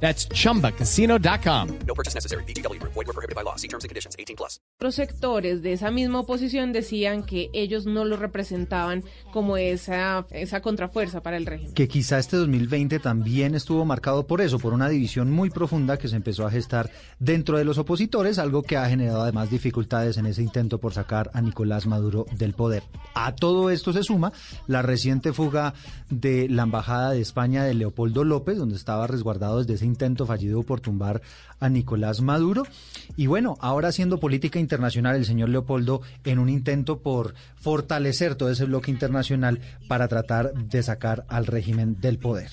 That's chumbacasino.com. No purchase necessary. BGW. Void were prohibited by law. See terms and conditions. 18 plus. Otros sectores de esa misma oposición decían que ellos no lo representaban como esa, esa contrafuerza para el régimen. que quizá este 2020 también estuvo marcado por eso, por una división muy profunda que se empezó a gestar dentro de los opositores, algo que ha generado además dificultades en ese intento por sacar a Nicolás Maduro del poder. A todo esto se suma la reciente fuga de la Embajada de España de Leopoldo López, donde estaba resguardado desde ese intento fallido por tumbar a Nicolás Maduro. Y bueno, ahora haciendo política internacional el señor Leopoldo en un intento por fortalecer todo ese bloque internacional para tratar de sacar al régimen del poder.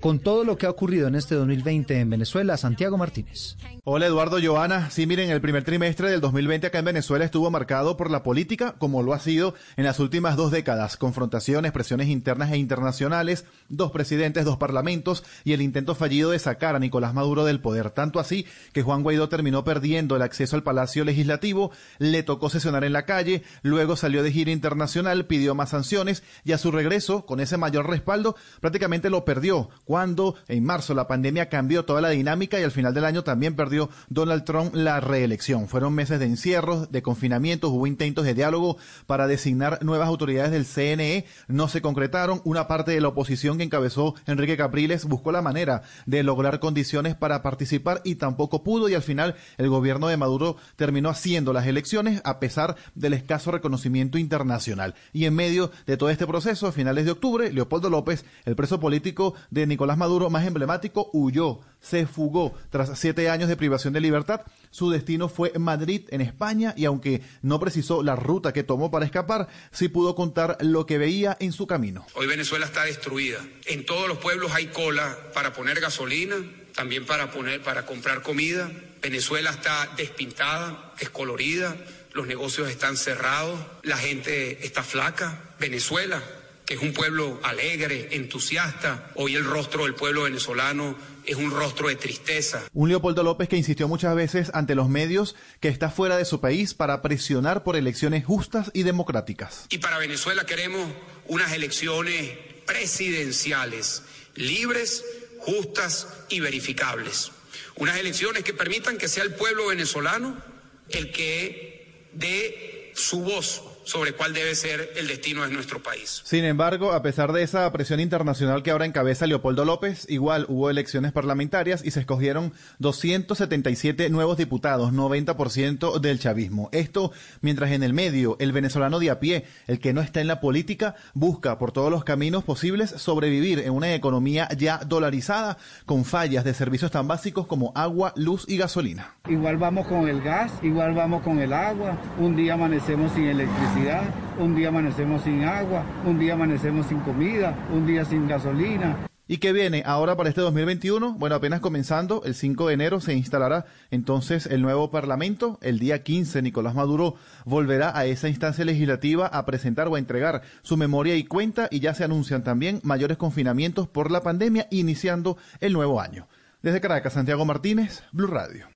Con todo lo que ha ocurrido en este 2020 en Venezuela, Santiago Martínez. Hola Eduardo Joana. Sí, miren, el primer trimestre del 2020 acá en Venezuela estuvo marcado por la política, como lo ha sido en las últimas dos décadas. Confrontaciones, presiones internas e internacionales, dos presidentes, dos parlamentos y el intento fallido de sacar a Nicolás Maduro del poder. Tanto así que Juan Guaidó terminó perdiendo el acceso al Palacio Legislativo, le tocó sesionar en la calle, luego salió de gira internacional, pidió más sanciones y a su regreso, con ese mayor respaldo, prácticamente lo perdió cuando en marzo la pandemia cambió toda la dinámica y al final del año también perdió Donald Trump la reelección. Fueron meses de encierros, de confinamientos, hubo intentos de diálogo para designar nuevas autoridades del CNE, no se concretaron. Una parte de la oposición que encabezó Enrique Capriles buscó la manera de lograr condiciones para participar y tampoco pudo y al final el gobierno de Maduro terminó haciendo las elecciones a pesar del escaso reconocimiento internacional. Y en medio de todo este proceso, a finales de octubre, Leopoldo López, el preso político de Nicolás Maduro más emblemático, huyó, se fugó tras siete años de privación de libertad. Su destino fue Madrid, en España, y aunque no precisó la ruta que tomó para escapar, sí pudo contar lo que veía en su camino. Hoy Venezuela está destruida. En todos los pueblos hay cola para poner gasolina, también para poner para comprar comida. Venezuela está despintada, descolorida, los negocios están cerrados, la gente está flaca. Venezuela que es un pueblo alegre, entusiasta. Hoy el rostro del pueblo venezolano es un rostro de tristeza. Un Leopoldo López que insistió muchas veces ante los medios que está fuera de su país para presionar por elecciones justas y democráticas. Y para Venezuela queremos unas elecciones presidenciales, libres, justas y verificables. Unas elecciones que permitan que sea el pueblo venezolano el que dé su voz sobre cuál debe ser el destino de nuestro país. Sin embargo, a pesar de esa presión internacional que ahora encabeza Leopoldo López, igual hubo elecciones parlamentarias y se escogieron 277 nuevos diputados, 90% del chavismo. Esto mientras en el medio el venezolano de a pie, el que no está en la política, busca por todos los caminos posibles sobrevivir en una economía ya dolarizada con fallas de servicios tan básicos como agua, luz y gasolina. Igual vamos con el gas, igual vamos con el agua, un día amanecemos sin electricidad un día amanecemos sin agua, un día amanecemos sin comida, un día sin gasolina. ¿Y qué viene ahora para este 2021? Bueno, apenas comenzando, el 5 de enero se instalará entonces el nuevo Parlamento. El día 15, Nicolás Maduro volverá a esa instancia legislativa a presentar o a entregar su memoria y cuenta y ya se anuncian también mayores confinamientos por la pandemia iniciando el nuevo año. Desde Caracas, Santiago Martínez, Blue Radio.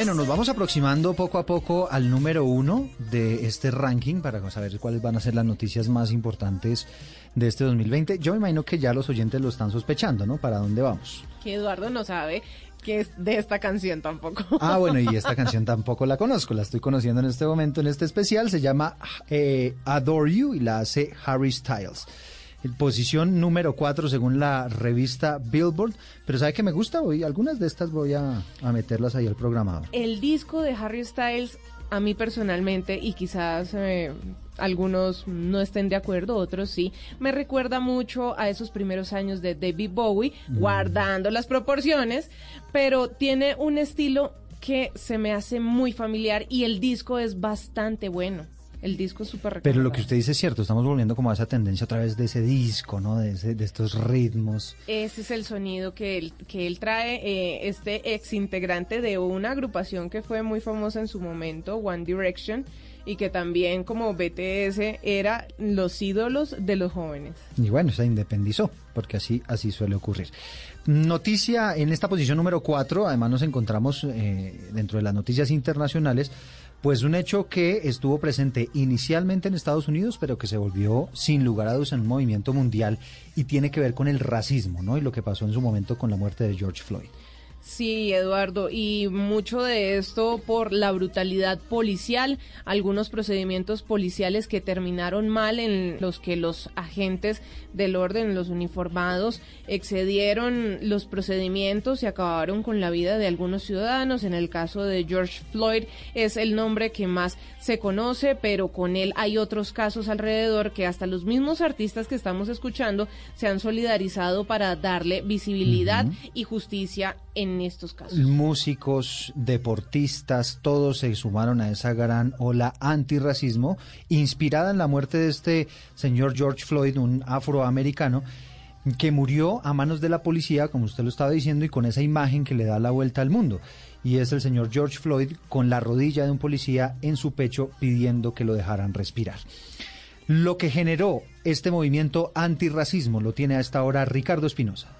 Bueno, nos vamos aproximando poco a poco al número uno de este ranking para saber cuáles van a ser las noticias más importantes de este 2020. Yo me imagino que ya los oyentes lo están sospechando, ¿no? ¿Para dónde vamos? Que Eduardo no sabe que es de esta canción tampoco. Ah, bueno, y esta canción tampoco la conozco, la estoy conociendo en este momento, en este especial. Se llama eh, Adore You y la hace Harry Styles. Posición número 4 según la revista Billboard. Pero ¿sabe que me gusta? Hoy algunas de estas voy a, a meterlas ahí al programador. El disco de Harry Styles, a mí personalmente, y quizás eh, algunos no estén de acuerdo, otros sí, me recuerda mucho a esos primeros años de David Bowie, guardando las proporciones, pero tiene un estilo que se me hace muy familiar y el disco es bastante bueno. El disco es súper Pero lo que usted dice es cierto, estamos volviendo como a esa tendencia a través de ese disco, ¿no? De, ese- de estos ritmos. Ese es el sonido que él, que él trae, eh, este ex integrante de una agrupación que fue muy famosa en su momento, One Direction, y que también como BTS era los ídolos de los jóvenes. Y bueno, se independizó, porque así, así suele ocurrir. Noticia en esta posición número 4, además nos encontramos eh, dentro de las noticias internacionales, pues un hecho que estuvo presente inicialmente en Estados Unidos, pero que se volvió sin lugar a dudas en un movimiento mundial y tiene que ver con el racismo, ¿no? Y lo que pasó en su momento con la muerte de George Floyd. Sí, Eduardo, y mucho de esto por la brutalidad policial, algunos procedimientos policiales que terminaron mal en los que los agentes del orden, los uniformados, excedieron los procedimientos y acabaron con la vida de algunos ciudadanos. En el caso de George Floyd es el nombre que más se conoce, pero con él hay otros casos alrededor que hasta los mismos artistas que estamos escuchando se han solidarizado para darle visibilidad y justicia en estos casos. Músicos, deportistas, todos se sumaron a esa gran ola antirracismo, inspirada en la muerte de este señor George Floyd, un afroamericano, que murió a manos de la policía, como usted lo estaba diciendo, y con esa imagen que le da la vuelta al mundo. Y es el señor George Floyd con la rodilla de un policía en su pecho pidiendo que lo dejaran respirar. Lo que generó este movimiento antirracismo lo tiene a esta hora Ricardo Espinosa.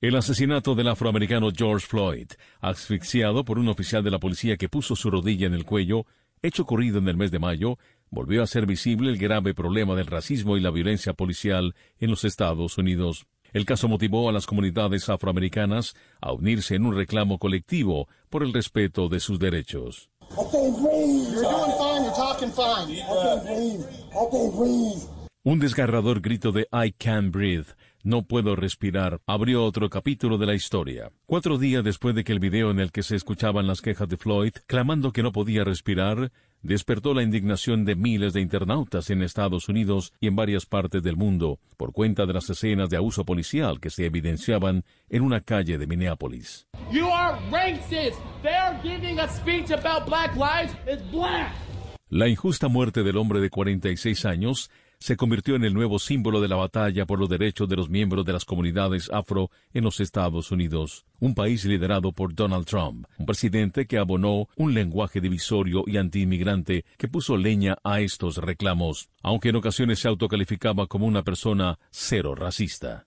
El asesinato del afroamericano George Floyd, asfixiado por un oficial de la policía que puso su rodilla en el cuello, hecho ocurrido en el mes de mayo, volvió a ser visible el grave problema del racismo y la violencia policial en los Estados Unidos. El caso motivó a las comunidades afroamericanas a unirse en un reclamo colectivo por el respeto de sus derechos. Un desgarrador grito de I can't breathe, no puedo respirar, abrió otro capítulo de la historia. Cuatro días después de que el video en el que se escuchaban las quejas de Floyd, clamando que no podía respirar, despertó la indignación de miles de internautas en Estados Unidos y en varias partes del mundo, por cuenta de las escenas de abuso policial que se evidenciaban en una calle de Minneapolis. You are racist. They are giving a speech about black lives is black. La injusta muerte del hombre de 46 años se convirtió en el nuevo símbolo de la batalla por los derechos de los miembros de las comunidades afro en los Estados Unidos, un país liderado por Donald Trump, un presidente que abonó un lenguaje divisorio y antiinmigrante que puso leña a estos reclamos, aunque en ocasiones se autocalificaba como una persona cero racista.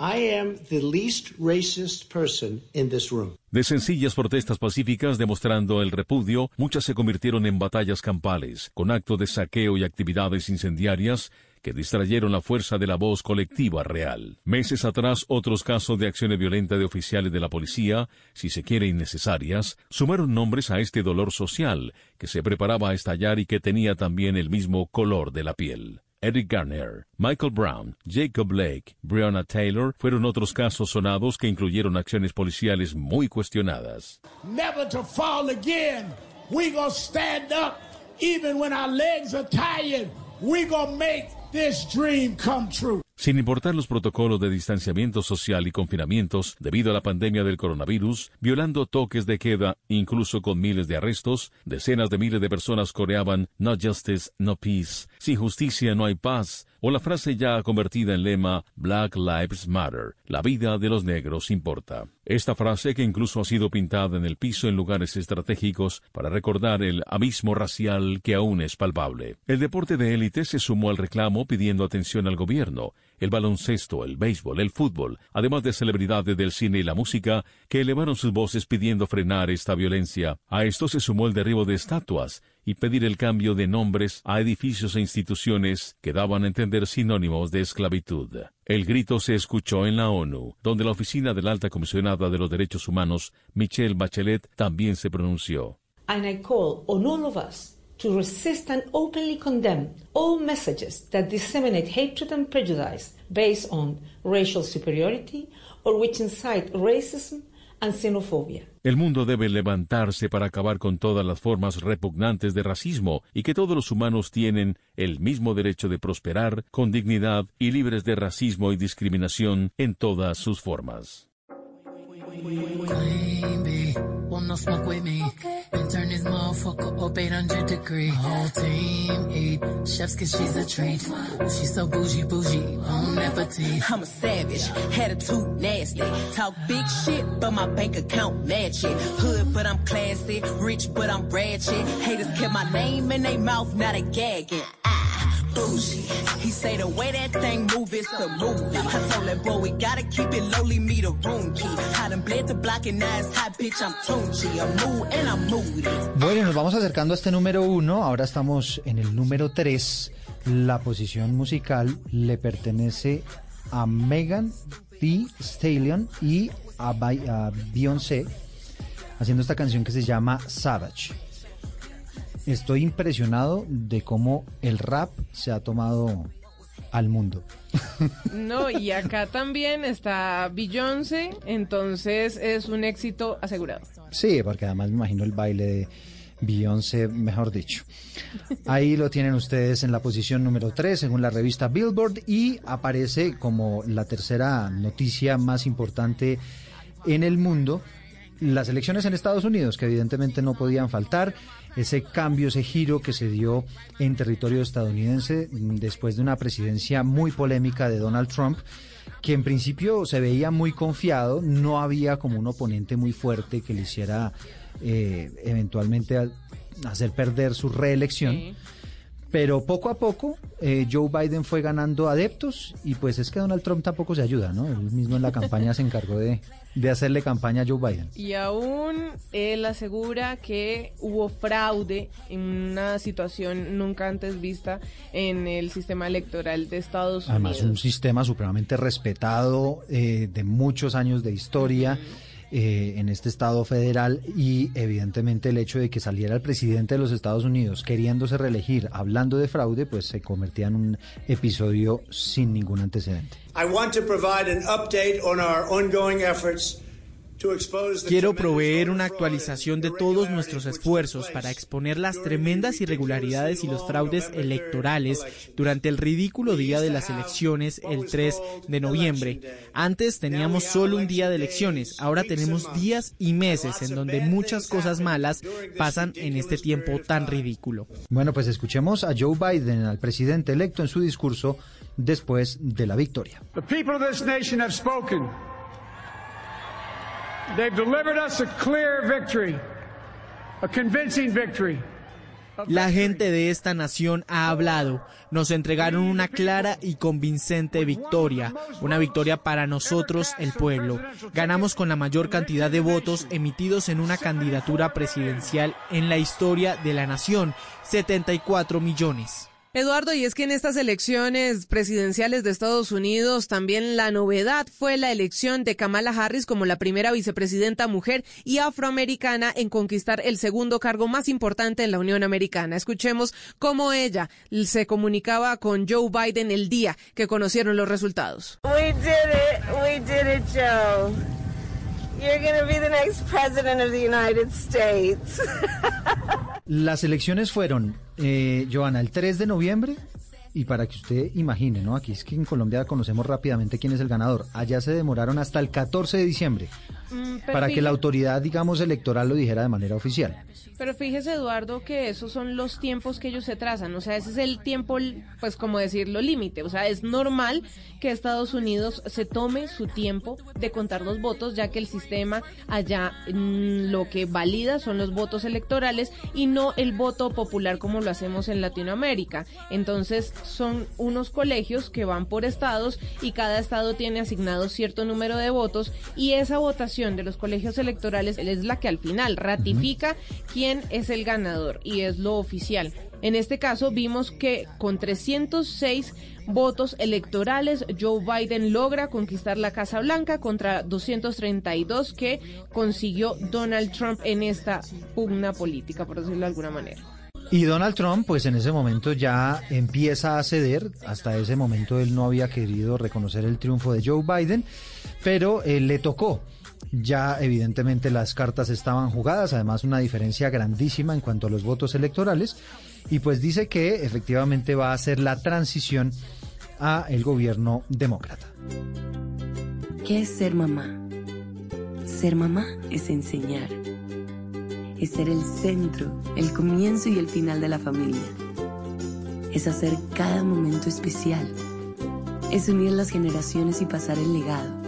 I am the least racist person in this room. De sencillas protestas pacíficas demostrando el repudio, muchas se convirtieron en batallas campales, con actos de saqueo y actividades incendiarias que distrayeron la fuerza de la voz colectiva real. Meses atrás, otros casos de acciones violentas de oficiales de la policía, si se quiere innecesarias, sumaron nombres a este dolor social que se preparaba a estallar y que tenía también el mismo color de la piel. Eric Garner, Michael Brown, Jacob Blake, Breonna Taylor fueron otros casos sonados que incluyeron acciones policiales muy cuestionadas. Never to fall again. We gonna stand up even when our legs are tired. We gonna make this dream come true. Sin importar los protocolos de distanciamiento social y confinamientos debido a la pandemia del coronavirus, violando toques de queda, incluso con miles de arrestos, decenas de miles de personas coreaban No justice, no peace, sin justicia no hay paz, o la frase ya convertida en lema Black Lives Matter, la vida de los negros importa. Esta frase que incluso ha sido pintada en el piso en lugares estratégicos para recordar el abismo racial que aún es palpable. El deporte de élite se sumó al reclamo pidiendo atención al gobierno, el baloncesto, el béisbol, el fútbol, además de celebridades del cine y la música que elevaron sus voces pidiendo frenar esta violencia. A esto se sumó el derribo de estatuas y pedir el cambio de nombres a edificios e instituciones que daban a entender sinónimos de esclavitud. El grito se escuchó en la ONU, donde la oficina de la alta comisionada de los derechos humanos, Michelle Bachelet, también se pronunció. And I call on all of us to resist and openly condemn all messages that disseminate hatred and prejudice based on racial superiority or which incite racism and xenophobia. El mundo debe levantarse para acabar con todas las formas repugnantes de racismo y que todos los humanos tienen el mismo derecho de prosperar con dignidad y libres de racismo y discriminación en todas sus formas. Want no smoke with me. Okay. And turn this motherfucker up 800 degree. Whole team eat chefs cause she's a treat. Ooh, she's so bougie, bougie, on appetite. I'm a savage, attitude nasty. Talk big shit, but my bank account match it. Hood, but I'm classy. Rich, but I'm ratchet. Haters kept my name in their mouth, not a gagging. Ah. Bougie. He say the way that thing move is a movie. I told that boy we gotta keep it lowly, me the room key. I done Bueno, nos vamos acercando a este número uno. Ahora estamos en el número tres. La posición musical le pertenece a Megan Thee Stallion y a Beyoncé haciendo esta canción que se llama Savage. Estoy impresionado de cómo el rap se ha tomado al mundo. No, y acá también está Beyoncé, entonces es un éxito asegurado. Sí, porque además me imagino el baile de Beyoncé, mejor dicho. Ahí lo tienen ustedes en la posición número 3 según la revista Billboard y aparece como la tercera noticia más importante en el mundo las elecciones en Estados Unidos, que evidentemente no podían faltar, ese cambio, ese giro que se dio en territorio estadounidense después de una presidencia muy polémica de Donald Trump, que en principio se veía muy confiado, no había como un oponente muy fuerte que le hiciera eh, eventualmente hacer perder su reelección. Pero poco a poco eh, Joe Biden fue ganando adeptos y pues es que Donald Trump tampoco se ayuda, ¿no? Él mismo en la campaña se encargó de, de hacerle campaña a Joe Biden. Y aún él asegura que hubo fraude en una situación nunca antes vista en el sistema electoral de Estados Unidos. Además, un sistema supremamente respetado eh, de muchos años de historia. Eh, en este Estado federal y evidentemente el hecho de que saliera el presidente de los Estados Unidos queriéndose reelegir hablando de fraude, pues se convertía en un episodio sin ningún antecedente. I want to provide an update on our ongoing efforts Quiero proveer una actualización de todos nuestros esfuerzos para exponer las tremendas irregularidades y los fraudes electorales durante el ridículo día de las elecciones el 3 de noviembre. Antes teníamos solo un día de elecciones, ahora tenemos días y meses en donde muchas cosas malas pasan en este tiempo tan ridículo. Bueno, pues escuchemos a Joe Biden, al presidente electo, en su discurso después de la victoria. Us a clear victory, a convincing victory. La gente de esta nación ha hablado. Nos entregaron una clara y convincente victoria, una victoria para nosotros, el pueblo. Ganamos con la mayor cantidad de votos emitidos en una candidatura presidencial en la historia de la nación, 74 millones. Eduardo, y es que en estas elecciones presidenciales de Estados Unidos también la novedad fue la elección de Kamala Harris como la primera vicepresidenta mujer y afroamericana en conquistar el segundo cargo más importante en la Unión Americana. Escuchemos cómo ella se comunicaba con Joe Biden el día que conocieron los resultados. We did it. We did it, Joe. You're to be the next president of the United States. Las elecciones fueron, eh, Joana, el 3 de noviembre. Y para que usted imagine, ¿no? Aquí es que en Colombia conocemos rápidamente quién es el ganador. Allá se demoraron hasta el 14 de diciembre mm, para que la autoridad, digamos, electoral lo dijera de manera oficial. Pero fíjese, Eduardo, que esos son los tiempos que ellos se trazan. O sea, ese es el tiempo, pues como decirlo, límite. O sea, es normal que Estados Unidos se tome su tiempo de contar los votos, ya que el sistema allá mm, lo que valida son los votos electorales y no el voto popular como lo hacemos en Latinoamérica. Entonces, son unos colegios que van por estados y cada estado tiene asignado cierto número de votos y esa votación votación de los colegios electorales es la que al final ratifica quién es el ganador y es lo oficial. En este caso vimos que con 306 votos electorales Joe Biden logra conquistar la Casa Blanca contra 232 que consiguió Donald Trump en esta pugna política, por decirlo de alguna manera. Y Donald Trump, pues en ese momento ya empieza a ceder. Hasta ese momento él no había querido reconocer el triunfo de Joe Biden, pero eh, le tocó. Ya evidentemente las cartas estaban jugadas, además una diferencia grandísima en cuanto a los votos electorales. Y pues dice que efectivamente va a hacer la transición a el gobierno demócrata. ¿Qué es ser mamá? Ser mamá es enseñar es ser el centro, el comienzo y el final de la familia. Es hacer cada momento especial. Es unir las generaciones y pasar el legado.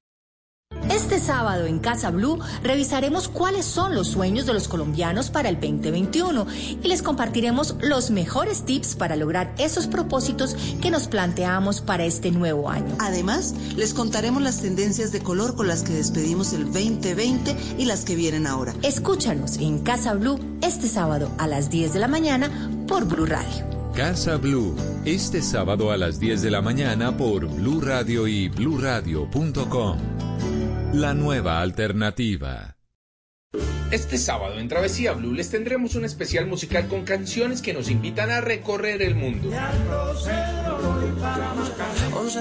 Este sábado en Casa Blue revisaremos cuáles son los sueños de los colombianos para el 2021 y les compartiremos los mejores tips para lograr esos propósitos que nos planteamos para este nuevo año. Además, les contaremos las tendencias de color con las que despedimos el 2020 y las que vienen ahora. Escúchanos en Casa Blue este sábado a las 10 de la mañana por Blue Radio. Casa Blue, este sábado a las 10 de la mañana por Blue Radio y bluradio.com. La nueva alternativa. Este sábado en Travesía Blue les tendremos un especial musical con canciones que nos invitan a recorrer el mundo.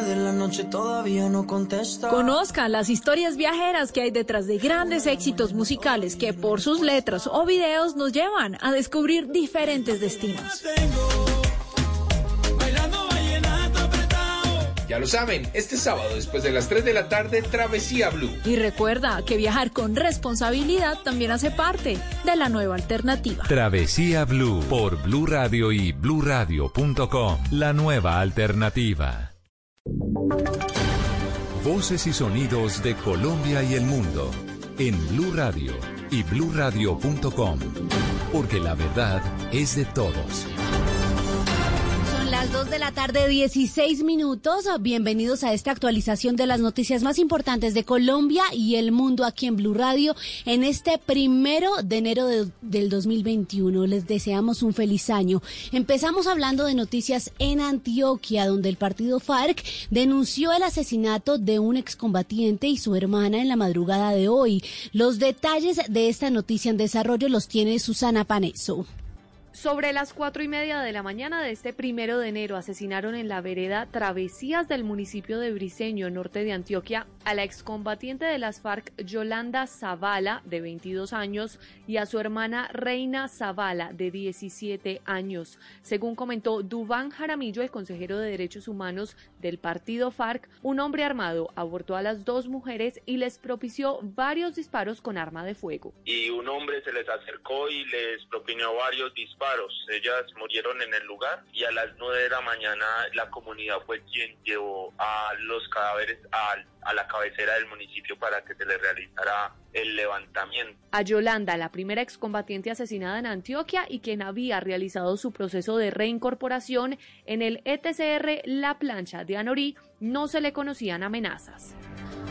de la noche todavía no contesta. Conozcan las historias viajeras que hay detrás de grandes éxitos musicales que por sus letras o videos nos llevan a descubrir diferentes destinos. Ya lo saben, este sábado después de las 3 de la tarde, Travesía Blue. Y recuerda que viajar con responsabilidad también hace parte de la nueva alternativa. Travesía Blue por Blue Radio y bluradio.com. La nueva alternativa. Voces y sonidos de Colombia y el mundo en Blue Radio y bluradio.com. Porque la verdad es de todos las 2 de la tarde, 16 minutos. Bienvenidos a esta actualización de las noticias más importantes de Colombia y el mundo aquí en Blue Radio en este primero de enero del 2021. Les deseamos un feliz año. Empezamos hablando de noticias en Antioquia, donde el partido FARC denunció el asesinato de un excombatiente y su hermana en la madrugada de hoy. Los detalles de esta noticia en desarrollo los tiene Susana Paneso. Sobre las cuatro y media de la mañana de este primero de enero asesinaron en la vereda Travesías del municipio de Briceño, norte de Antioquia, a la excombatiente de las FARC Yolanda Zavala, de 22 años, y a su hermana Reina Zavala, de 17 años. Según comentó Dubán Jaramillo, el consejero de Derechos Humanos del partido FARC, un hombre armado abortó a las dos mujeres y les propició varios disparos con arma de fuego. Y un hombre se les acercó y les propinó varios disparos ellas murieron en el lugar y a las 9 de la mañana la comunidad fue quien llevó a los cadáveres a, la cabecera del municipio para que se les realizara el levantamiento. A Yolanda, la primera excombatiente asesinada en Antioquia y quien había realizado su proceso de reincorporación en el ETCR La Plancha de Anorí, no se le conocían amenazas.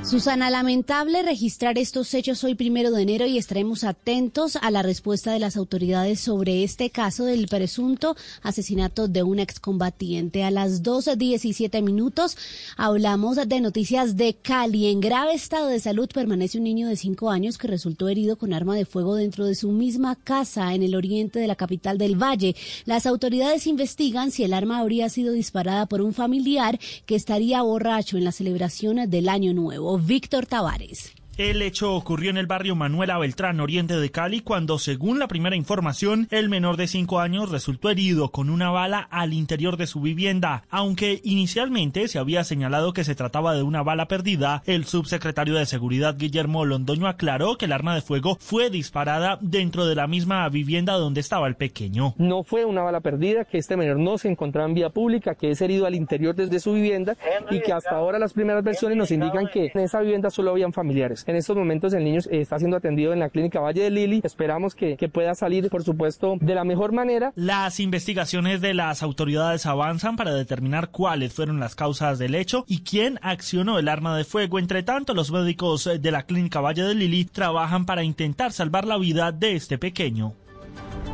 Susana, lamentable registrar estos hechos hoy primero de enero y estaremos atentos a la respuesta de las autoridades sobre este caso del presunto asesinato de un excombatiente. A las 12.17 minutos hablamos de noticias de Cali. En grave estado de salud permanece un niño de 5 años que resultó herido con arma de fuego dentro de su misma casa en el oriente de la capital del Valle. Las autoridades investigan si el arma habría sido disparada por un familiar que estaría borracho en la celebración del Año Nuevo. Víctor Tavares. El hecho ocurrió en el barrio Manuela Beltrán, oriente de Cali, cuando, según la primera información, el menor de cinco años resultó herido con una bala al interior de su vivienda. Aunque inicialmente se había señalado que se trataba de una bala perdida, el subsecretario de Seguridad Guillermo Londoño aclaró que el arma de fuego fue disparada dentro de la misma vivienda donde estaba el pequeño. No fue una bala perdida, que este menor no se encontraba en vía pública, que es herido al interior desde su vivienda y que hasta ahora las primeras versiones nos indican que en esa vivienda solo habían familiares. En estos momentos el niño está siendo atendido en la clínica Valle de Lili. Esperamos que, que pueda salir, por supuesto, de la mejor manera. Las investigaciones de las autoridades avanzan para determinar cuáles fueron las causas del hecho y quién accionó el arma de fuego. Entre tanto, los médicos de la clínica Valle de Lili trabajan para intentar salvar la vida de este pequeño.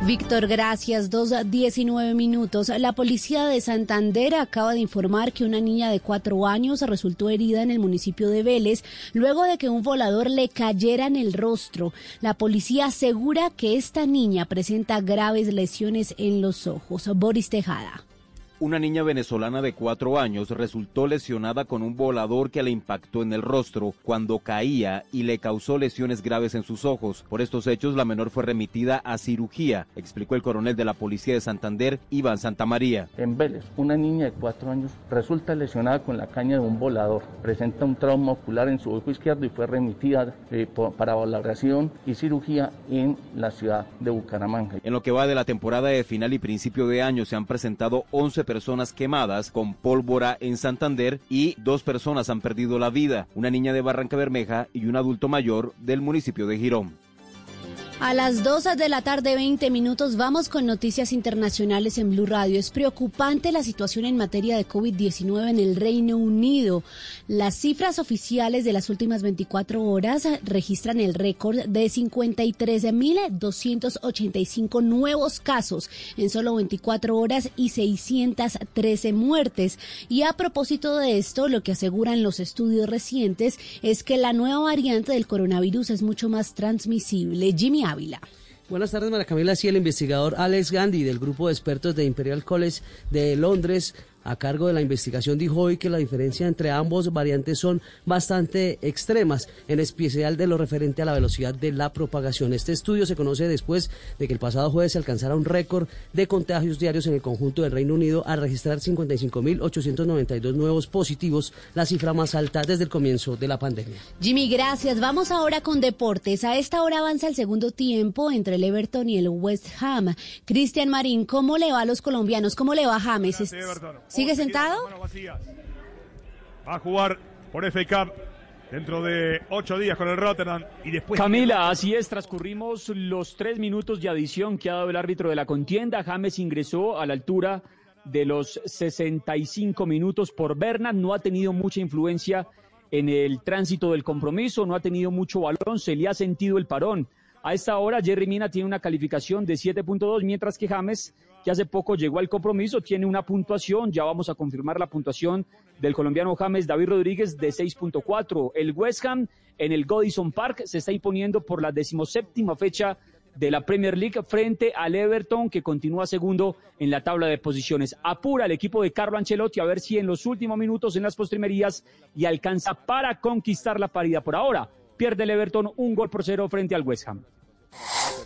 Víctor, gracias. Dos diecinueve minutos. La policía de Santander acaba de informar que una niña de cuatro años resultó herida en el municipio de Vélez luego de que un volador le cayera en el rostro. La policía asegura que esta niña presenta graves lesiones en los ojos. Boris Tejada. Una niña venezolana de cuatro años resultó lesionada con un volador que le impactó en el rostro cuando caía y le causó lesiones graves en sus ojos. Por estos hechos, la menor fue remitida a cirugía, explicó el coronel de la policía de Santander, Iván Santamaría. En Vélez, una niña de cuatro años resulta lesionada con la caña de un volador. Presenta un trauma ocular en su ojo izquierdo y fue remitida eh, para valoración y cirugía en la ciudad de Bucaramanga. En lo que va de la temporada de final y principio de año, se han presentado 11 personas quemadas con pólvora en Santander y dos personas han perdido la vida, una niña de Barranca Bermeja y un adulto mayor del municipio de Girón. A las 2 de la tarde, 20 minutos, vamos con noticias internacionales en Blue Radio. Es preocupante la situación en materia de COVID-19 en el Reino Unido. Las cifras oficiales de las últimas 24 horas registran el récord de 53.285 nuevos casos en solo 24 horas y 613 muertes. Y a propósito de esto, lo que aseguran los estudios recientes es que la nueva variante del coronavirus es mucho más transmisible. Jimmy Buenas tardes, María Camila. El investigador Alex Gandhi del grupo de expertos de Imperial College de Londres a cargo de la investigación dijo hoy que la diferencia entre ambos variantes son bastante extremas, en especial de lo referente a la velocidad de la propagación. Este estudio se conoce después de que el pasado jueves se alcanzara un récord de contagios diarios en el conjunto del Reino Unido al registrar 55.892 nuevos positivos, la cifra más alta desde el comienzo de la pandemia. Jimmy, gracias. Vamos ahora con deportes. A esta hora avanza el segundo tiempo entre el Everton y el West Ham. Cristian Marín, ¿cómo le va a los colombianos? ¿Cómo le va a James? ¿Sigue sentado? Va a jugar por FA Cup dentro de ocho días con el Rotterdam y después... Camila, así es, transcurrimos los tres minutos de adición que ha dado el árbitro de la contienda. James ingresó a la altura de los 65 minutos por Bernat, no ha tenido mucha influencia en el tránsito del compromiso, no ha tenido mucho balón, se le ha sentido el parón. A esta hora, Jerry Mina tiene una calificación de 7.2, mientras que James que hace poco llegó al compromiso, tiene una puntuación, ya vamos a confirmar la puntuación del colombiano James David Rodríguez de 6.4. El West Ham en el Godison Park se está imponiendo por la decimoséptima fecha de la Premier League frente al Everton que continúa segundo en la tabla de posiciones. Apura el equipo de Carlo Ancelotti a ver si en los últimos minutos en las postrimerías y alcanza para conquistar la paridad por ahora. Pierde el Everton un gol por cero frente al West Ham.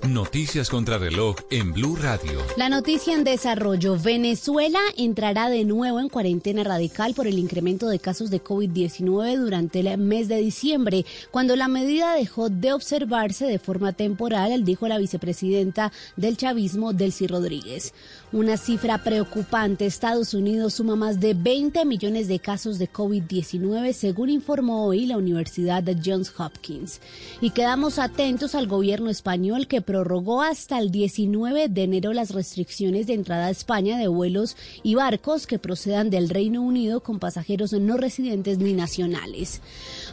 Noticias contra reloj en Blue Radio. La noticia en desarrollo. Venezuela entrará de nuevo en cuarentena radical por el incremento de casos de COVID-19 durante el mes de diciembre, cuando la medida dejó de observarse de forma temporal, dijo la vicepresidenta del chavismo, Delcy Rodríguez. Una cifra preocupante. Estados Unidos suma más de 20 millones de casos de COVID-19, según informó hoy la Universidad de Johns Hopkins. Y quedamos atentos al gobierno español que prorrogó hasta el 19 de enero las restricciones de entrada a España de vuelos y barcos que procedan del Reino Unido con pasajeros no residentes ni nacionales.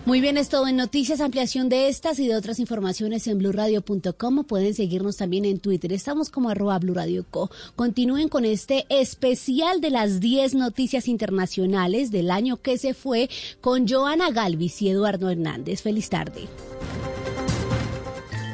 Muy bien, es todo en noticias, ampliación de estas y de otras informaciones en blurradio.com. Pueden seguirnos también en Twitter. Estamos como arroba blurradioco. Continúen con este especial de las 10 noticias internacionales del año que se fue con Joana Galvis y Eduardo Hernández. Feliz tarde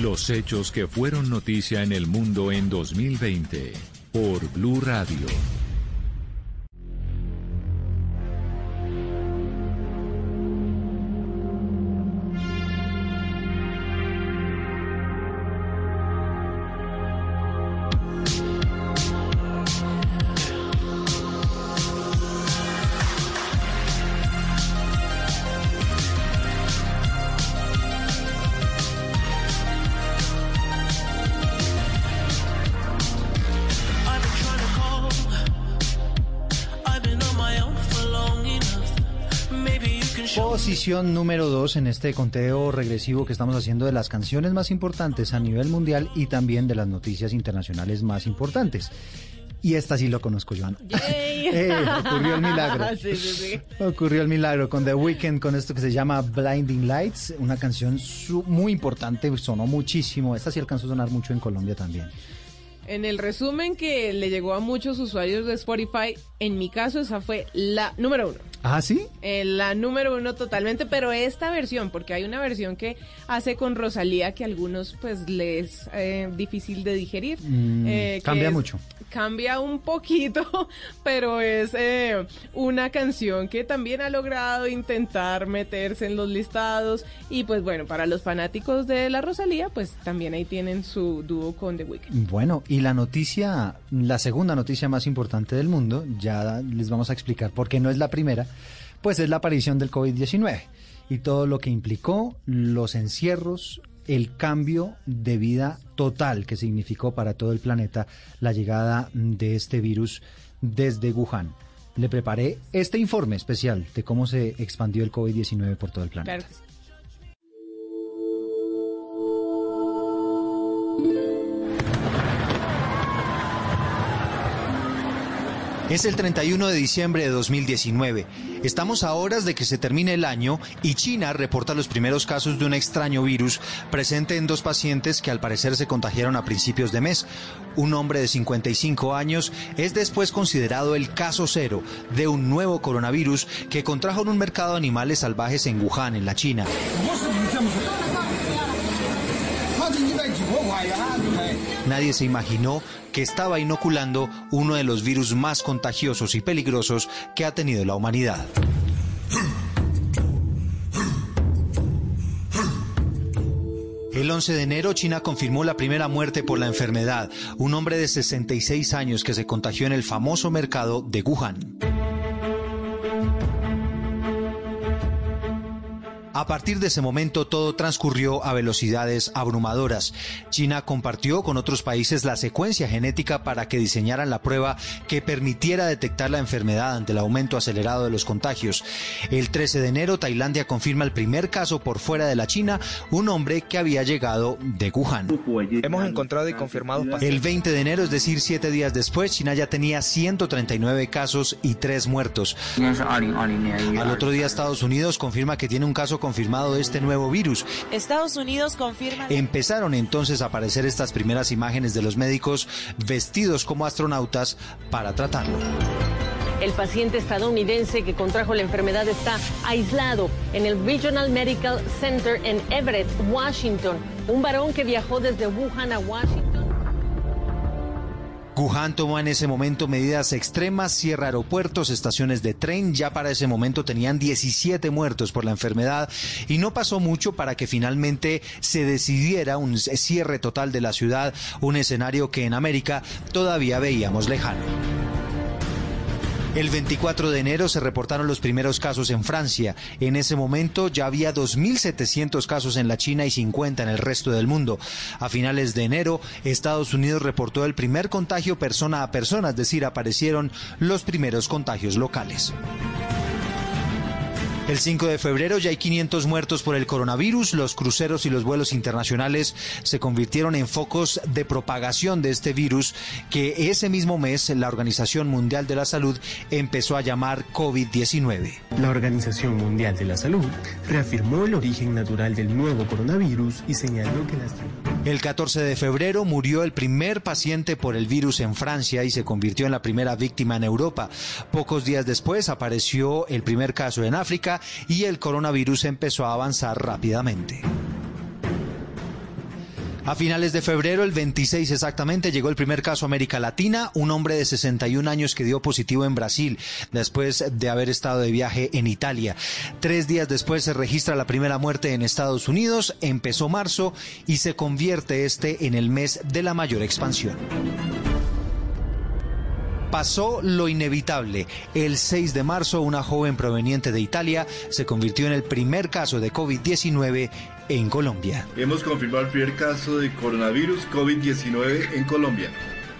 Los hechos que fueron noticia en el mundo en 2020 por Blue Radio. Posición número 2 en este conteo regresivo que estamos haciendo de las canciones más importantes a nivel mundial y también de las noticias internacionales más importantes. Y esta sí lo conozco, Joan. eh, ocurrió el milagro. sí, sí, sí. Ocurrió el milagro con The Weeknd, con esto que se llama Blinding Lights, una canción muy importante, sonó muchísimo. Esta sí alcanzó a sonar mucho en Colombia también. En el resumen que le llegó a muchos usuarios de Spotify, en mi caso esa fue la número uno. ¿Ah, sí? Eh, la número uno totalmente, pero esta versión, porque hay una versión que hace con Rosalía que a algunos pues les es eh, difícil de digerir. Mm, eh, cambia es- mucho. Cambia un poquito, pero es eh, una canción que también ha logrado intentar meterse en los listados. Y pues bueno, para los fanáticos de la Rosalía, pues también ahí tienen su dúo con The Weeknd. Bueno, y la noticia, la segunda noticia más importante del mundo, ya les vamos a explicar por qué no es la primera, pues es la aparición del COVID-19 y todo lo que implicó, los encierros, el cambio de vida total que significó para todo el planeta la llegada de este virus desde Wuhan. Le preparé este informe especial de cómo se expandió el COVID-19 por todo el planeta. Es el 31 de diciembre de 2019. Estamos a horas de que se termine el año y China reporta los primeros casos de un extraño virus presente en dos pacientes que al parecer se contagiaron a principios de mes. Un hombre de 55 años es después considerado el caso cero de un nuevo coronavirus que contrajo en un mercado de animales salvajes en Wuhan, en la China. Nadie se imaginó que estaba inoculando uno de los virus más contagiosos y peligrosos que ha tenido la humanidad. El 11 de enero China confirmó la primera muerte por la enfermedad, un hombre de 66 años que se contagió en el famoso mercado de Wuhan. A partir de ese momento todo transcurrió a velocidades abrumadoras. China compartió con otros países la secuencia genética para que diseñaran la prueba que permitiera detectar la enfermedad ante el aumento acelerado de los contagios. El 13 de enero Tailandia confirma el primer caso por fuera de la China, un hombre que había llegado de Wuhan. Hemos encontrado y confirmado El pacientes. 20 de enero, es decir, siete días después, China ya tenía 139 casos y tres muertos. Al otro día, Estados Unidos confirma que tiene un caso confirmado de este nuevo virus. Estados Unidos confirma. Empezaron entonces a aparecer estas primeras imágenes de los médicos vestidos como astronautas para tratarlo. El paciente estadounidense que contrajo la enfermedad está aislado en el Regional Medical Center en Everett, Washington. Un varón que viajó desde Wuhan a Washington. Wuhan tomó en ese momento medidas extremas, cierra aeropuertos, estaciones de tren, ya para ese momento tenían 17 muertos por la enfermedad y no pasó mucho para que finalmente se decidiera un cierre total de la ciudad, un escenario que en América todavía veíamos lejano. El 24 de enero se reportaron los primeros casos en Francia. En ese momento ya había 2.700 casos en la China y 50 en el resto del mundo. A finales de enero, Estados Unidos reportó el primer contagio persona a persona, es decir, aparecieron los primeros contagios locales. El 5 de febrero ya hay 500 muertos por el coronavirus. Los cruceros y los vuelos internacionales se convirtieron en focos de propagación de este virus que ese mismo mes la Organización Mundial de la Salud empezó a llamar COVID-19. La Organización Mundial de la Salud reafirmó el origen natural del nuevo coronavirus y señaló que las... El 14 de febrero murió el primer paciente por el virus en Francia y se convirtió en la primera víctima en Europa. Pocos días después apareció el primer caso en África y el coronavirus empezó a avanzar rápidamente. A finales de febrero, el 26 exactamente, llegó el primer caso a América Latina, un hombre de 61 años que dio positivo en Brasil después de haber estado de viaje en Italia. Tres días después se registra la primera muerte en Estados Unidos, empezó marzo y se convierte este en el mes de la mayor expansión. Pasó lo inevitable. El 6 de marzo, una joven proveniente de Italia se convirtió en el primer caso de COVID-19 en Colombia. Hemos confirmado el primer caso de coronavirus COVID-19 en Colombia.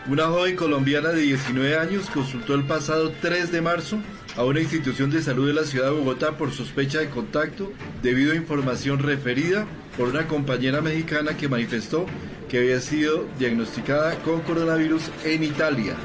Una joven colombiana de 19 años consultó el pasado 3 de marzo a una institución de salud de la ciudad de Bogotá por sospecha de contacto debido a información referida por una compañera mexicana que manifestó que había sido diagnosticada con coronavirus en Italia.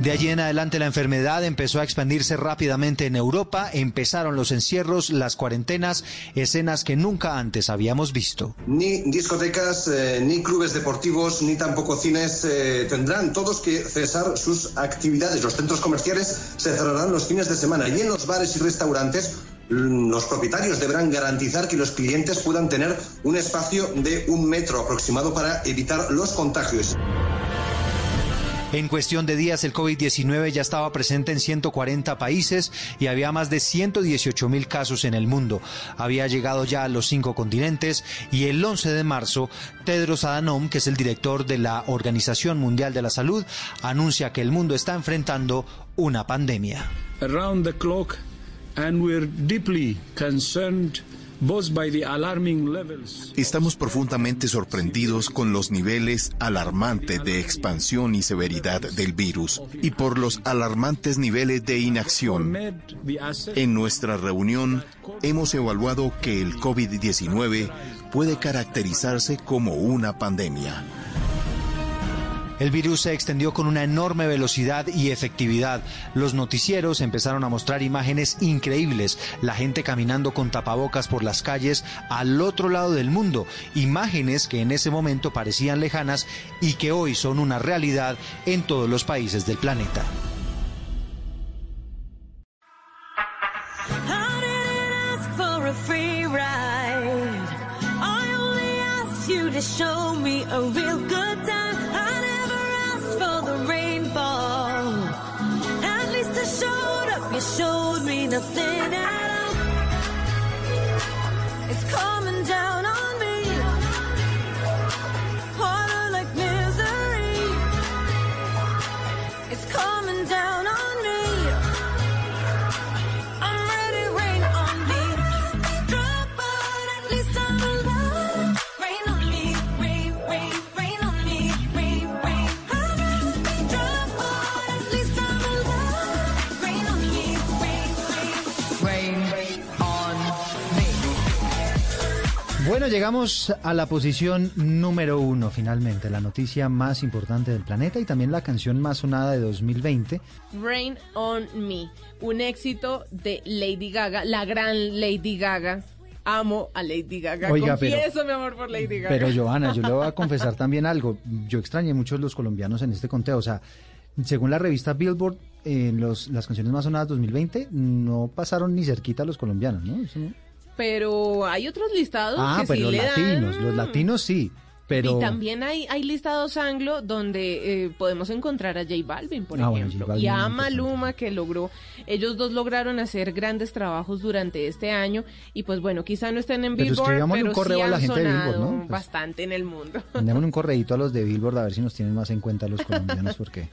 De allí en adelante la enfermedad empezó a expandirse rápidamente en Europa, empezaron los encierros, las cuarentenas, escenas que nunca antes habíamos visto. Ni discotecas, eh, ni clubes deportivos, ni tampoco cines eh, tendrán todos que cesar sus actividades. Los centros comerciales se cerrarán los fines de semana y en los bares y restaurantes los propietarios deberán garantizar que los clientes puedan tener un espacio de un metro aproximado para evitar los contagios. En cuestión de días, el COVID-19 ya estaba presente en 140 países y había más de 118 mil casos en el mundo. Había llegado ya a los cinco continentes y el 11 de marzo, Tedros Adhanom, que es el director de la Organización Mundial de la Salud, anuncia que el mundo está enfrentando una pandemia. Around the clock, and we're deeply concerned Estamos profundamente sorprendidos con los niveles alarmantes de expansión y severidad del virus y por los alarmantes niveles de inacción. En nuestra reunión hemos evaluado que el COVID-19 puede caracterizarse como una pandemia. El virus se extendió con una enorme velocidad y efectividad. Los noticieros empezaron a mostrar imágenes increíbles, la gente caminando con tapabocas por las calles al otro lado del mundo, imágenes que en ese momento parecían lejanas y que hoy son una realidad en todos los países del planeta. you nothing at all. It's coming Bueno, llegamos a la posición número uno finalmente, la noticia más importante del planeta y también la canción más sonada de 2020. Rain on Me, un éxito de Lady Gaga, la gran Lady Gaga. Amo a Lady Gaga. Oiga, pero- Confieso mi amor por Lady Gaga. Pero Joana, yo le voy a confesar también algo. Yo extrañé mucho a los colombianos en este conteo. O sea, según la revista Billboard, en los, las canciones más sonadas 2020 no pasaron ni cerquita a los colombianos, ¿no? Eso no- Pero hay otros listados Ah, que pues sí los le latinos, dan. los latinos sí, pero... Y también hay, hay listados anglo donde eh, podemos encontrar a J Balvin, por Ah, bueno, ejemplo, J Balvin y a importante. Maluma, que logró, ellos dos lograron hacer grandes trabajos durante este año, y pues bueno, quizá no estén en Pero Billboard, pero un correo sí a la gente de Billboard, ¿no? Pues- bastante en el mundo. Mandémosle un correíto a los de Billboard a ver si nos tienen más en cuenta los colombianos porque...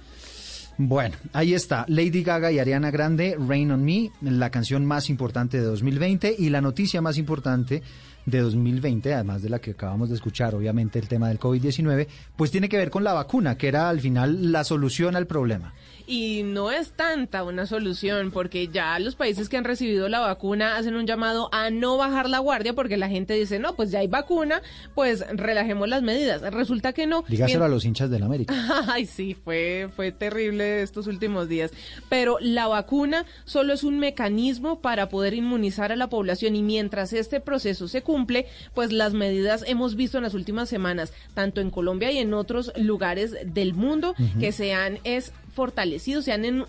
Bueno, ahí está, Lady Gaga y Ariana Grande, Rain on Me, la canción más importante de 2020 y la noticia más importante de 2020, además de la que acabamos de escuchar, obviamente el tema del COVID-19, pues tiene que ver con la vacuna, que era al final la solución al problema. Y no es tanta una solución, porque ya los países que han recibido la vacuna hacen un llamado a no bajar la guardia, porque la gente dice, no, pues ya hay vacuna, pues relajemos las medidas. Resulta que no. Dígaselo a los hinchas del América. Ay, sí, fue, fue terrible estos últimos días. Pero la vacuna solo es un mecanismo para poder inmunizar a la población y mientras este proceso se cumple, pues las medidas hemos visto en las últimas semanas, tanto en Colombia y en otros lugares del mundo, que se han es fortalecido, se han en-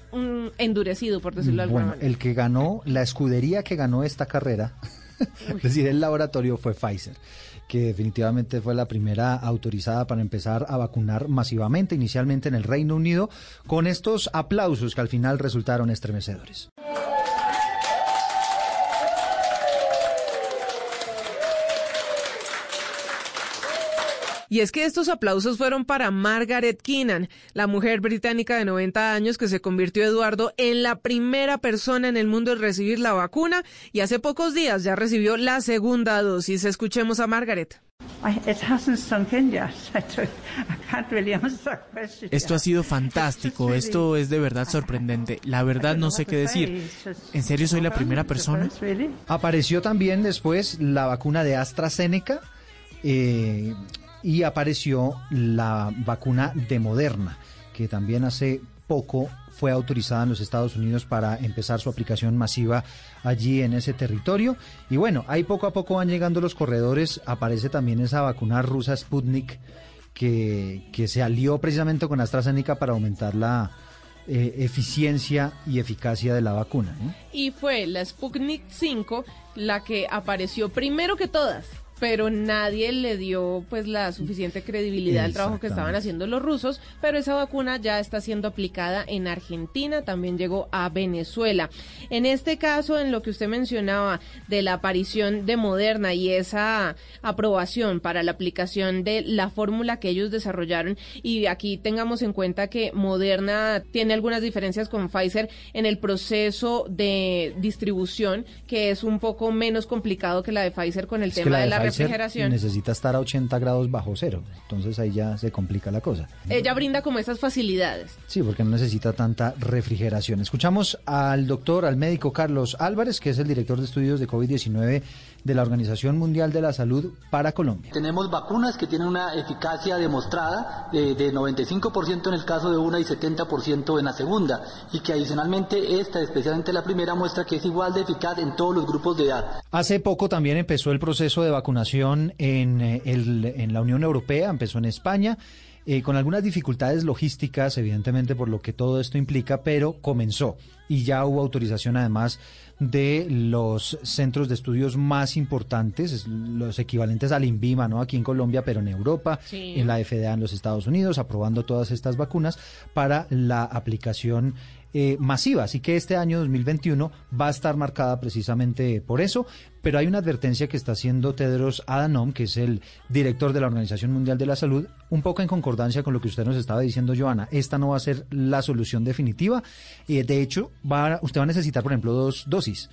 endurecido, por decirlo de alguna manera. el que ganó, la escudería que ganó esta carrera, es decir, el laboratorio fue Pfizer, que definitivamente fue la primera autorizada para empezar a vacunar masivamente, inicialmente en el Reino Unido, con estos aplausos que al final resultaron estremecedores. Y es que estos aplausos fueron para Margaret Keenan, la mujer británica de 90 años que se convirtió, Eduardo, en la primera persona en el mundo en recibir la vacuna y hace pocos días ya recibió la segunda dosis. Escuchemos a Margaret. Esto ha sido fantástico, esto es de verdad sorprendente. La verdad no sé qué decir. ¿En serio soy la primera persona? Apareció también después la vacuna de AstraZeneca eh, y apareció la vacuna de Moderna, que también hace poco fue autorizada en los Estados Unidos para empezar su aplicación masiva allí en ese territorio. Y bueno, ahí poco a poco van llegando los corredores. Aparece también esa vacuna rusa Sputnik que, que se alió precisamente con AstraZeneca para aumentar la eh, eficiencia y eficacia de la vacuna. Y fue la Sputnik 5 la que apareció primero que todas. Pero nadie le dio pues la suficiente credibilidad al trabajo que estaban haciendo los rusos, pero esa vacuna ya está siendo aplicada en Argentina, también llegó a Venezuela. En este caso, en lo que usted mencionaba de la aparición de Moderna y esa aprobación para la aplicación de la fórmula que ellos desarrollaron, y aquí tengamos en cuenta que Moderna tiene algunas diferencias con Pfizer en el proceso de distribución, que es un poco menos complicado que la de Pfizer con el Es tema de la refrigeración. necesita estar a 80 grados bajo cero, entonces ahí ya se complica la cosa. Ella brinda como esas facilidades. Sí, porque no necesita tanta refrigeración. Escuchamos al doctor, al médico Carlos Álvarez, que es el director de estudios de COVID-19 de la Organización Mundial de la Salud para Colombia. Tenemos vacunas que tienen una eficacia demostrada eh, de 95% en el caso de una y 70% en la segunda y que adicionalmente esta, especialmente la primera, muestra que es igual de eficaz en todos los grupos de edad. Hace poco también empezó el proceso de vacunación en, eh, el- en la Unión Europea, empezó en España, eh, con algunas dificultades logísticas, evidentemente por lo que todo esto implica, pero comenzó y ya hubo autorización además de los centros de estudios más importantes, es- los equivalentes al INVIMA, ¿no? Aquí en Colombia, pero en Europa, Sí. en la FDA en los Estados Unidos, aprobando todas estas vacunas para la aplicación eh, masiva. Así que este año 2021 va a estar marcada precisamente por eso, pero hay una advertencia que está haciendo Tedros Adhanom, que es el director de la Organización Mundial de la Salud, un poco en concordancia con lo que usted nos estaba diciendo, Joana. Esta no va a ser la solución definitiva. Eh, de hecho, va, usted va a necesitar, por ejemplo, dos dosis.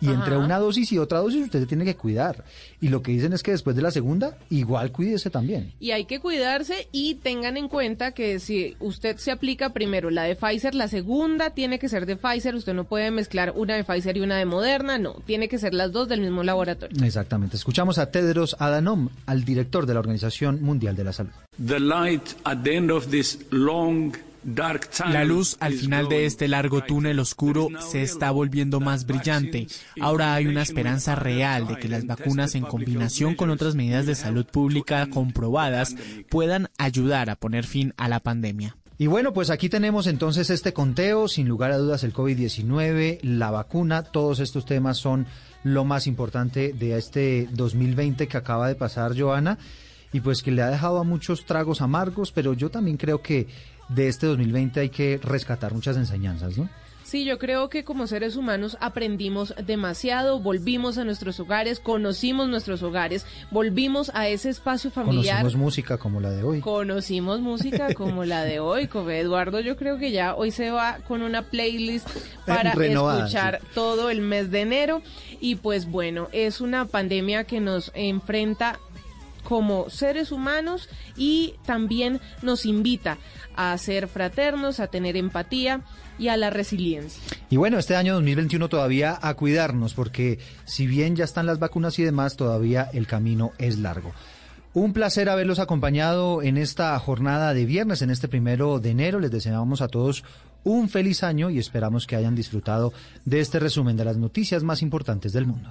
Y entre una dosis y otra dosis usted se tiene que cuidar. Y lo que dicen es que después de la segunda, igual cuídese también. Y hay que cuidarse y tengan en cuenta que si usted se aplica primero la de Pfizer, la segunda tiene que ser de Pfizer. Usted no puede mezclar una de Pfizer y una de Moderna, no. Tiene que ser las dos del mismo laboratorio. Exactamente. Escuchamos a Tedros Adhanom, al director de la Organización Mundial de la Salud. The light at the end of this long, La luz al final de este largo túnel oscuro se está volviendo más brillante. Ahora hay una esperanza real de que las vacunas en combinación con otras medidas de salud pública comprobadas puedan ayudar a poner fin a la pandemia. Y bueno, pues aquí tenemos entonces este conteo, sin lugar a dudas el COVID-19, la vacuna, todos estos temas son lo más importante de este 2020 que acaba de pasar, Joana, y pues que le ha dejado a muchos tragos amargos, pero yo también creo que de este 2020 hay que rescatar muchas enseñanzas, ¿no? Sí, yo creo que como seres humanos aprendimos demasiado, volvimos a nuestros hogares, conocimos nuestros hogares, volvimos a ese espacio familiar. Conocimos música como la de hoy. Conocimos música como la de hoy, como Eduardo, yo creo que ya hoy se va con una playlist para Renovada, escuchar todo el mes de enero y pues bueno, es una pandemia que nos enfrenta como seres humanos y también nos invita a ser fraternos, a tener empatía y a la resiliencia. Y bueno, este año 2021 todavía a cuidarnos, porque si bien ya están las vacunas y demás, todavía el camino es largo. Un placer haberlos acompañado en esta jornada de viernes, en este primero de enero. Les deseamos a todos un feliz año y esperamos que hayan disfrutado de este resumen de las noticias más importantes del mundo.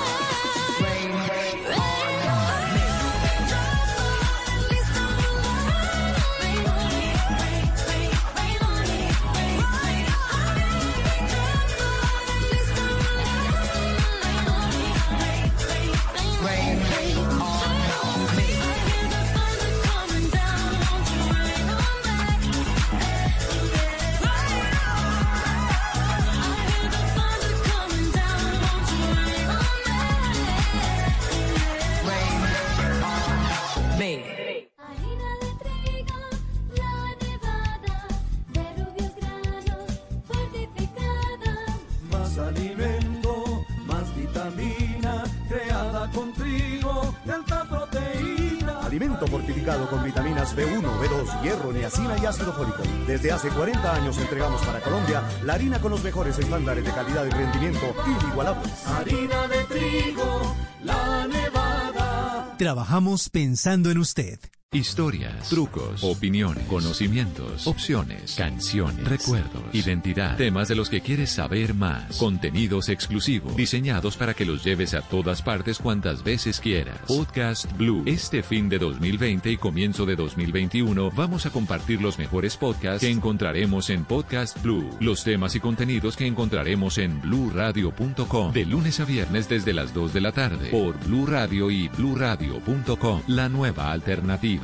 Alimento fortificado con vitaminas B1, B2, hierro, niacina y ácido fólico. Desde hace 40 años entregamos para Colombia la harina con los mejores estándares de calidad y rendimiento inigualables. Harina de trigo, la nevada. Trabajamos pensando en usted. Historias, trucos, opiniones, conocimientos, opciones, canciones, recuerdos, identidad, temas de los que quieres saber más, contenidos exclusivos, diseñados para que los lleves a todas partes cuantas veces quieras. Podcast Blue. Este fin de 2020 y comienzo de 2021 vamos a compartir los mejores podcasts que encontraremos en Podcast Blue, los temas y contenidos que encontraremos en bluradio.com de lunes a viernes desde las 2 de la tarde por Blue Radio y bluradio.com, la nueva alternativa.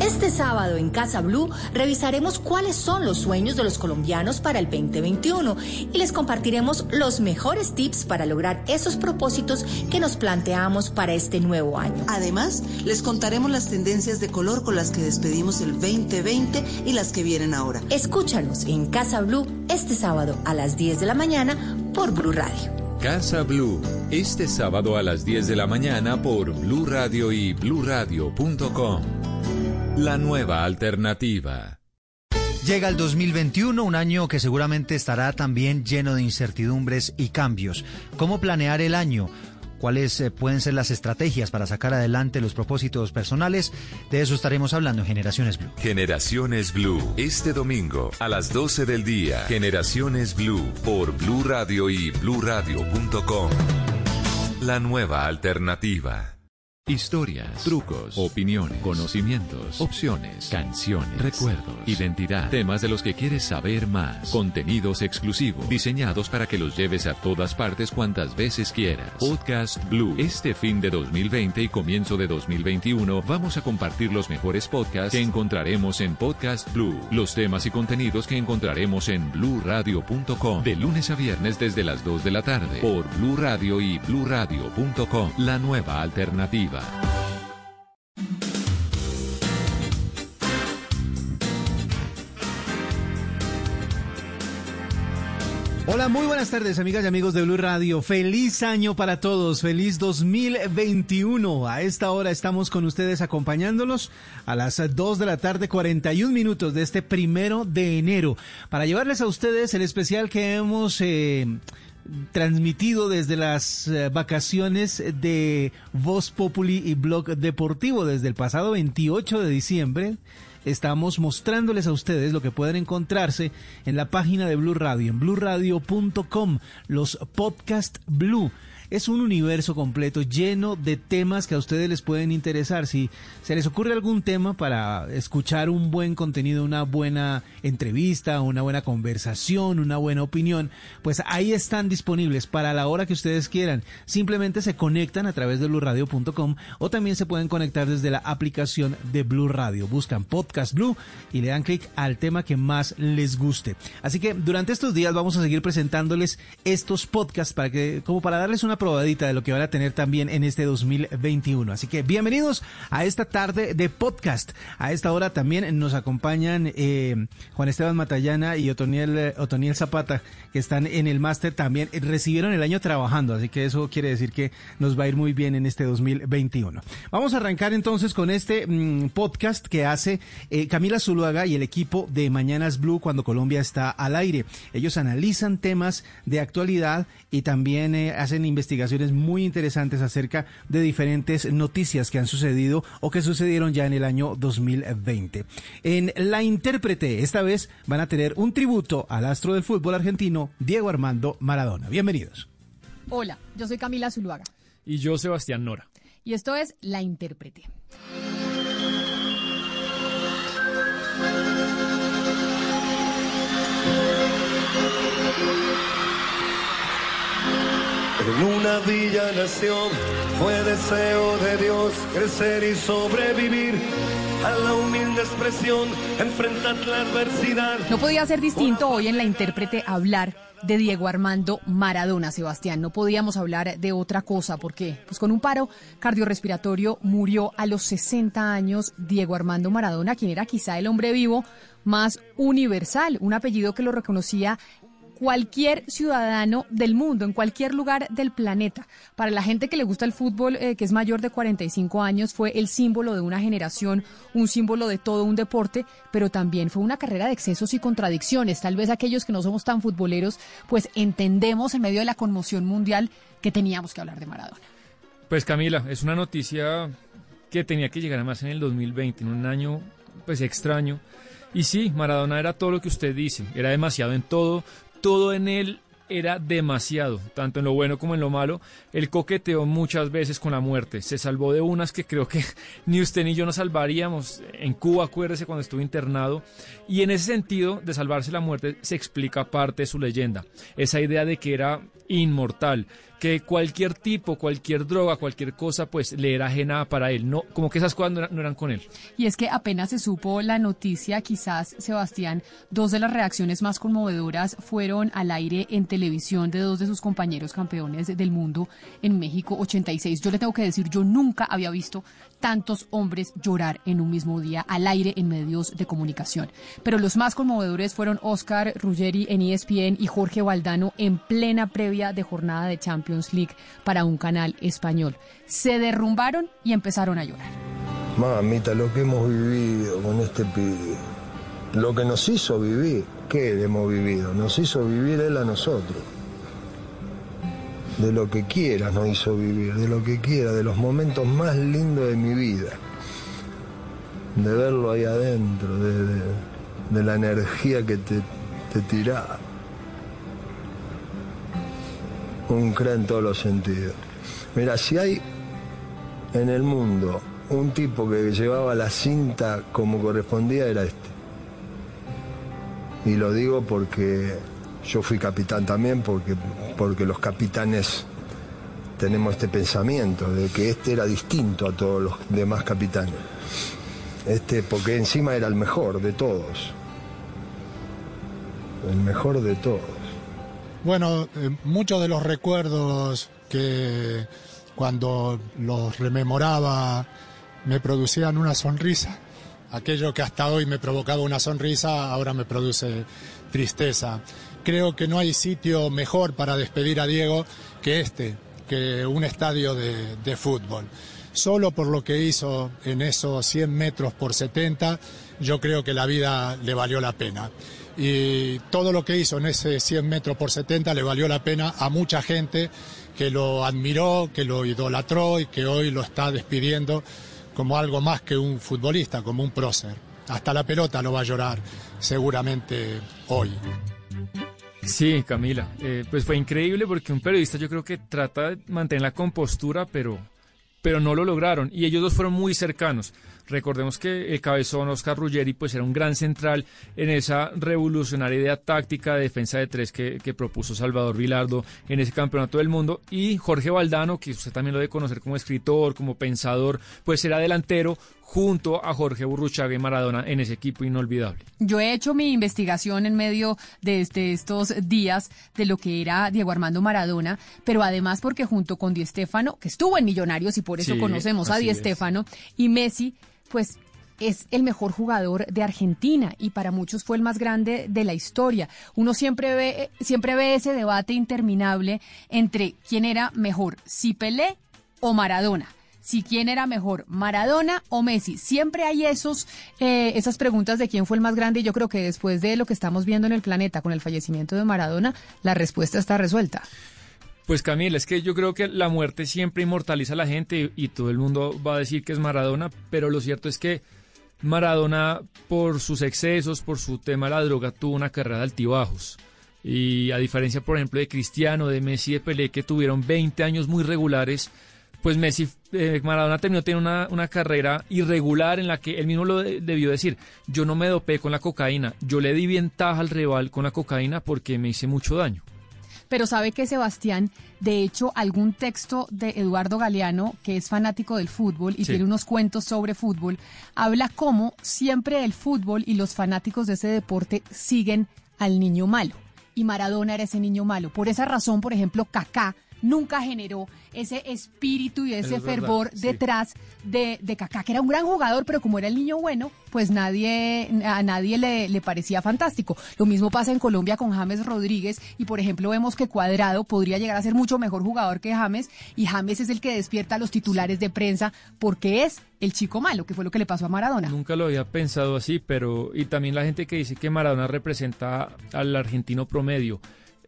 Este sábado en Casa Blue revisaremos cuáles son los sueños de los colombianos para el 2021 y les compartiremos los mejores tips para lograr esos propósitos que nos planteamos para este nuevo año. Además, les contaremos las tendencias de color con las que despedimos el 2020 y las que vienen ahora. Escúchanos en Casa Blue este sábado a las 10 de la mañana por Blue Radio. Casa Blue, este sábado a las 10 de la mañana por Blue Radio y bluradio.com. La nueva alternativa. Llega el 2021, un año que seguramente estará también lleno de incertidumbres y cambios. ¿Cómo planear el año? ¿Cuáles eh, pueden ser las estrategias para sacar adelante los propósitos personales? De eso estaremos hablando en Generaciones Blue. Generaciones Blue, este domingo a las 12 del día. Generaciones Blue por Blue Radio y bluradio.com. La nueva alternativa. Historias, trucos, opiniones, conocimientos, opciones, canciones, recuerdos, identidad, temas de los que quieres saber más, contenidos exclusivos, diseñados para que los lleves a todas partes cuantas veces quieras. Podcast Blue. Este fin de 2020 y comienzo de 2021 vamos a compartir los mejores podcasts que encontraremos en Podcast Blue, los temas y contenidos que encontraremos en bluradio.com de lunes a viernes desde las 2 de la tarde por Blue Radio y bluradio.com, la nueva alternativa. Hola, muy buenas tardes, amigas y amigos de Blue Radio. Feliz año para todos, feliz 2021. A esta hora estamos con ustedes acompañándolos a las 2 de la tarde, 41 minutos de este primero de enero, para llevarles a ustedes el especial que hemos eh, transmitido desde las eh, vacaciones de Voz Populi y Blog Deportivo desde el pasado 28 de diciembre. Estamos mostrándoles a ustedes lo que pueden encontrarse en la página de Blue Radio, en bluradio.com, los podcast Blue. Es un universo completo lleno de temas que a ustedes les pueden interesar. Si se les ocurre algún tema para escuchar un buen contenido, una buena entrevista, una buena conversación, una buena opinión, pues ahí están disponibles para la hora que ustedes quieran. Simplemente se conectan a través de bluradio.com o también se pueden conectar desde la aplicación de Blue Radio. Buscan Podcast Blue y le dan clic al tema que más les guste. Así que durante estos días vamos a seguir presentándoles estos podcasts para que, como para darles una probadita de lo que van a tener también en este 2021. Así que bienvenidos a esta tarde de podcast. A esta hora también nos acompañan eh, Juan Esteban Matallana y Otoniel, eh, Otoniel Zapata, que están en el máster también. Recibieron el año trabajando, así que eso quiere decir que nos va a ir muy bien en este 2021. Vamos a arrancar entonces con este mm, podcast que hace eh, Camila Zuluaga y el equipo de Mañanas Blue cuando Colombia está al aire. Ellos analizan temas de actualidad y también eh, hacen investigaciones muy interesantes acerca de diferentes noticias que han sucedido o que sucedieron ya en el año 2020. En La Intérprete, esta vez van a tener un tributo al astro del fútbol argentino, Diego Armando Maradona. Bienvenidos. Hola, yo soy Camila Zuluaga Y yo, Sebastián Nora. y esto es La Intérprete. En una villa nació, fue deseo de Dios crecer y sobrevivir a la humilde expresión, enfrentar la adversidad. No podía ser distinto hoy en La Intérprete hablar de Diego Armando Maradona, Sebastián. No podíamos hablar de otra cosa porque, pues con un paro cardiorrespiratorio murió a los 60 años Diego Armando Maradona, quien era quizá el hombre vivo más universal, un apellido que lo reconocía cualquier ciudadano del mundo, en cualquier lugar del planeta. Para la gente que le gusta el fútbol, eh, que es mayor de 45 años, fue el símbolo de una generación, un símbolo de todo un deporte, pero también fue una carrera de excesos y contradicciones. Tal vez aquellos que no somos tan futboleros, pues entendemos en medio de la conmoción mundial que teníamos que hablar de Maradona. Pues Camila, es una noticia que tenía que llegar además en el 2020, en un año pues extraño. Y sí, Maradona era todo lo que usted dice, era demasiado en todo, todo en él era demasiado, tanto en lo bueno como en lo malo. Él coqueteó muchas veces con la muerte, se salvó de unas que creo que ni usted ni yo nos salvaríamos. En Cuba, acuérdese cuando estuvo internado. Y en ese sentido de salvarse la muerte se explica parte de su leyenda, esa idea de que era inmortal, que cualquier tipo, cualquier droga, cualquier cosa, pues le era ajena para él. No, como que esas cosas no no eran con él. Y es que apenas se supo la noticia, quizás, Sebastián, dos de las reacciones más conmovedoras fueron al aire en televisión de dos de sus compañeros campeones del mundo en México 86. Yo le tengo que decir, yo nunca había visto tantos hombres llorar en un mismo día al aire en medios de comunicación. Pero los más conmovedores fueron Oscar Ruggeri en ESPN y Jorge Valdano en plena previa de jornada de Champions League para un canal español. Se derrumbaron y empezaron a llorar. Mamita, lo que hemos vivido con este pibe, lo que nos hizo vivir, ¿qué hemos vivido? Nos hizo vivir él a nosotros. De lo que quiera nos hizo vivir, de lo que quiera, de los momentos más lindos de mi vida. De verlo ahí adentro, de, la energía que te, te tiraba. Un crack en todos los sentidos. Mira, si hay en el mundo un tipo que llevaba la cinta como correspondía era este. Y lo digo porque yo fui capitán también, porque, porque los capitanes tenemos este pensamiento de que este era distinto a todos los demás capitanes. Este, porque encima era el mejor de todos. El mejor de todos. Bueno, eh, muchos de los recuerdos que cuando los rememoraba me producían una sonrisa. Aquello que hasta hoy me provocaba una sonrisa, ahora me produce tristeza. Creo que no hay sitio mejor para despedir a Diego que este, que un estadio de, de fútbol. Solo por lo que hizo en esos 100 metros por 70, yo creo que la vida le valió la pena. Y todo lo que hizo en ese 100 metros por 70 le valió la pena a mucha gente que lo admiró, que lo idolatró y que hoy lo está despidiendo como algo más que un futbolista, como un prócer. Hasta la pelota lo va a llorar seguramente hoy. Sí, Camila, eh, pues fue increíble porque un periodista yo creo que trata de mantener la compostura, pero, pero no lo lograron. Y ellos dos fueron muy cercanos. Recordemos que el cabezón Oscar Ruggeri pues era un gran central en esa revolucionaria idea táctica de defensa de tres que, que propuso Salvador Vilardo en ese campeonato del mundo. Y Jorge Valdano, que usted también lo debe conocer como escritor, como pensador, pues era delantero junto a Jorge Burruchaga y Maradona en ese equipo inolvidable. Yo he hecho mi investigación en medio de, de estos días de lo que era Diego Armando Maradona, pero además porque junto con Di Stéfano, que estuvo en Millonarios y por eso Sí, conocemos a Di es. Stéfano, y Messi, pues es el mejor jugador de Argentina y para muchos fue el más grande de la historia. Uno siempre ve, siempre ve ese debate interminable entre quién era mejor, si Pelé o Maradona. Si quién era mejor, Maradona o Messi. Siempre hay esos, eh, esas preguntas de quién fue el más grande y yo creo que después de lo que estamos viendo en el planeta con el fallecimiento de Maradona, la respuesta está resuelta. Pues Camila, es que yo creo que la muerte siempre inmortaliza a la gente y, y todo el mundo va a decir que es Maradona, pero lo cierto es que Maradona, por sus excesos, por su tema de la droga, tuvo una carrera de altibajos. Y a diferencia, por ejemplo, de Cristiano, de Messi, de Pelé, que tuvieron 20 años muy regulares, pues Messi, eh, Maradona terminó teniendo una, una carrera irregular en la que él mismo lo de- debió decir, yo no me dopé con la cocaína, yo le di ventaja al rival con la cocaína porque me hice mucho daño. Pero sabe que Sebastián, de hecho, algún texto de Eduardo Galeano, que es fanático del fútbol y Sí. tiene unos cuentos sobre fútbol, habla cómo siempre el fútbol y los fanáticos de ese deporte siguen al niño malo. Y Maradona era ese niño malo. Por esa razón, por ejemplo, Kaká nunca generó ese espíritu y ese Es verdad, fervor sí. detrás de, de Kaká, que era un gran jugador, pero como era el niño bueno, pues nadie, a nadie le, le parecía fantástico. Lo mismo pasa en Colombia con James Rodríguez y por ejemplo vemos que Cuadrado podría llegar a ser mucho mejor jugador que James y James es el que despierta a los titulares de prensa porque es el chico malo, que fue lo que le pasó a Maradona. Nunca lo había pensado así, pero y también la gente que dice que Maradona representa al argentino promedio,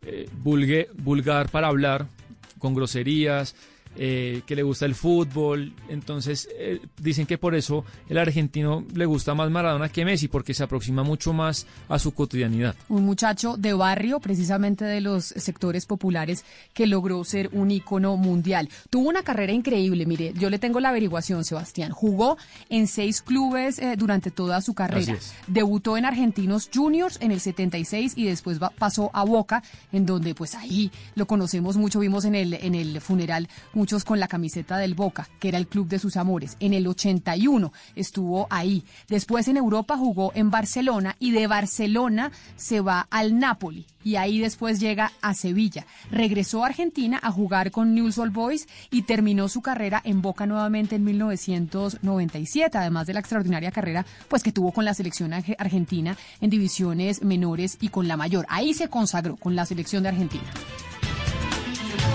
eh, vulgue- vulgar para hablar, con groserías, eh, que le gusta el fútbol, entonces eh, dicen que por eso el argentino le gusta más Maradona que Messi, porque se aproxima mucho más a su cotidianidad. un muchacho de barrio, precisamente de los sectores populares, que logró ser un ícono mundial. Tuvo una carrera increíble, mire, yo le tengo la averiguación, Sebastián. Jugó en seis clubes eh, durante toda su carrera. Debutó en Argentinos Juniors en el 76 y después va- pasó a Boca, en donde pues ahí lo conocemos mucho, vimos en el, en el funeral muchos con la camiseta del Boca, que era el club de sus amores. En el 81 estuvo ahí. Después en Europa jugó en Barcelona y de Barcelona se va al Napoli y ahí después llega a Sevilla. Regresó a Argentina a jugar con Newell's Old Boys y terminó su carrera en Boca nuevamente en 1997, además de la extraordinaria carrera pues que tuvo con la selección arge- argentina en divisiones menores y con la mayor. Ahí se consagró con la selección de Argentina.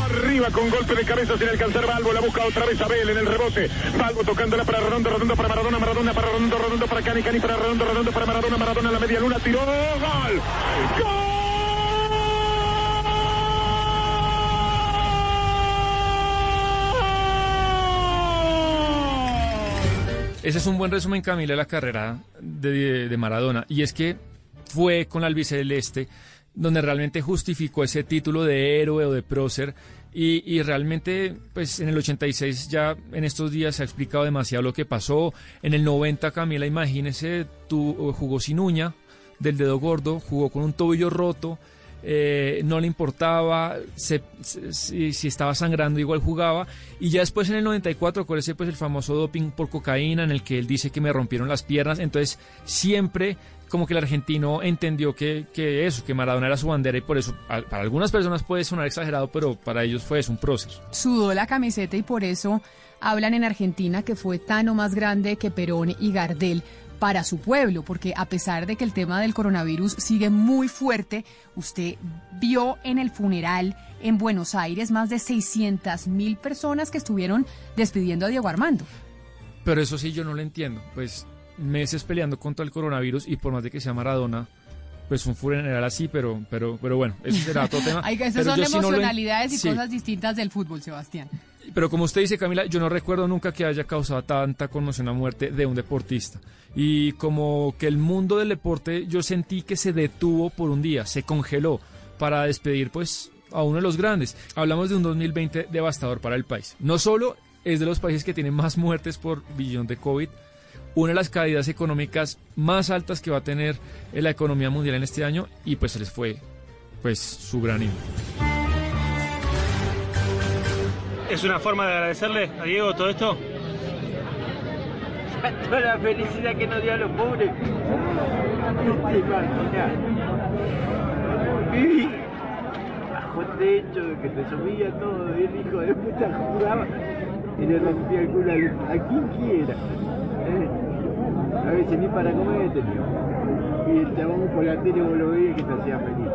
Arriba con golpe de cabeza sin alcanzar Balbo, la busca otra vez Abel en el rebote. Balbo tocándola para Redondo, Redondo para Maradona, Maradona para Redondo, Redondo para Cani, Cani para Redondo, Redondo para Maradona, Maradona en la media luna, tiró, gol. Ese es un buen resumen, Camila, de la carrera de, de Maradona. Y es que fue con la albiceleste donde realmente justificó ese título de héroe o de prócer. Y, y realmente, pues en el 86 ya en estos días se ha explicado demasiado lo que pasó. En el 90, Camila, imagínese, tú, jugó sin uña del dedo gordo, jugó con un tobillo roto. eh, no le importaba se- se- si, si estaba sangrando igual jugaba y ya después en el 94 acuérdese pues el famoso doping por cocaína en el que él dice que me rompieron las piernas entonces siempre como que el argentino entendió que, que eso, que Maradona era su bandera y por eso a- para algunas personas puede sonar exagerado pero para ellos fue eso, un prócer sudó la camiseta y por eso hablan en Argentina que fue tan o más grande que Perón y Gardel para su pueblo, porque a pesar de que el tema del coronavirus sigue muy fuerte, usted vio en el funeral en Buenos Aires más de 600 mil personas que estuvieron despidiendo a Diego Armando. Pero eso sí yo no lo entiendo. Pues meses peleando contra el coronavirus y por más de que sea Maradona, pues un funeral así, pero, pero, pero bueno, eso será otro tema. Hay que esas Pero son sí no lo emocionalidades y sí, cosas distintas del fútbol, Sebastián. Pero como usted dice, Camila, yo no recuerdo nunca que haya causado tanta conmoción la muerte de un deportista. Y como que el mundo del deporte yo sentí que se detuvo por un día, se congeló para despedir pues a uno de los grandes. Hablamos de un 2020 devastador para el país. No solo es de los países que tienen más muertes por billón de COVID, una de las caídas económicas más altas que va a tener eh, la economía mundial en este año y pues se les fue pues su gran hijo. ¿Es una forma de agradecerle a Diego todo esto? Toda la felicidad que nos dio a los pobres. Viví bajo techo, que te subía todo, y el hijo de puta jugaba y le rompía el culo a quien quiera. ¿Eh? A veces ni para comer tenía. Y el chabón por la tele vos lo veías que te hacía feliz.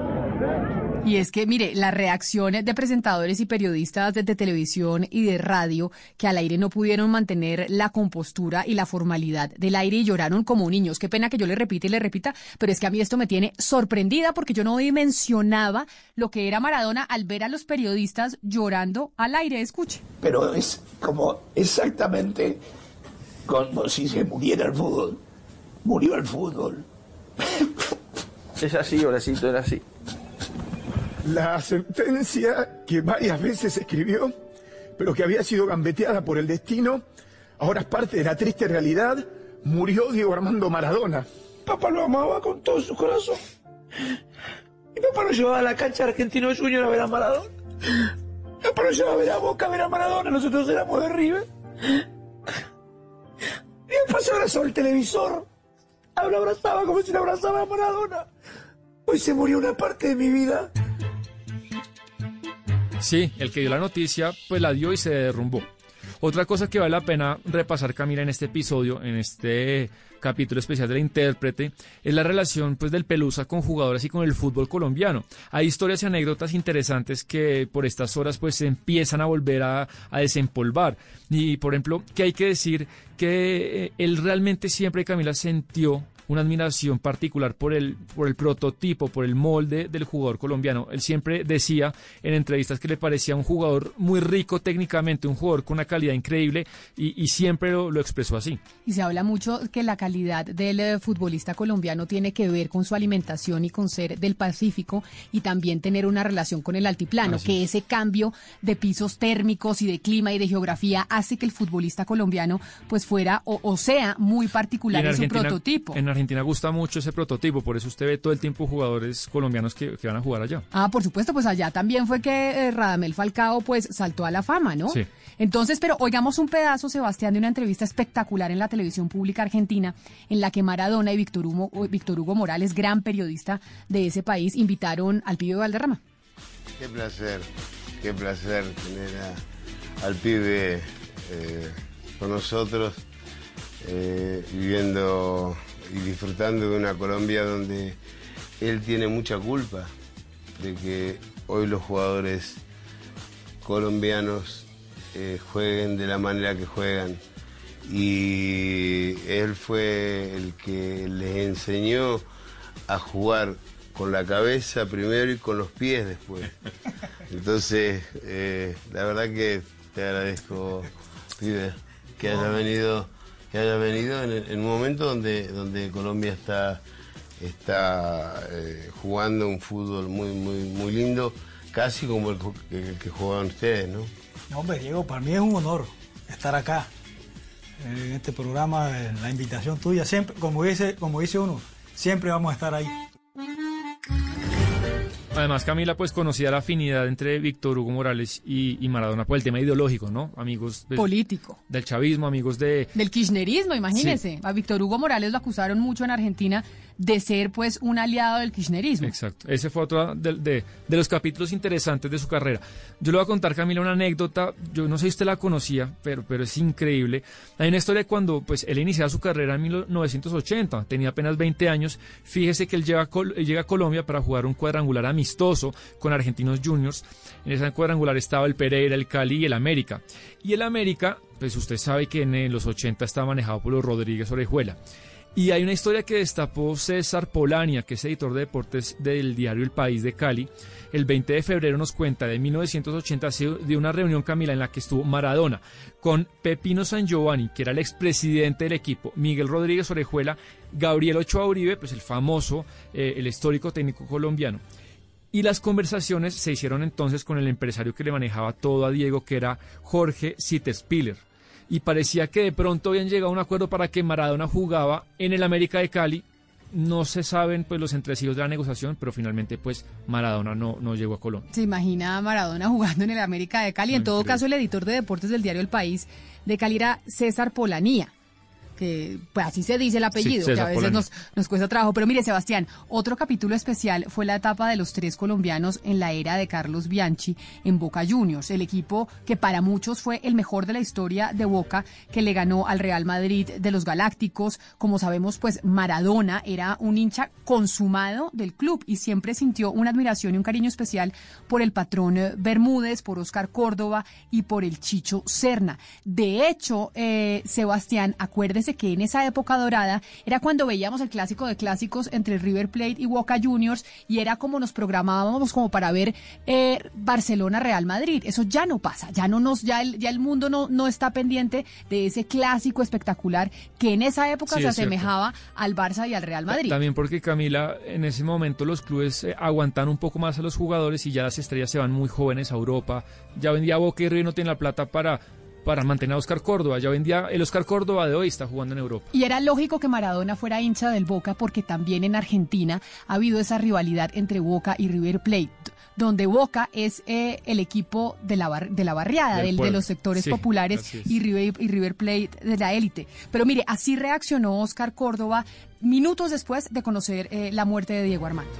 Y es que, mire, las reacciones de presentadores y periodistas de, de televisión y de radio que al aire no pudieron mantener la compostura y la formalidad del aire y lloraron como niños. Qué pena que yo le repita y le repita, pero es que a mí esto me tiene sorprendida porque yo no dimensionaba lo que era Maradona al ver a los periodistas llorando al aire. Escuche. pero es como exactamente como si se muriera el fútbol. Murió el fútbol. Es así, Horacito, era así. La sentencia que varias veces escribió, pero que había sido gambeteada por el destino, ahora es parte de la triste realidad. Murió Diego Armando Maradona. Papá lo amaba con todo su corazón. Mi papá lo llevaba a la cancha de Argentino Junior a ver a Maradona. Mi papá lo llevaba a ver a Boca a ver a Maradona. Nosotros éramos de River. Mi papá se abrazaba el televisor. Lo abrazaba como si le abrazaba a Maradona. Hoy se murió una parte de mi vida. Sí, el que dio la noticia, pues la dio y se derrumbó. Otra cosa que vale la pena repasar, Camila, en este episodio, en este capítulo especial de la intérprete, es la relación pues del Pelusa con jugadores y con el fútbol colombiano. Hay historias y anécdotas interesantes que por estas horas pues se empiezan a volver a, a desempolvar. Y por ejemplo, que hay que decir que eh, él realmente siempre, Camila, sintió una admiración particular por el, por el prototipo, por el molde del jugador colombiano. Él siempre decía en entrevistas que le parecía un jugador muy rico técnicamente, un jugador con una calidad increíble y, y siempre lo, lo expresó así. Y se habla mucho que la calidad del eh, futbolista colombiano tiene que ver con su alimentación y con ser del Pacífico y también tener una relación con el altiplano, Así que ese cambio de pisos térmicos y de clima y de geografía hace que el futbolista colombiano pues fuera o, o sea muy particular en, su prototipo. en Argentina gusta mucho ese prototipo, por eso usted ve todo el tiempo jugadores colombianos que, que van a jugar allá. Ah, por supuesto, pues allá también fue que eh, Radamel Falcao pues saltó a la fama, ¿no? Sí. Entonces, pero oigamos un pedazo, Sebastián, de una entrevista espectacular en la televisión pública argentina, en la que Maradona y Víctor Hugo, Víctor Hugo Morales, gran periodista de ese país, invitaron al pibe Valderrama. Qué placer, qué placer tener a- al pibe eh, con nosotros, eh, viviendo y disfrutando de una Colombia donde él tiene mucha culpa de que hoy los jugadores colombianos eh, jueguen de la manera que juegan. Y él fue el que les enseñó a jugar con la cabeza primero y con los pies después. Entonces, eh, la verdad que te agradezco, pibe, que haya venido, que haya venido en, un momento donde, donde Colombia está, está eh, jugando un fútbol muy, muy, muy lindo, casi como el, el que juegan ustedes, ¿no? No, hombre, Diego, para mí es un honor estar acá en este programa, la invitación tuya. Siempre, como dice, como dice uno, siempre vamos a estar ahí. Además, Camila, pues conocía la afinidad entre Víctor Hugo Morales y, y Maradona por el tema ideológico, ¿no? Amigos de- Político. del chavismo, amigos de... Del kirchnerismo, imagínese. A Víctor Hugo Morales lo acusaron mucho en Argentina de ser pues un aliado del kirchnerismo. Exacto. Ese fue otro de, de- los capítulos interesantes de su carrera. Yo le voy a contar, Camila, una anécdota. Yo no sé si usted la conocía, pero, pero es increíble. Hay una historia de cuando pues, él iniciaba su carrera en 1980. Tenía apenas 20 años. Fíjese que él llega llega a Colombia para jugar un cuadrangular amistoso con Argentinos Juniors. En ese cuadrangular estaba el Pereira, el Cali y el América. Y el América, pues usted sabe que en, los 80 estaba manejado por los Rodríguez Orejuela. Y hay una historia que destapó César Polania, que es editor de deportes del diario El País de Cali. El 20 de febrero nos cuenta de 1980 se dio una reunión, Camila, en la que estuvo Maradona con Pepino San Giovanni, que era el expresidente del equipo, Miguel Rodríguez Orejuela, Gabriel Ochoa Uribe, pues el famoso, eh, el histórico técnico colombiano. Y las conversaciones se hicieron entonces con el empresario que le manejaba todo a Diego, que era Jorge Sitespiller. Y parecía que de pronto habían llegado a un acuerdo para que Maradona jugaba en el América de Cali. No se saben pues los entresijos de la negociación, pero finalmente pues Maradona no, no llegó a Colombia. Se imagina a Maradona jugando en el América de Cali. En todo caso, el editor de deportes del diario El País de Cali era César Polanía. Que pues así se dice el apellido, que a veces nos, nos cuesta trabajo. Pero mire, Sebastián, otro capítulo especial fue la etapa de los tres colombianos en la era de Carlos Bianchi en Boca Juniors, el equipo que para muchos fue el mejor de la historia de Boca, que le ganó al Real Madrid de los Galácticos. Como sabemos, pues Maradona era un hincha consumado del club y siempre sintió una admiración y un cariño especial por el patrón eh, Bermúdez, por Oscar Córdoba y por el Chicho Serna. De hecho, eh, Sebastián, acuérdese que en esa época dorada era cuando veíamos el clásico de clásicos entre River Plate y Boca Juniors y era como nos programábamos como para ver eh, Barcelona Real Madrid. Eso ya no pasa, ya no nos, ya el, ya el mundo no, no está pendiente de ese clásico espectacular que en esa época Sí, se es cierto. asemejaba al Barça y al Real Madrid. También porque Camila, en ese momento los clubes eh, aguantan un poco más a los jugadores y ya las estrellas se van muy jóvenes a Europa. Ya vendía Boca y River no tienen la plata para, para mantener a Oscar Córdoba. Ya vendía el Oscar Córdoba de hoy está jugando en Europa. Y era lógico que Maradona fuera hincha del Boca porque también en Argentina ha habido esa rivalidad entre Boca y River Plate, donde Boca es eh, el equipo de la, bar- de la barriada, Del de los sectores Sí, populares y River, y River Plate de la élite. Pero mire, así reaccionó Oscar Córdoba minutos después de conocer eh, la muerte de Diego Armando.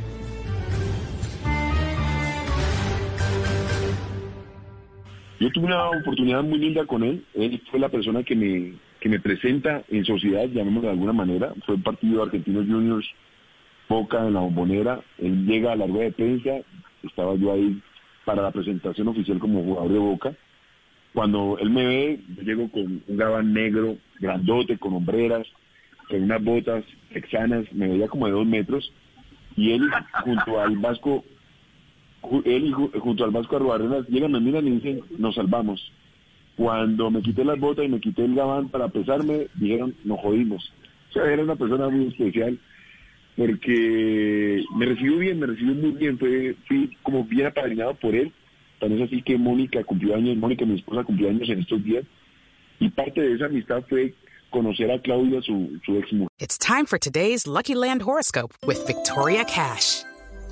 Yo tuve una oportunidad muy linda con él. Él fue la persona que me, que me presenta en sociedad, llamémoslo de alguna manera. Fue el partido de Argentinos Juniors Boca en la bombonera. Él llega a la rueda de prensa. Estaba yo ahí para la presentación oficial como jugador de Boca. Cuando él me ve, yo llego con un gabán negro, grandote, con hombreras, con unas botas texanas, me veía como de dos metros. Y él, junto al Vasco él y ju- junto al Vasco Arruarenas llegan, me miran y dicen, nos salvamos. Cuando me quité las botas y me quité el gabán para pesarme, dijeron, nos jodimos. O sea, era una persona muy especial porque me recibió bien, me recibió muy bien, fui como bien apadrinado por él. Tan es así que Mónica cumplió años, Mónica, mi esposa, cumplió años en estos días. Y parte de esa amistad fue conocer a Claudia, su, su ex mujer. It's time for today's Lucky Land horoscope with Victoria Cash.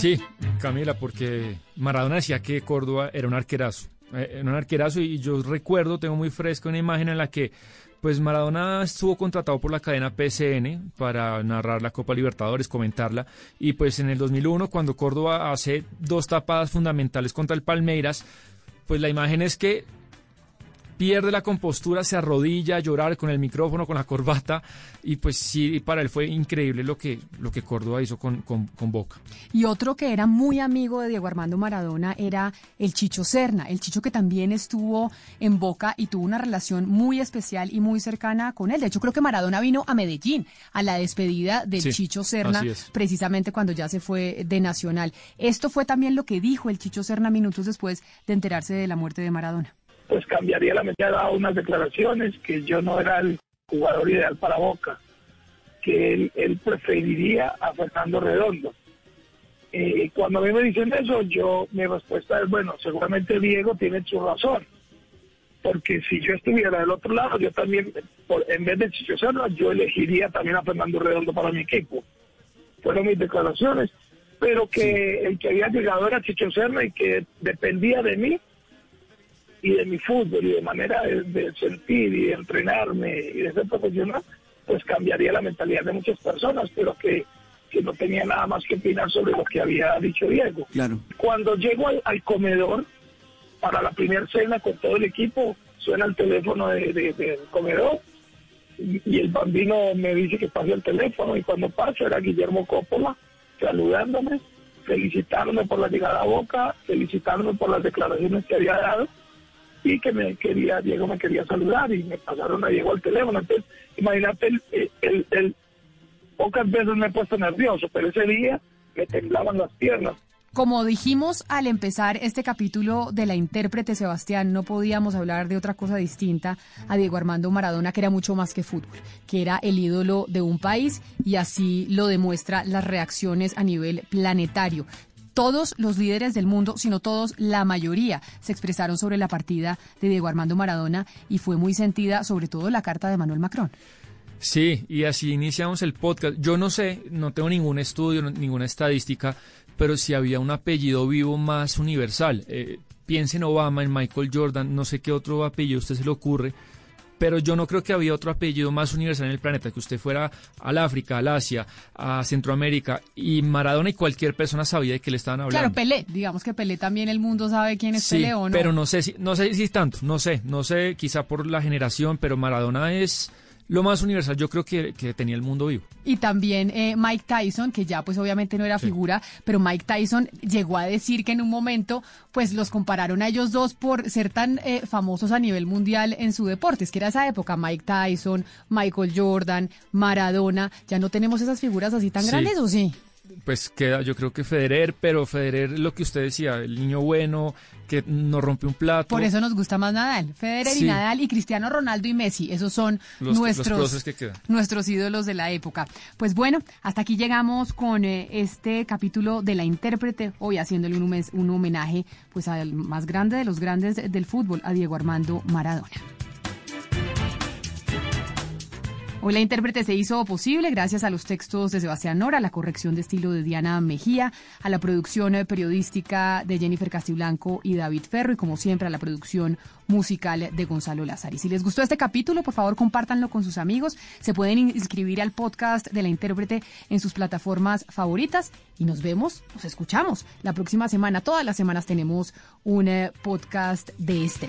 Sí, Camila, porque Maradona decía que Córdoba era un arquerazo. eh, Era un arquerazo y yo recuerdo, tengo muy fresca una imagen en la que pues Maradona estuvo contratado por la cadena PSN para narrar la Copa Libertadores, comentarla, y pues en el 2001 cuando Córdoba hace dos tapadas fundamentales contra el Palmeiras, pues la imagen es que pierde la compostura, se arrodilla a llorar con el micrófono, con la corbata, y pues sí, para él fue increíble lo que, lo que Córdoba hizo con, con, con Boca. Y otro que era muy amigo de Diego Armando Maradona era el Chicho Serna, el Chicho que también estuvo en Boca y tuvo una relación muy especial y muy cercana con él. De hecho, creo que Maradona vino a Medellín a la despedida del Sí, Chicho Serna, precisamente cuando ya se fue de Nacional. Esto fue también lo que dijo el Chicho Serna minutos después de enterarse de la muerte de Maradona. Pues cambiaría la medida, ha dado unas declaraciones que yo no era el jugador ideal para Boca, que él, él preferiría a Fernando Redondo. Eh, cuando a mí me dicen eso, yo mi respuesta es, bueno, seguramente Diego tiene su razón, porque si yo estuviera del otro lado, yo también, por- en vez de Chicho yo elegiría también a Fernando Redondo para mi equipo. Fueron mis declaraciones, pero que el que había llegado era Chicho Serna y que dependía de mí y de mi fútbol y de manera de, de sentir y de entrenarme y de ser profesional, pues cambiaría la mentalidad de muchas personas, pero que, que no tenía nada más que opinar sobre lo que había dicho Diego. Claro. Cuando llego al, al comedor para la primera cena con todo el equipo, suena el teléfono de- de- del comedor y, y el bambino me dice que pase el teléfono y cuando paso era Guillermo Coppola saludándome, felicitándome por la llegada a Boca, felicitándome por las declaraciones que había dado y que me quería, Diego me quería saludar y me pasaron a Diego al teléfono. Entonces, imagínate, el, el, el- pocas veces me he puesto nervioso, pero ese día me temblaban las piernas. Como dijimos al empezar este capítulo de la intérprete Sebastián, no podíamos hablar de otra cosa distinta a Diego Armando Maradona, que era mucho más que fútbol, que era el ídolo de un país y así lo demuestra las reacciones a nivel planetario. Todos los líderes del mundo, sino todos, la mayoría, se expresaron sobre la partida de Diego Armando Maradona y fue muy sentida, sobre todo la carta de Manuel Macron. Sí, y así iniciamos el podcast. Yo no sé, no tengo ningún estudio, ninguna estadística, pero si había un apellido vivo más universal. Eh, piense en Obama, en Michael Jordan, no sé qué otro apellido a usted se le ocurre, pero yo no creo que había otro apellido más universal en el planeta, que usted fuera al África, al Asia, a Centroamérica, y Maradona y cualquier persona sabía de qué le estaban hablando. Claro, Pelé, digamos que Pelé también el mundo sabe quién es Sí, Pelé o no. pero no sé si, no sé si tanto, no sé, no sé, quizá por la generación, pero Maradona es lo más universal, yo creo que, que tenía el mundo vivo. Y también eh, Mike Tyson, que ya pues obviamente no era figura, pero Mike Tyson llegó a decir que en un momento pues los compararon a ellos dos por ser tan eh, famosos a nivel mundial en su deporte. Es que era esa época, Mike Tyson, Michael Jordan, Maradona, ya no tenemos esas figuras así tan Sí. grandes o sí. Pues queda, yo creo que Federer, pero Federer, lo que usted decía, el niño bueno, que no rompe un plato. Por eso nos gusta más Nadal. Federer y. Nadal y Cristiano Ronaldo y Messi. Esos son Los- nuestros, próceres que quedan. nuestros ídolos de la época. Pues bueno, hasta aquí llegamos con eh, este capítulo de La Intérprete, hoy haciéndole un, un homenaje pues al más grande de los grandes del fútbol, a Diego Armando Maradona. Hoy la intérprete se hizo posible gracias a los textos de Sebastián Nora, a la corrección de estilo de Diana Mejía, a la producción eh, periodística de Jennifer Castiblanco y David Ferro y como siempre a la producción musical de Gonzalo Lázaro. Y si les gustó este capítulo, por favor compártanlo con sus amigos. Se pueden inscribir al podcast de la intérprete en sus plataformas favoritas y nos vemos, nos escuchamos la próxima semana. Todas las semanas tenemos un eh, podcast de este.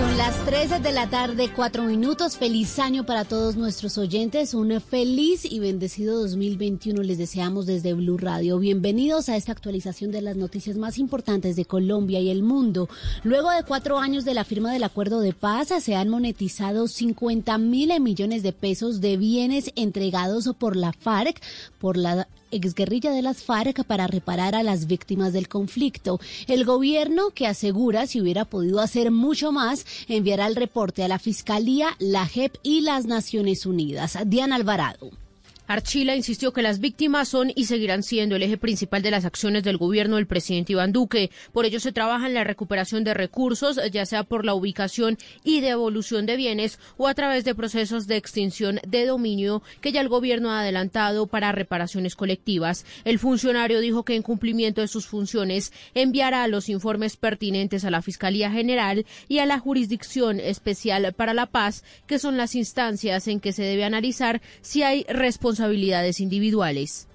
Son las 13 de la tarde, cuatro minutos. Feliz año para todos nuestros oyentes. Un feliz y bendecido 2021 les deseamos desde Blue Radio. Bienvenidos a esta actualización de las noticias más importantes de Colombia y el mundo. Luego de cuatro años de la firma del acuerdo de paz, se han monetizado 50 mil millones de pesos de bienes entregados por la FARC, por la exguerrilla de las FARC para reparar a las víctimas del conflicto. El gobierno, que asegura si hubiera podido hacer mucho más, enviará el reporte a la Fiscalía, la JEP y las Naciones Unidas. Diana Alvarado. Archila insistió que las víctimas son y seguirán siendo el eje principal de las acciones del gobierno del presidente Iván Duque. Por ello se trabaja en la recuperación de recursos, ya sea por la ubicación y devolución de bienes o a través de procesos de extinción de dominio que ya el gobierno ha adelantado para reparaciones colectivas. El funcionario dijo que en cumplimiento de sus funciones enviará los informes pertinentes a la Fiscalía General y a la Jurisdicción Especial para la Paz, que son las instancias en que se debe analizar si hay responsabilidades individuales.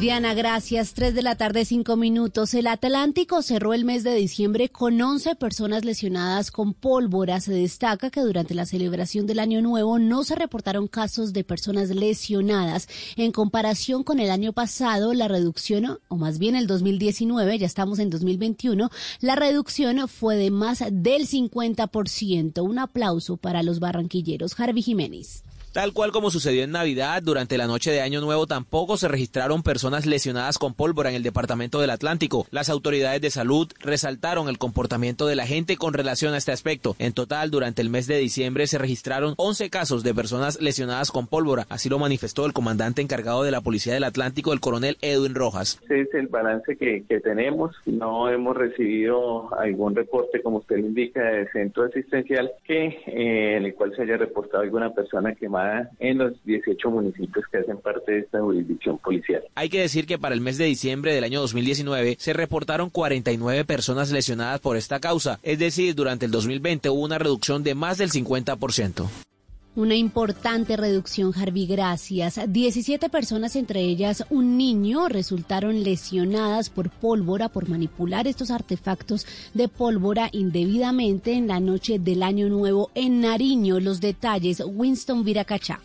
Diana, gracias. Tres de la tarde, cinco minutos. El Atlántico cerró el mes de diciembre con 11 personas lesionadas con pólvora. Se destaca que durante la celebración del Año Nuevo no se reportaron casos de personas lesionadas. En comparación con el año pasado, la reducción, o más bien el 2019, ya estamos en 2021, la reducción fue de más del 50%. Un aplauso para los barranquilleros. Harvey Jiménez. Tal cual como sucedió en Navidad, durante la noche de Año Nuevo tampoco se registraron personas lesionadas con pólvora en el departamento del Atlántico. Las autoridades de salud resaltaron el comportamiento de la gente con relación a este aspecto. En total, durante el mes de diciembre se registraron 11 casos de personas lesionadas con pólvora. Así lo manifestó el comandante encargado de la Policía del Atlántico, el coronel Edwin Rojas. Es el balance que, tenemos. No hemos recibido algún reporte, como usted indica, del centro asistencial, que eh, en el cual se haya reportado alguna persona quemada en los 18 municipios que hacen parte de esta jurisdicción policial. Hay que decir que para el mes de diciembre del año 2019 se reportaron 49 personas lesionadas por esta causa, es decir, durante el 2020 hubo una reducción de más del 50%. Una importante reducción, Harvey, gracias. 17 personas, entre ellas un niño, resultaron lesionadas por pólvora, por manipular estos artefactos de pólvora indebidamente en la noche del Año Nuevo en Nariño. Los detalles, Winston Viracachá.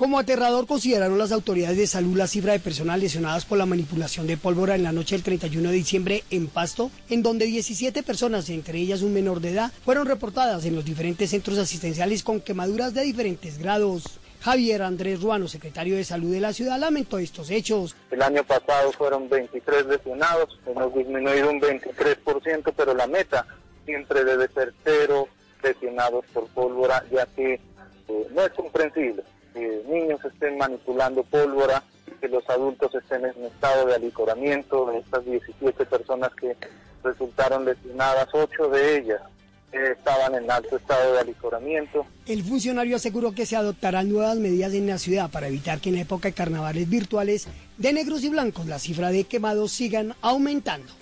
Como aterrador consideraron las autoridades de salud la cifra de personas lesionadas por la manipulación de pólvora en la noche del 31 de diciembre en Pasto, en donde 17 personas, entre ellas un menor de edad, fueron reportadas en los diferentes centros asistenciales con quemaduras de diferentes grados. Javier Andrés Ruano, secretario de Salud de la ciudad, lamentó estos hechos. El año pasado fueron 23 lesionados, hemos disminuido un 23%, pero la meta siempre debe ser cero lesionados por pólvora, ya que eh, no es comprensible que niños estén manipulando pólvora, que los adultos estén en estado de alicoramiento, de estas 17 personas que resultaron lesionadas, 8 de ellas eh, estaban en alto estado de alicoramiento. El funcionario aseguró que se adoptarán nuevas medidas en la ciudad para evitar que en época de carnavales virtuales de negros y blancos la cifra de quemados sigan aumentando.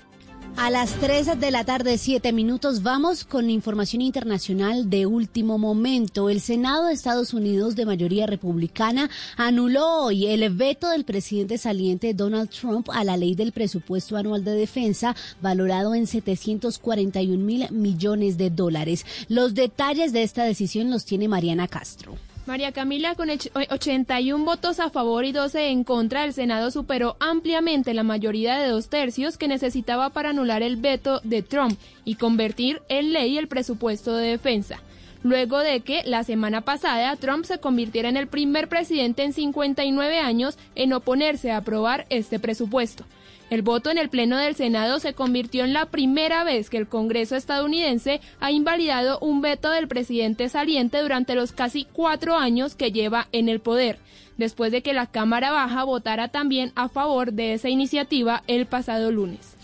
A las 3 de la tarde, 7 minutos, vamos con información internacional de último momento. El Senado de Estados Unidos, de mayoría republicana, anuló hoy el veto del presidente saliente Donald Trump a la ley del presupuesto anual de defensa, valorado en 741 mil millones de dólares. Los detalles de esta decisión los tiene Mariana Castro. María Camila, con 81 votos a favor y 12 en contra, el Senado superó ampliamente la mayoría de dos tercios que necesitaba para anular el veto de Trump y convertir en ley el presupuesto de defensa. Luego de que la semana pasada Trump se convirtiera en el primer presidente en 59 años en oponerse a aprobar este presupuesto. El voto en el Pleno del Senado se convirtió en la primera vez que el Congreso estadounidense ha invalidado un veto del presidente saliente durante los casi cuatro años que lleva en el poder, después de que la Cámara Baja votara también a favor de esa iniciativa el pasado lunes.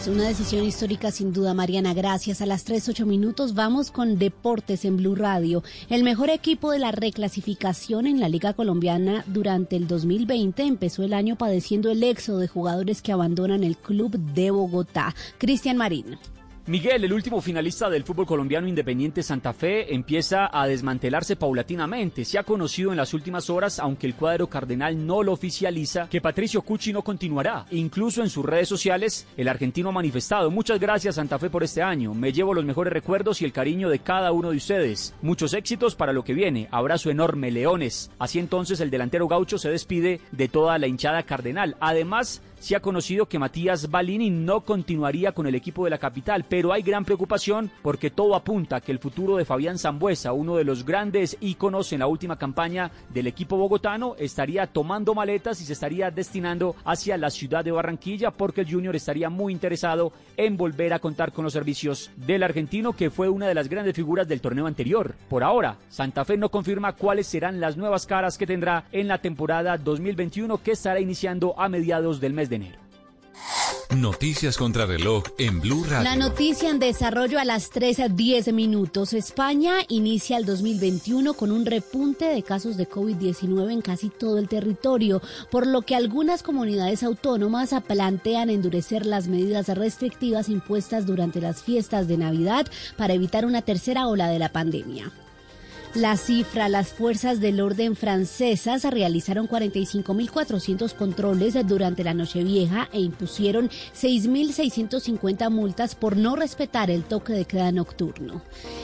Es una decisión histórica sin duda, Mariana. Gracias. A las 3, minutos vamos con Deportes en Blue Radio. El mejor equipo de la reclasificación en la Liga Colombiana durante el 2020 empezó el año padeciendo el éxodo de jugadores que abandonan el club de Bogotá. Cristian Marín. Miguel, el último finalista del fútbol colombiano Independiente Santa Fe, empieza a desmantelarse paulatinamente. Se ha conocido en las últimas horas, aunque el cuadro cardenal no lo oficializa, que Patricio Cucci no continuará. Incluso en sus redes sociales, el argentino ha manifestado, muchas gracias Santa Fe por este año, me llevo los mejores recuerdos y el cariño de cada uno de ustedes. Muchos éxitos para lo que viene, abrazo enorme, leones. Así entonces el delantero gaucho se despide de toda la hinchada cardenal. Además, se ha conocido que Matías Balini no continuaría con el equipo de la capital, pero hay gran preocupación porque todo apunta a que el futuro de Fabián Zambuesa, uno de los grandes íconos en la última campaña del equipo bogotano, estaría tomando maletas y se estaría destinando hacia la ciudad de Barranquilla porque el Junior estaría muy interesado en volver a contar con los servicios del argentino que fue una de las grandes figuras del torneo anterior. Por ahora, Santa Fe no confirma cuáles serán las nuevas caras que tendrá en la temporada 2021 que estará iniciando a mediados del mes de enero. Noticias contra reloj en Blue Radio. La noticia en desarrollo a las 13.10 minutos. España inicia el 2021 con un repunte de casos de COVID-19 en casi todo el territorio, por lo que algunas comunidades autónomas plantean endurecer las medidas restrictivas impuestas durante las fiestas de Navidad para evitar una tercera ola de la pandemia. La cifra, las fuerzas del orden francesas realizaron 45.400 controles durante la Nochevieja e impusieron 6.650 multas por no respetar el toque de queda nocturno.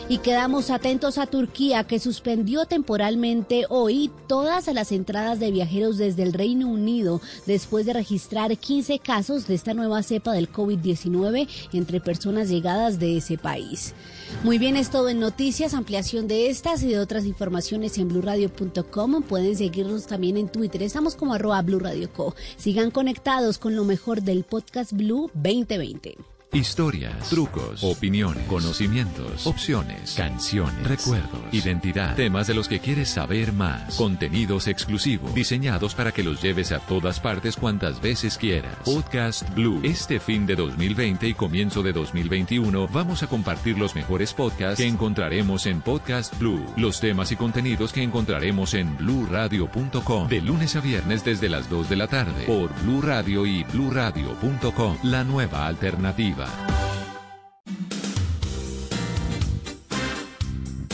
Y quedamos atentos a Turquía, que suspendió temporalmente hoy todas las entradas de viajeros desde el Reino Unido después de registrar 15 casos de esta nueva cepa del COVID-19 entre personas llegadas de ese país. Muy bien, es todo en noticias, ampliación de estas y de otras informaciones en blurradio.com. Pueden seguirnos también en Twitter, estamos como arroba blurradioco. Sigan conectados con lo mejor del podcast Blue 2020. Historias, trucos, opiniones, conocimientos, opciones, canciones, recuerdos, identidad, temas de los que quieres saber más, contenidos exclusivos, diseñados para que los lleves a todas partes cuantas veces quieras. Podcast Blue. Este fin de 2020 y comienzo de 2021 vamos a compartir los mejores podcasts que encontraremos en Podcast Blue, los temas y contenidos que encontraremos en bluradio.com de lunes a viernes desde las 2 de la tarde por Blue Radio y bluradio.com, la nueva alternativa. Viva.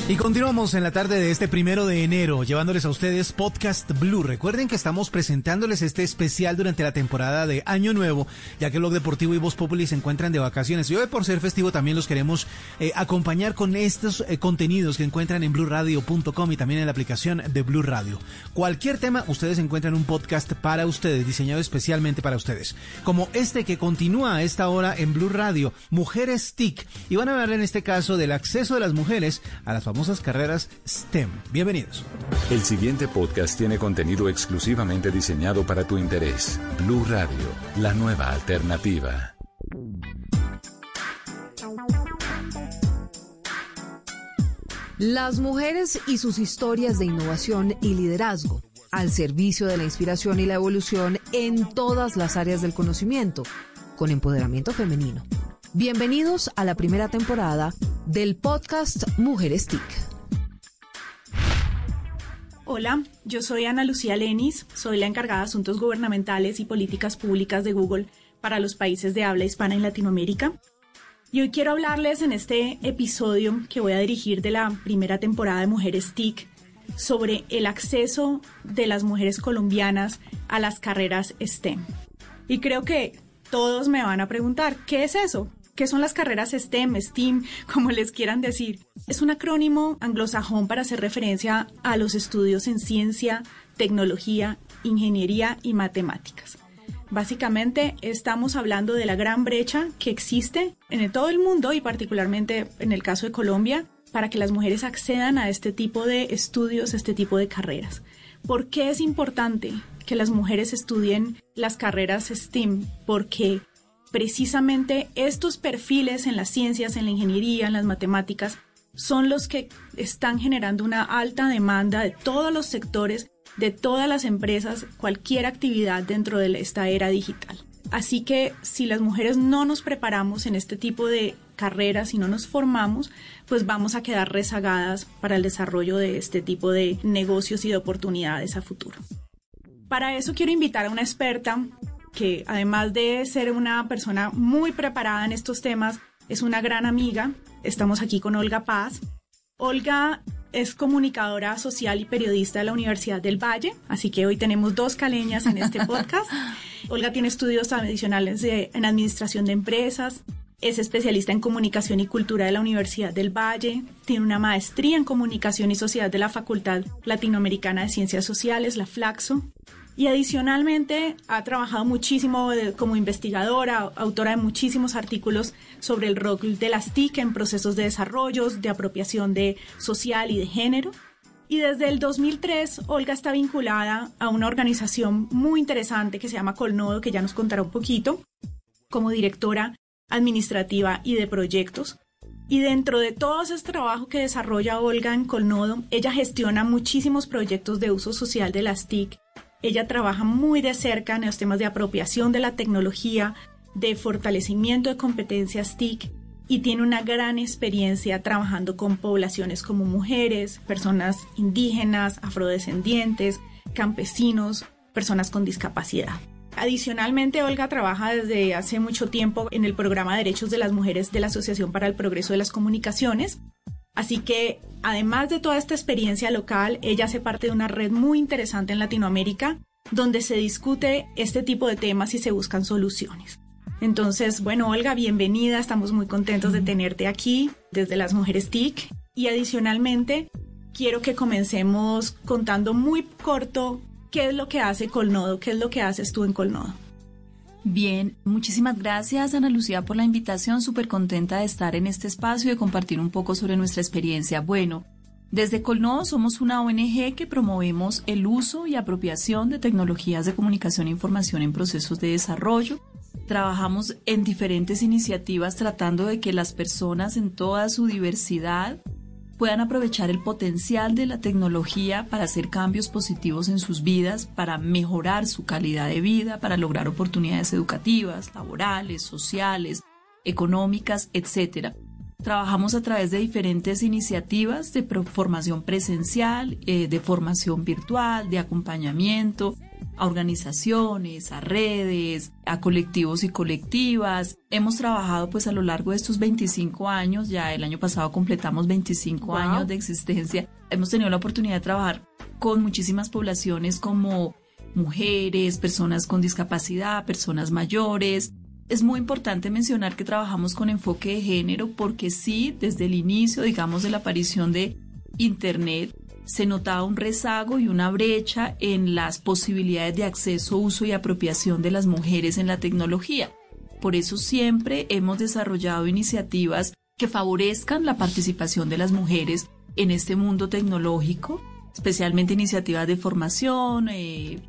Y continuamos en la tarde de este primero de enero, llevándoles a ustedes Podcast Blue. Recuerden que estamos presentándoles este especial durante la temporada de Año Nuevo, ya que Blog Deportivo y Voz Populi se encuentran de vacaciones. Y hoy, por ser festivo, también los queremos eh, acompañar con estos eh, contenidos que encuentran en blurradio.com y también en la aplicación de Blue Radio. Cualquier tema, ustedes encuentran un podcast para ustedes, diseñado especialmente para ustedes. Como este que continúa a esta hora en Blue Radio, Mujeres TIC. Y van a hablar en este caso del acceso de las mujeres a las famosas carreras STEM. Bienvenidos. El siguiente podcast tiene contenido exclusivamente diseñado para tu interés. Blue Radio, la nueva alternativa. Las mujeres y sus historias de innovación y liderazgo al servicio de la inspiración y la evolución en todas las áreas del conocimiento, con empoderamiento femenino. Bienvenidos a la primera temporada del podcast Mujeres TIC. Hola, yo soy Ana Lucía Lenis, soy la encargada de Asuntos Gubernamentales y Políticas Públicas de Google para los países de habla hispana en Latinoamérica. Y hoy quiero hablarles en este episodio que voy a dirigir de la primera temporada de Mujeres TIC sobre el acceso de las mujeres colombianas a las carreras STEM. Y creo que todos me van a preguntar, ¿qué es eso? ¿Qué son las carreras STEM, STEAM, como les quieran decir? Es un acrónimo anglosajón para hacer referencia a los estudios en ciencia, tecnología, ingeniería y matemáticas. Básicamente estamos hablando de la gran brecha que existe en todo el mundo y particularmente en el caso de Colombia para que las mujeres accedan a este tipo de estudios, este tipo de carreras. ¿Por qué es importante que las mujeres estudien las carreras STEAM? Porque precisamente estos perfiles en las ciencias, en la ingeniería, en las matemáticas, son los que están generando una alta demanda de todos los sectores, de todas las empresas, cualquier actividad dentro de esta era digital. Así que si las mujeres no nos preparamos en este tipo de carreras y no nos formamos, pues vamos a quedar rezagadas para el desarrollo de este tipo de negocios y de oportunidades a futuro. Para eso quiero invitar a una experta que además de ser una persona muy preparada en estos temas, es una gran amiga. Estamos aquí con Olga Paz. Olga es comunicadora social y periodista de la Universidad del Valle, así que hoy tenemos dos caleñas en este podcast. Olga tiene estudios adicionales en administración de empresas, es especialista en comunicación y cultura de la Universidad del Valle, tiene una maestría en comunicación y sociedad de la Facultad Latinoamericana de Ciencias Sociales, la FLAXO, y adicionalmente ha trabajado muchísimo como investigadora, autora de muchísimos artículos sobre el rol de las TIC en procesos de desarrollo, de apropiación de social y de género. Y desde el 2003, Olga está vinculada a una organización muy interesante que se llama Colnodo, que ya nos contará un poquito, como directora administrativa y de proyectos. Y dentro de todo ese trabajo que desarrolla Olga en Colnodo, ella gestiona muchísimos proyectos de uso social de las TIC ella trabaja muy de cerca en los temas de apropiación de la tecnología, de fortalecimiento de competencias TIC y tiene una gran experiencia trabajando con poblaciones como mujeres, personas indígenas, afrodescendientes, campesinos, personas con discapacidad. Adicionalmente, Olga trabaja desde hace mucho tiempo en el programa Derechos de las Mujeres de la Asociación para el Progreso de las Comunicaciones. Así que Además de toda esta experiencia local, ella hace parte de una red muy interesante en Latinoamérica donde se discute este tipo de temas y se buscan soluciones. Entonces, bueno, Olga, bienvenida, estamos muy contentos de tenerte aquí desde las Mujeres TIC y adicionalmente quiero que comencemos contando muy corto qué es lo que hace Colnodo, qué es lo que haces tú en Colnodo. Bien, muchísimas gracias Ana Lucía por la invitación, súper contenta de estar en este espacio y de compartir un poco sobre nuestra experiencia. Bueno, desde Colnodo somos una ONG que promovemos el uso y apropiación de tecnologías de comunicación e información en procesos de desarrollo. Trabajamos en diferentes iniciativas tratando de que las personas en toda su diversidad puedan aprovechar el potencial de la tecnología para hacer cambios positivos en sus vidas, para mejorar su calidad de vida, para lograr oportunidades educativas, laborales, sociales, económicas, etc. Trabajamos a través de diferentes iniciativas de formación presencial, eh, de formación virtual, de acompañamiento, a organizaciones, a redes, a colectivos y colectivas. Hemos trabajado pues a lo largo de estos 25 años, ya el año pasado completamos 25 años de existencia. Hemos tenido la oportunidad de trabajar con muchísimas poblaciones como mujeres, personas con discapacidad, personas mayores. Es muy importante mencionar que trabajamos con enfoque de género porque sí, desde el inicio, digamos, de la aparición de Internet, se notaba un rezago y una brecha en las posibilidades de acceso, uso y apropiación de las mujeres en la tecnología. Por eso siempre hemos desarrollado iniciativas que favorezcan la participación de las mujeres en este mundo tecnológico, especialmente iniciativas de formación, eh,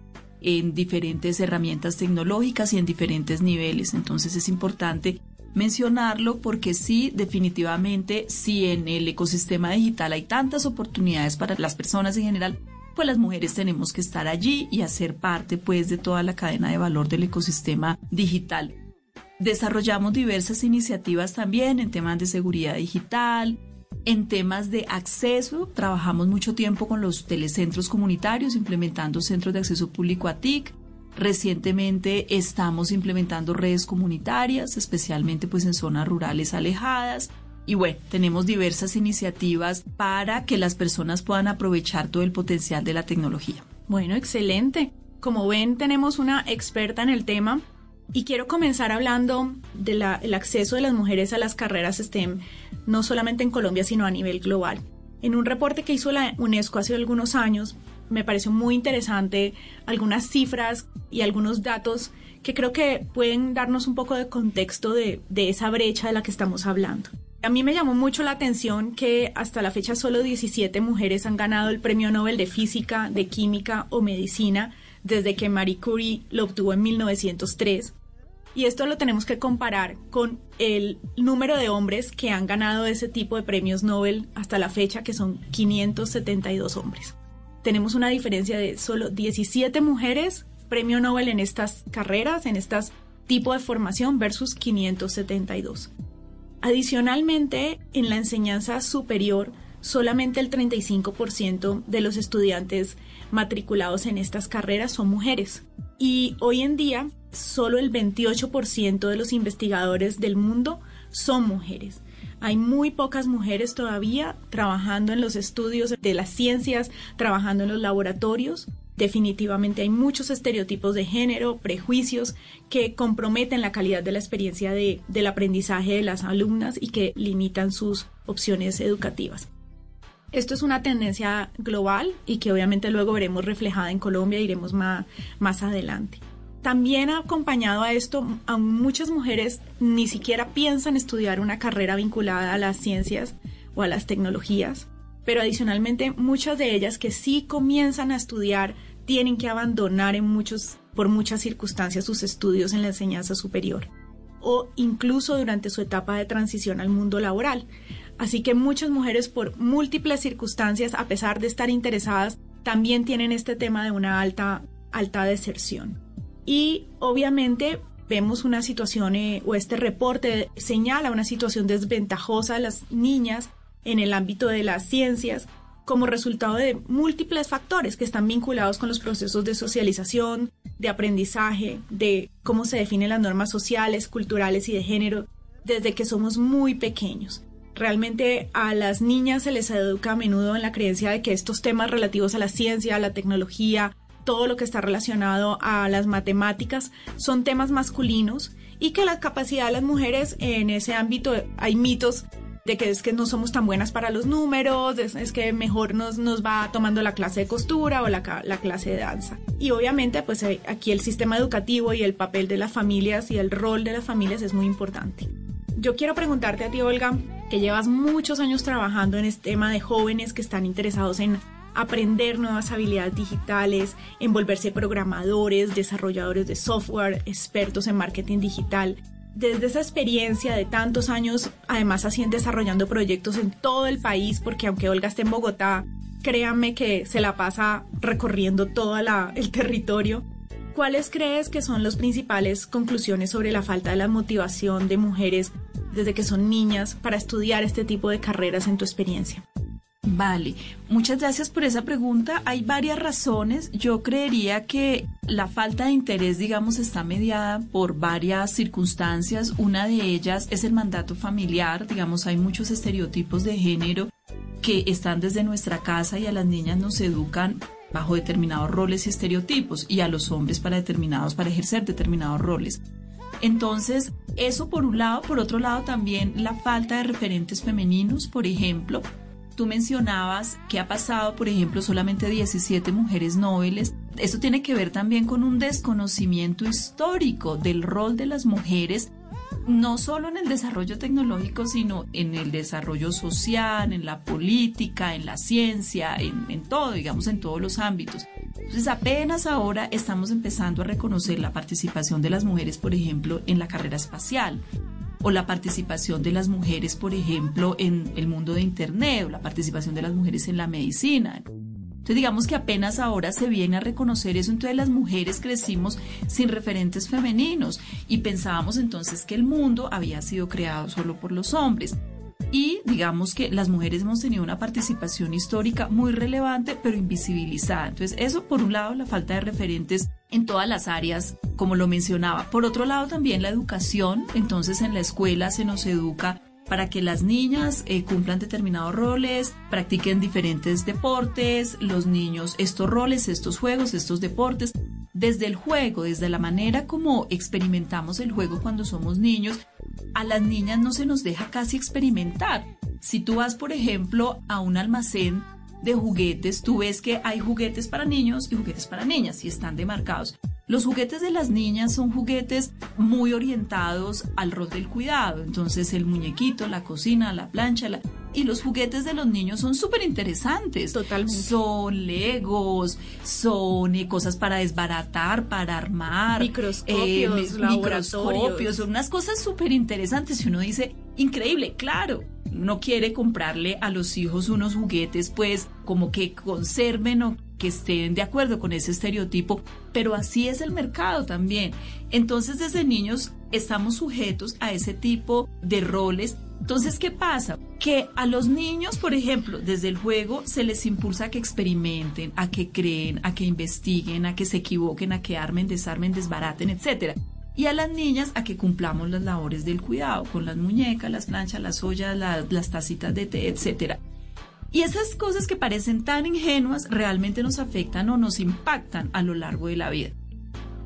en diferentes herramientas tecnológicas y en diferentes niveles. Entonces es importante mencionarlo porque sí, definitivamente, si en el ecosistema digital hay tantas oportunidades para las personas en general, pues las mujeres tenemos que estar allí y hacer parte pues de toda la cadena de valor del ecosistema digital. Desarrollamos diversas iniciativas también en temas de seguridad digital, en temas de acceso, trabajamos mucho tiempo con los telecentros comunitarios, implementando centros de acceso público a TIC, Recientemente estamos implementando redes comunitarias, especialmente pues en zonas rurales alejadas. Y bueno, tenemos diversas iniciativas para que las personas puedan aprovechar todo el potencial de la tecnología. Bueno, excelente. Como ven, tenemos una experta en el tema Y quiero comenzar hablando del acceso de las mujeres a las carreras STEM, no solamente en Colombia, sino a nivel global. En un reporte que hizo la UNESCO hace algunos años, me pareció muy interesante algunas cifras y algunos datos que creo que pueden darnos un poco de contexto de, de esa brecha de la que estamos hablando. A mí me llamó mucho la atención que hasta la fecha solo 17 mujeres han ganado el Premio Nobel de Física, de Química o Medicina desde que Marie Curie lo obtuvo en 1903 y esto lo tenemos que comparar con el número de hombres que han ganado ese tipo de premios Nobel hasta la fecha, que son 572 hombres. Tenemos una diferencia de solo 17 mujeres premio Nobel en estas carreras, en este tipo de formación versus 572. Adicionalmente, en la enseñanza superior, solamente el 35% de los estudiantes matriculados en estas carreras son mujeres. Y hoy en día, solo el 28% de los investigadores del mundo son mujeres. Hay muy pocas mujeres todavía trabajando en los estudios de las ciencias, trabajando en los laboratorios. Definitivamente hay muchos estereotipos de género, prejuicios que comprometen la calidad de la experiencia del aprendizaje de las alumnas y que limitan sus opciones educativas. Esto es una tendencia global y que obviamente luego veremos reflejada en Colombia, iremos más, más adelante. También acompañado a esto, a muchas mujeres ni siquiera piensan estudiar una carrera vinculada a las ciencias o a las tecnologías, pero adicionalmente muchas de ellas que sí comienzan a estudiar tienen que abandonar en muchos, por muchas circunstancias sus estudios en la enseñanza superior o incluso durante su etapa de transición al mundo laboral. Así que muchas mujeres por múltiples circunstancias, a pesar de estar interesadas, también tienen este tema de una alta, alta deserción. Y obviamente vemos una situación, eh, o este reporte señala una situación desventajosa de las niñas en el ámbito de las ciencias como resultado de múltiples factores que están vinculados con los procesos de socialización, de aprendizaje, de cómo se definen las normas sociales, culturales y de género desde que somos muy pequeños. Realmente a las niñas se les educa a menudo en la creencia de que estos temas relativos a la ciencia, a la tecnología, todo lo que está relacionado a las matemáticas son temas masculinos y que la capacidad de las mujeres en ese ámbito hay mitos de que es que no somos tan buenas para los números, es, que mejor nos, nos va tomando la clase de costura o la, la clase de danza. Y obviamente pues eh, aquí el sistema educativo y el papel de las familias y el rol de las familias es muy importante. Yo quiero preguntarte a ti, Olga, que llevas muchos años trabajando en este tema de jóvenes que están interesados en aprender nuevas habilidades digitales, en volverse programadores, desarrolladores de software, expertos en marketing digital. Desde esa experiencia de tantos años, además así desarrollando proyectos en todo el país, porque aunque Olga esté en Bogotá, créanme que se la pasa recorriendo todo el territorio. ¿Cuáles crees que son las principales conclusiones sobre la falta de la motivación de mujeres desde que son niñas para estudiar este tipo de carreras en tu experiencia? Vale, muchas gracias por esa pregunta. Hay varias razones. Yo creería que la falta de interés, digamos, está mediada por varias circunstancias. Una de ellas es el mandato familiar. Digamos, hay muchos estereotipos de género que están desde nuestra casa y a las niñas nos educan bajo determinados roles y estereotipos y a los hombres para determinados, para ejercer determinados roles. Entonces, eso por un lado, por otro lado también la falta de referentes femeninos, por ejemplo, tú mencionabas que ha pasado, por ejemplo, solamente 17 mujeres nobles. Esto tiene que ver también con un desconocimiento histórico del rol de las mujeres no solo en el desarrollo tecnológico, sino en el desarrollo social, en la política, en la ciencia, en, todo, digamos, en todos los ámbitos. Entonces apenas ahora estamos empezando a reconocer la participación de las mujeres, por ejemplo, en la carrera espacial o la participación de las mujeres, por ejemplo, en el mundo de Internet o la participación de las mujeres en la medicina. Entonces digamos que apenas ahora se viene a reconocer eso, entonces las mujeres crecimos sin referentes femeninos y pensábamos entonces que el mundo había sido creado solo por los hombres. Y digamos que las mujeres hemos tenido una participación histórica muy relevante, pero invisibilizada. Entonces, eso por un lado, la falta de referentes en todas las áreas, como lo mencionaba. Por otro lado, también la educación. Entonces, en la escuela se nos educa para que las niñas eh, cumplan determinados roles, practiquen diferentes deportes, los niños estos roles, estos juegos, estos deportes desde el juego, desde la manera como experimentamos el juego cuando somos niños, a las niñas no se nos deja casi experimentar. Si tú vas, por ejemplo, a un almacén de juguetes, tú ves que hay juguetes para niños y juguetes para niñas y están demarcados. Los juguetes de las niñas son juguetes muy orientados al rol del cuidado. Entonces el muñequito, la cocina, la plancha, y los juguetes de los niños son súper interesantes. Totalmente. Son legos, son eh, cosas para desbaratar, para armar. Microscopios, eh, microscopios, son unas cosas súper interesantes. Y uno dice, increíble, claro. No quiere comprarle a los hijos unos juguetes, pues, como que conserven o que estén de acuerdo con ese estereotipo, pero así es el mercado también. Entonces desde niños estamos sujetos a ese tipo de roles. Entonces, ¿qué pasa? Que a los niños, por ejemplo, desde el juego se les impulsa a que experimenten, a que creen, a que investiguen, a que se equivoquen, a que armen, desarmen, desbaraten, etcétera y a las niñas a que cumplamos las labores del cuidado con las muñecas, las planchas, las ollas, las tacitas de té, etcétera. Y esas cosas que parecen tan ingenuas realmente nos afectan o nos impactan a lo largo de la vida.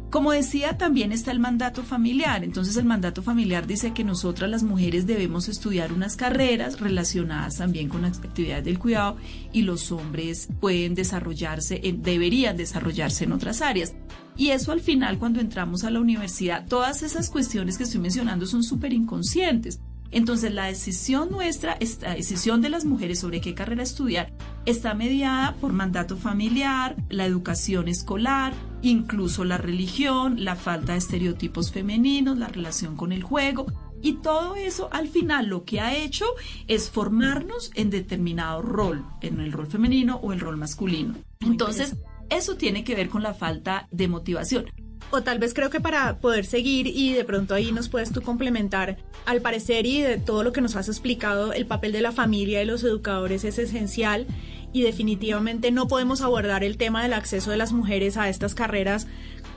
Como decía, también está el mandato familiar. Entonces el mandato familiar dice que nosotras las mujeres debemos estudiar unas carreras relacionadas también con las actividades del cuidado y los hombres pueden desarrollarse, deberían desarrollarse en otras áreas. Y eso al final cuando entramos a la universidad, todas esas cuestiones que estoy mencionando son súper inconscientes. Entonces la decisión nuestra, esta decisión de las mujeres sobre qué carrera estudiar, está mediada por mandato familiar, la educación escolar, incluso la religión, la falta de estereotipos femeninos, la relación con el juego. Y todo eso al final lo que ha hecho es formarnos en determinado rol, en el rol femenino o el rol masculino. Entonces, eso tiene que ver con la falta de motivación o tal vez creo que para poder seguir y de pronto ahí nos puedes tú complementar, al parecer y de todo lo que nos has explicado, el papel de la familia y los educadores es esencial y definitivamente no podemos abordar el tema del acceso de las mujeres a estas carreras.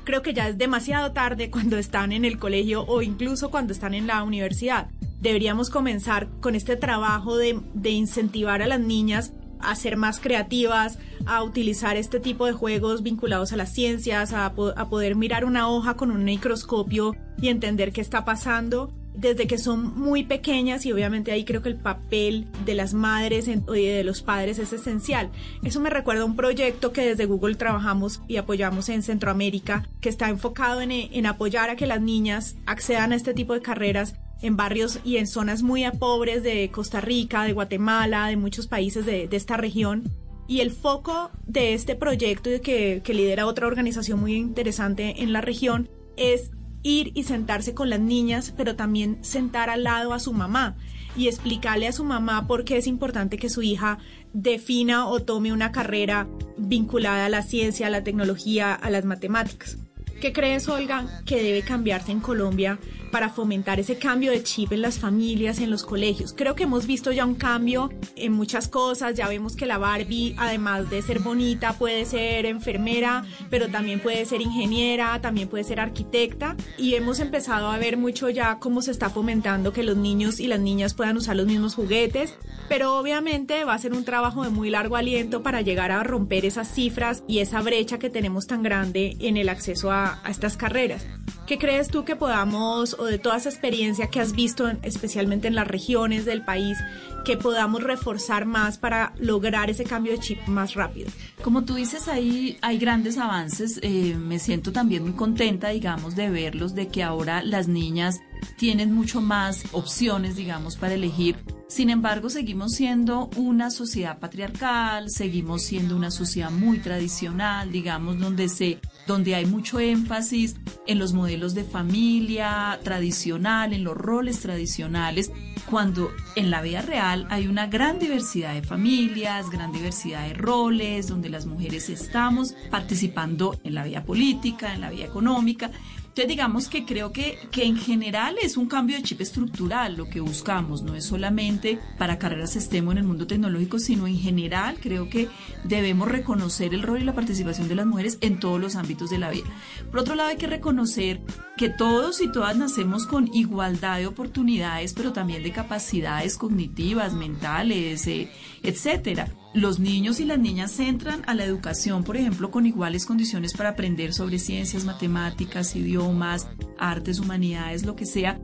Creo que ya es demasiado tarde cuando están en el colegio o incluso cuando están en la universidad. Deberíamos comenzar con este trabajo de, de incentivar a las niñas a ser más creativas, a utilizar este tipo de juegos vinculados a las ciencias, a, poder mirar una hoja con un microscopio y entender qué está pasando desde que son muy pequeñas y obviamente ahí creo que el papel de las madres y de los padres es esencial. Eso me recuerda a un proyecto que desde Google trabajamos y apoyamos en Centroamérica que está enfocado en, en apoyar a que las niñas accedan a este tipo de carreras en barrios y en zonas muy pobres de Costa Rica, de Guatemala, de muchos países de, esta región. Y el foco de este proyecto que, que lidera otra organización muy interesante en la región es ir y sentarse con las niñas, pero también sentar al lado a su mamá y explicarle a su mamá por qué es importante que su hija defina o tome una carrera vinculada a la ciencia, a la tecnología, a las matemáticas. ¿Qué crees, Olga, que debe cambiarse en Colombia para fomentar ese cambio de chip en las familias, en los colegios. Creo que hemos visto ya un cambio en muchas cosas, ya vemos que la Barbie, además de ser bonita, puede ser enfermera, pero también puede ser ingeniera, también puede ser arquitecta, y hemos empezado a ver mucho ya cómo se está fomentando que los niños y las niñas puedan usar los mismos juguetes, pero obviamente va a ser un trabajo de muy largo aliento para llegar a romper esas cifras y esa brecha que tenemos tan grande en el acceso a, estas carreras. ¿Qué crees tú que podamos, o de toda esa experiencia que has visto, especialmente en las regiones del país, que podamos reforzar más para lograr ese cambio de chip más rápido? Como tú dices, ahí hay grandes avances. Eh, me siento también muy contenta, digamos, de verlos, de que ahora las niñas tienen mucho más opciones, digamos, para elegir. Sin embargo, seguimos siendo una sociedad patriarcal, seguimos siendo una sociedad muy tradicional, digamos, donde se donde hay mucho énfasis en los modelos de familia tradicional, en los roles tradicionales, cuando en la vida real hay una gran diversidad de familias, gran diversidad de roles, donde las mujeres estamos participando en la vida política, en la vida económica, entonces digamos que creo que, que en general es un cambio de chip estructural lo que buscamos, no es solamente para carreras STEM en el mundo tecnológico, sino en general creo que debemos reconocer el rol y la participación de las mujeres en todos los ámbitos de la vida. Por otro lado hay que reconocer que todos y todas nacemos con igualdad de oportunidades, pero también de capacidades cognitivas, mentales, eh, etcétera los niños y las niñas entran a la educación, por ejemplo, con iguales condiciones para aprender sobre ciencias, matemáticas, idiomas, artes, humanidades, lo que sea,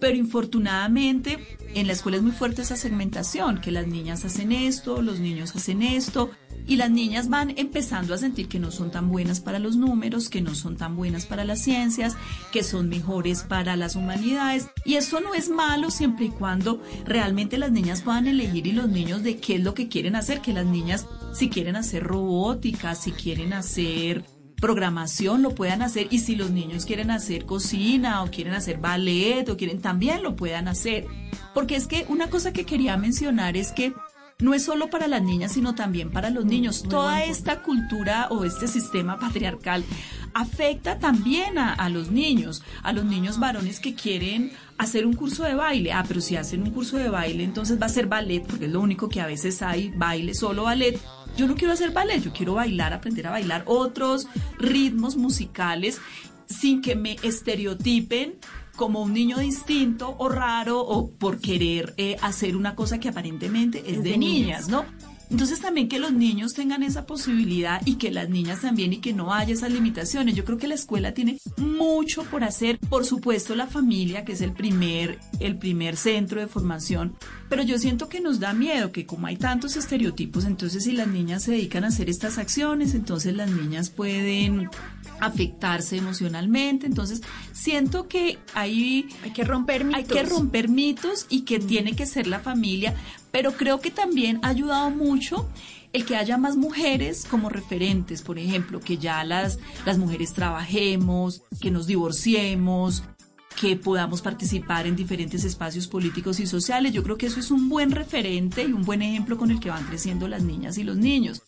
pero infortunadamente en la escuela es muy fuerte esa segmentación, que las niñas hacen esto, los niños hacen esto, y las niñas van empezando a sentir que no son tan buenas para los números, que no son tan buenas para las ciencias, que son mejores para las humanidades. Y eso no es malo siempre y cuando realmente las niñas puedan elegir y los niños de qué es lo que quieren hacer, que las niñas si quieren hacer robótica, si quieren hacer programación lo puedan hacer y si los niños quieren hacer cocina o quieren hacer ballet o quieren también lo puedan hacer. Porque es que una cosa que quería mencionar es que no es solo para las niñas, sino también para los niños. Toda esta cultura o este sistema patriarcal afecta también a, los niños, a los niños varones que quieren hacer un curso de baile. Ah, pero si hacen un curso de baile, entonces va a ser ballet, porque es lo único que a veces hay, baile, solo ballet. Yo no quiero hacer ballet, yo quiero bailar, aprender a bailar otros ritmos musicales sin que me estereotipen como un niño distinto o raro o por querer eh, hacer una cosa que aparentemente es, de, niñas, ¿no? Entonces también que los niños tengan esa posibilidad y que las niñas también y que no haya esas limitaciones. Yo creo que la escuela tiene mucho por hacer. Por supuesto la familia, que es el primer, el primer centro de formación. Pero yo siento que nos da miedo que como hay tantos estereotipos, entonces si las niñas se dedican a hacer estas acciones, entonces las niñas pueden afectarse emocionalmente. Entonces, siento que hay, hay que romper mitos. Hay que romper mitos y que tiene que ser la familia, pero creo que también ha ayudado mucho el que haya más mujeres como referentes, por ejemplo, que ya las, las mujeres trabajemos, que nos divorciemos, que podamos participar en diferentes espacios políticos y sociales. Yo creo que eso es un buen referente y un buen ejemplo con el que van creciendo las niñas y los niños.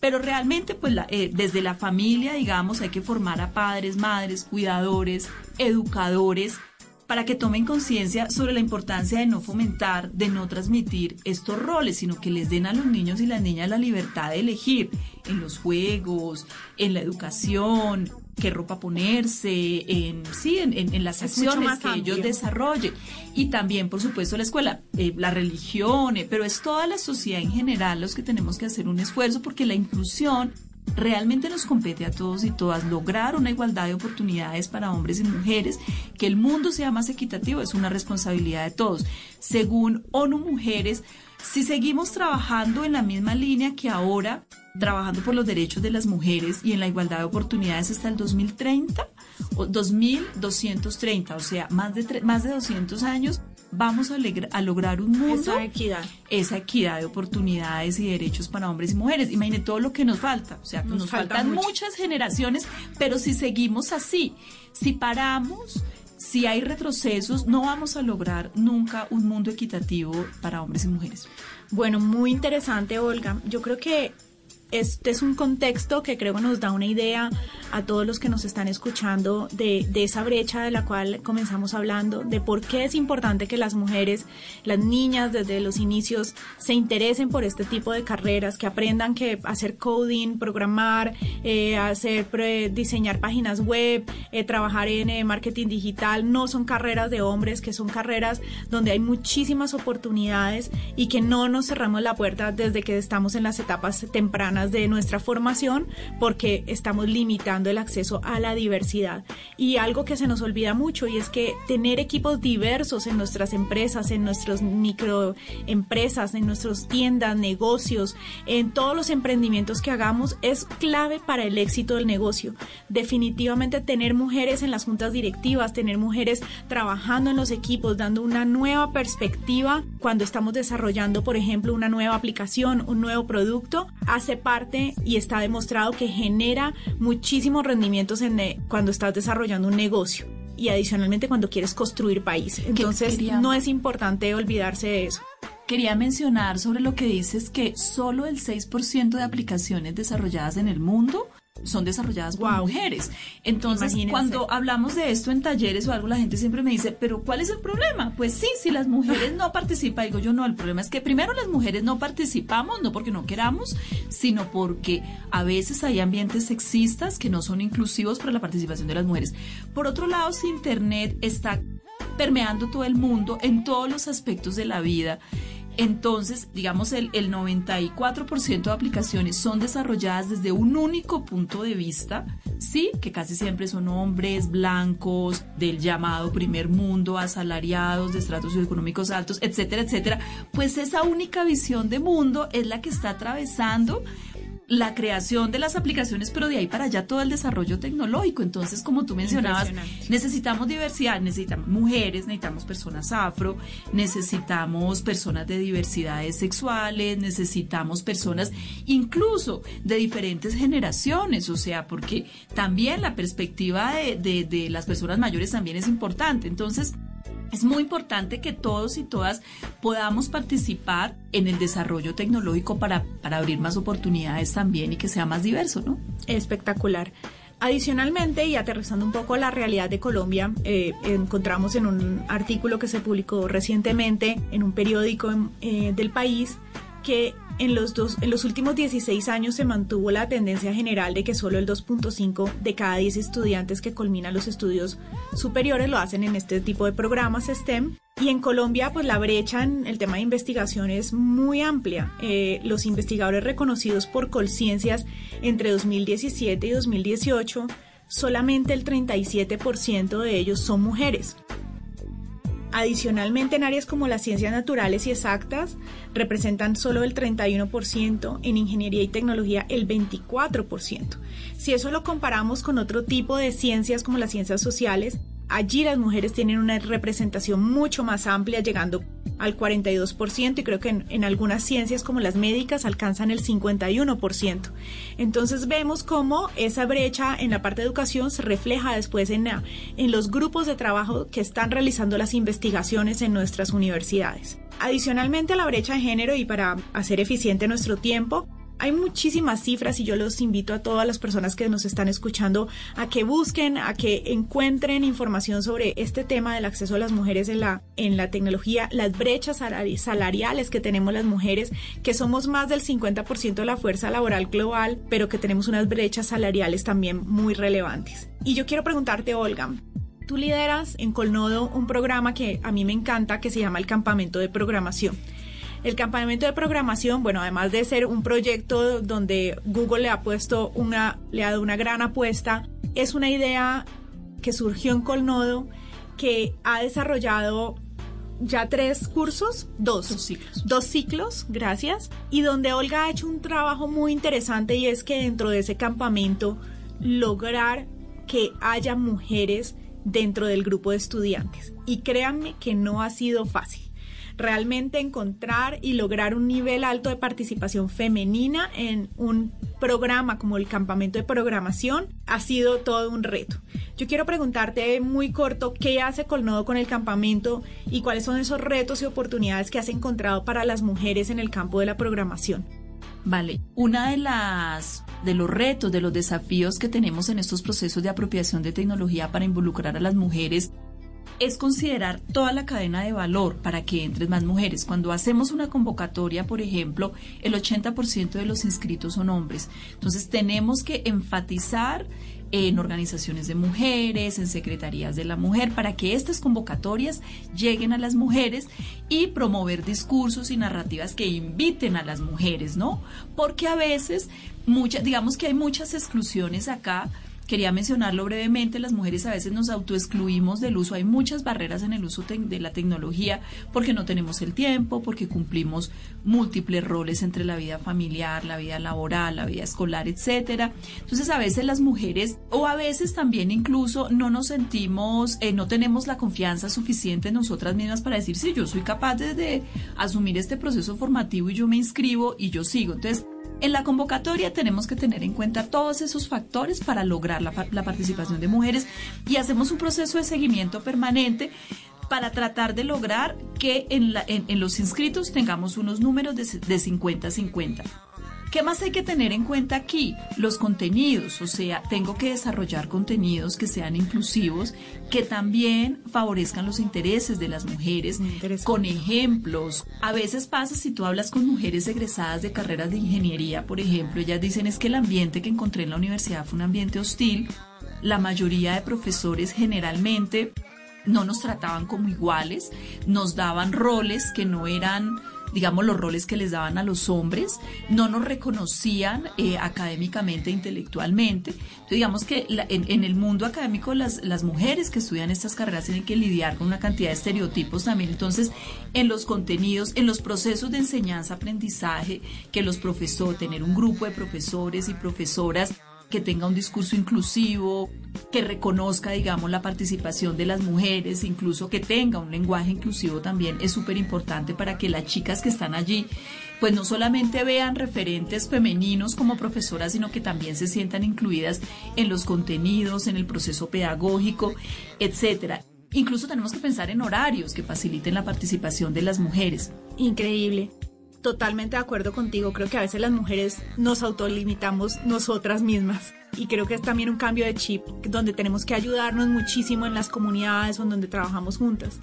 Pero realmente, pues eh, desde la familia, digamos, hay que formar a padres, madres, cuidadores, educadores, para que tomen conciencia sobre la importancia de no fomentar, de no transmitir estos roles, sino que les den a los niños y las niñas la libertad de elegir en los juegos, en la educación, qué ropa ponerse, en, sí, en, las acciones que ellos desarrollen. Y también, por supuesto, la escuela, eh, la religión, eh, pero es toda la sociedad en general los que tenemos que hacer un esfuerzo porque la inclusión realmente nos compete a todos y todas lograr una igualdad de oportunidades para hombres y mujeres, que el mundo sea más equitativo, es una responsabilidad de todos. Según ONU Mujeres, si seguimos trabajando en la misma línea que ahora, trabajando por los derechos de las mujeres y en la igualdad de oportunidades hasta el 2030, o 2230, o sea, más de, más de 200 años, vamos a, a, lograr un mundo. Esa equidad. Esa equidad de oportunidades y derechos para hombres y mujeres. Imagine todo lo que nos falta. O sea, nos, faltan muchas generaciones, pero si seguimos así, si paramos, si hay retrocesos, no vamos a lograr nunca un mundo equitativo para hombres y mujeres. Bueno, muy interesante, Olga. Yo creo que este es un contexto que creo nos da una idea a todos los que nos están escuchando de, de, esa brecha de la cual comenzamos hablando, de por qué es importante que las mujeres, las niñas desde los inicios se interesen por este tipo de carreras, que aprendan que hacer coding, programar, eh, hacer diseñar páginas web, eh, trabajar en eh, marketing digital, no son carreras de hombres, que son carreras donde hay muchísimas oportunidades y que no nos cerramos la puerta desde que estamos en las etapas tempranas de nuestra formación porque estamos limitando el acceso a la diversidad. Y algo que se nos olvida mucho y es que tener equipos diversos en nuestras empresas, en nuestras microempresas, en nuestras tiendas, negocios, en todos los emprendimientos que hagamos es clave para el éxito del negocio. Definitivamente tener mujeres en las juntas directivas, tener mujeres trabajando en los equipos, dando una nueva perspectiva cuando estamos desarrollando, por ejemplo, una nueva aplicación, un nuevo producto, hace parte y está demostrado que genera muchísimos rendimientos en, eh, cuando estás desarrollando un negocio y adicionalmente cuando quieres construir país. Entonces no es importante olvidarse de eso. Quería mencionar sobre lo que dices que solo el 6% de aplicaciones desarrolladas en el mundo son desarrolladas por mujeres. Entonces, cuando hablamos de esto en talleres o algo, la gente siempre me dice, pero ¿cuál es el problema? Pues sí, si las mujeres no participan, digo yo no, el problema es que primero las mujeres no participamos, no porque no queramos, sino porque a veces hay ambientes sexistas que no son inclusivos para la participación de las mujeres. Por otro lado, si Internet está permeando todo el mundo en todos los aspectos de la vida, Entonces, digamos, el, el 94% de aplicaciones son desarrolladas desde un único punto de vista, sí, que casi siempre son hombres blancos, del llamado primer mundo, asalariados, de estratos socioeconómicos altos, etcétera, etcétera. Pues esa única visión de mundo es la que está atravesando la creación de las aplicaciones, pero de ahí para allá todo el desarrollo tecnológico. Entonces, como tú mencionabas, necesitamos diversidad, necesitamos mujeres, necesitamos personas afro, necesitamos personas de diversidades sexuales, necesitamos personas incluso de diferentes generaciones, o sea, porque también la perspectiva de, de, de las personas mayores también es importante. Entonces, es muy importante que todos y todas podamos participar en el desarrollo tecnológico para, para abrir más oportunidades también y que sea más diverso, ¿no? Espectacular. Adicionalmente, y aterrizando un poco la realidad de Colombia, eh, encontramos en un artículo que se publicó recientemente en un periódico eh, del país que en los, dos, en los últimos 16 años se mantuvo la tendencia general de que solo el 2.5 de cada 10 estudiantes que culminan los estudios superiores lo hacen en este tipo de programas STEM. Y en Colombia, pues la brecha en el tema de investigación es muy amplia. Eh, los investigadores reconocidos por Colciencias entre 2017 y 2018, solamente el 37% de ellos son mujeres. Adicionalmente, en áreas como las ciencias naturales y exactas, representan solo el 31%, en ingeniería y tecnología el 24%. Si eso lo comparamos con otro tipo de ciencias como las ciencias sociales, allí las mujeres tienen una representación mucho más amplia, llegando al 42% y creo que en, algunas ciencias como las médicas alcanzan el 51%. Entonces vemos cómo esa brecha en la parte de educación se refleja después en, en los grupos de trabajo que están realizando las investigaciones en nuestras universidades. Adicionalmente a la brecha de género y para hacer eficiente nuestro tiempo, hay muchísimas cifras y yo los invito a todas las personas que nos están escuchando a que busquen, a que encuentren información sobre este tema del acceso a las mujeres en la, en la tecnología, las brechas salariales que tenemos las mujeres, que somos más del 50% de la fuerza laboral global, pero que tenemos unas brechas salariales también muy relevantes. Y yo quiero preguntarte, Olga, tú lideras en Colnodo un programa que a mí me encanta que se llama el Campamento de Programación. El campamento de programación, bueno, además de ser un proyecto donde Google le ha puesto una, le ha dado una gran apuesta, es una idea que surgió en Colnodo que ha desarrollado ya tres cursos, dos, dos ciclos. Dos ciclos, gracias. Y donde Olga ha hecho un trabajo muy interesante y es que dentro de ese campamento lograr que haya mujeres dentro del grupo de estudiantes. Y créanme que no ha sido fácil realmente encontrar y lograr un nivel alto de participación femenina en un programa como el campamento de programación ha sido todo un reto. Yo quiero preguntarte muy corto qué hace Colnodo con el campamento y cuáles son esos retos y oportunidades que has encontrado para las mujeres en el campo de la programación. Vale, una de las de los retos, de los desafíos que tenemos en estos procesos de apropiación de tecnología para involucrar a las mujeres es considerar toda la cadena de valor para que entren más mujeres. Cuando hacemos una convocatoria, por ejemplo, el 80% de los inscritos son hombres. Entonces tenemos que enfatizar en organizaciones de mujeres, en secretarías de la mujer, para que estas convocatorias lleguen a las mujeres y promover discursos y narrativas que inviten a las mujeres, ¿no? Porque a veces, muchas, digamos que hay muchas exclusiones acá Quería mencionarlo brevemente, las mujeres a veces nos autoexcluimos del uso, hay muchas barreras en el uso de la tecnología porque no tenemos el tiempo, porque cumplimos múltiples roles entre la vida familiar, la vida laboral, la vida escolar, etcétera. Entonces a veces las mujeres o a veces también incluso no nos sentimos, eh, no tenemos la confianza suficiente en nosotras mismas para decir si yo soy capaz de asumir este proceso formativo y yo me inscribo y yo sigo. Entonces en la convocatoria tenemos que tener en cuenta todos esos factores para lograr la, participación de mujeres y hacemos un proceso de seguimiento permanente para tratar de lograr que en, en, los inscritos tengamos unos números de 50-50. ¿Qué más hay que tener en cuenta aquí? Los contenidos, o sea, tengo que desarrollar contenidos que sean inclusivos, que también favorezcan los intereses de las mujeres, con ejemplos. A veces pasa si tú hablas con mujeres egresadas de carreras de ingeniería, por ejemplo, ellas dicen es que el ambiente que encontré en la universidad fue un ambiente hostil. La mayoría de profesores generalmente no nos trataban como iguales, nos daban roles que no eran digamos, los roles que les daban a los hombres, no nos reconocían eh, académicamente intelectualmente. Digamos que en, el mundo académico las, las mujeres que estudian estas carreras tienen que lidiar con una cantidad de estereotipos también. Entonces, en los contenidos, en los procesos de enseñanza-aprendizaje, que los profesores, tener un grupo de profesores y profesoras que tenga un discurso inclusivo, que reconozca, digamos, la participación de las mujeres, incluso que tenga un lenguaje inclusivo también es súper importante para que las chicas que están allí, pues no solamente vean referentes femeninos como profesoras, sino que también se sientan incluidas en los contenidos, en el proceso pedagógico, etcétera. Incluso tenemos que pensar en horarios que faciliten la participación de las mujeres. Increíble totalmente de acuerdo contigo. Creo que a veces las mujeres nos autolimitamos nosotras mismas. Y creo que es también un cambio de chip donde tenemos que ayudarnos muchísimo en las comunidades en donde trabajamos juntas.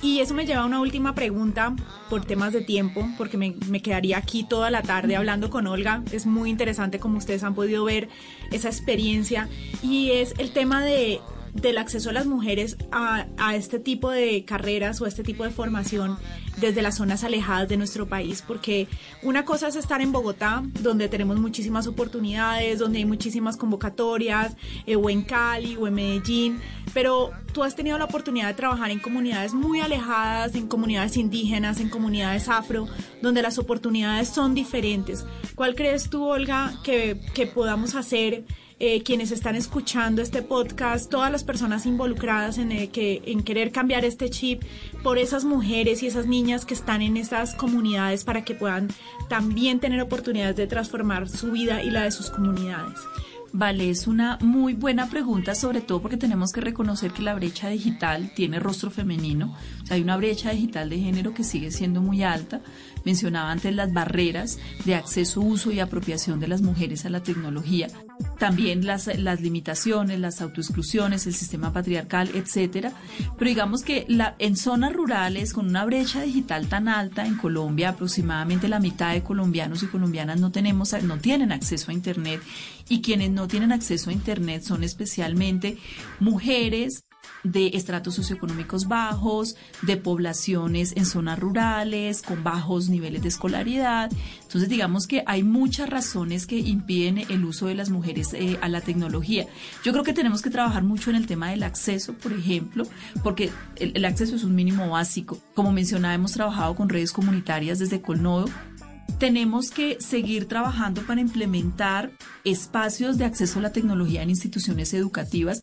Y eso me lleva a una última pregunta por temas de tiempo, porque me, me quedaría aquí toda la tarde hablando con Olga. Es muy interesante como ustedes han podido ver esa experiencia. Y es el tema de del acceso a las mujeres a, a, este tipo de carreras o este tipo de formación desde las zonas alejadas de nuestro país, porque una cosa es estar en Bogotá, donde tenemos muchísimas oportunidades, donde hay muchísimas convocatorias, eh, o en Cali o en Medellín, pero tú has tenido la oportunidad de trabajar en comunidades muy alejadas, en comunidades indígenas, en comunidades afro, donde las oportunidades son diferentes. ¿Cuál crees tú, Olga, que podamos hacer? Eh, quienes están escuchando este podcast, todas las personas involucradas en, eh, que, en querer cambiar este chip por esas mujeres y esas niñas que están en esas comunidades para que puedan también tener oportunidades de transformar su vida y la de sus comunidades. Vale, es una muy buena pregunta, sobre todo porque tenemos que reconocer que la brecha digital tiene rostro femenino. O sea, hay una brecha digital de género que sigue siendo muy alta. Mencionaba antes las barreras de acceso, uso y apropiación de las mujeres a la tecnología. También las, las limitaciones, las autoexclusiones, el sistema patriarcal, etcétera. Pero digamos que la, en zonas rurales, con una brecha digital tan alta en Colombia, aproximadamente la mitad de colombianos y colombianas no tenemos, no tienen acceso a internet y quienes no tienen acceso a Internet son especialmente mujeres de estratos socioeconómicos bajos, de poblaciones en zonas rurales, con bajos niveles de escolaridad. Entonces, digamos que hay muchas razones que impiden el uso de las mujeres eh, a la tecnología. Yo creo que tenemos que trabajar mucho en el tema del acceso, por ejemplo, porque el, el acceso es un mínimo básico. Como mencionaba, hemos trabajado con redes comunitarias desde Colnodo tenemos que seguir trabajando para implementar espacios de acceso a la tecnología en instituciones educativas.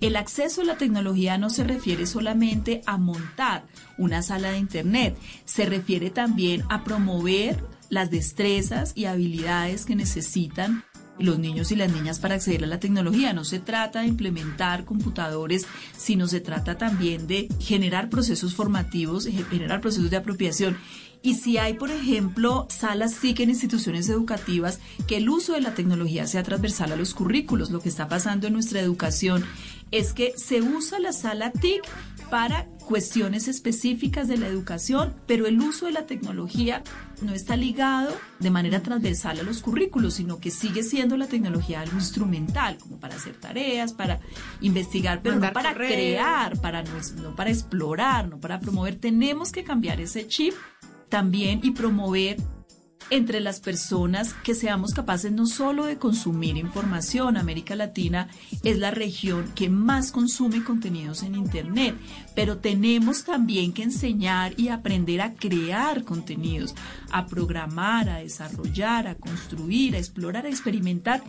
El acceso a la tecnología no se refiere solamente a montar una sala de Internet, se refiere también a promover las destrezas y habilidades que necesitan los niños y las niñas para acceder a la tecnología. No se trata de implementar computadores, sino se trata también de generar procesos formativos, generar procesos de apropiación y si hay, por ejemplo, salas TIC en instituciones educativas, que el uso de la tecnología sea transversal a los currículos. Lo que está pasando en nuestra educación es que se usa la sala TIC para cuestiones específicas de la educación, pero el uso de la tecnología no está ligado de manera transversal a los currículos, sino que sigue siendo la tecnología algo instrumental, como para hacer tareas, para investigar, pero no para crear, para no para explorar, no para promover. Tenemos que cambiar ese chip también y promover entre las personas que seamos capaces no solo de consumir información. América Latina es la región que más consume contenidos en Internet, pero tenemos también que enseñar y aprender a crear contenidos, a programar, a desarrollar, a construir, a explorar, a experimentar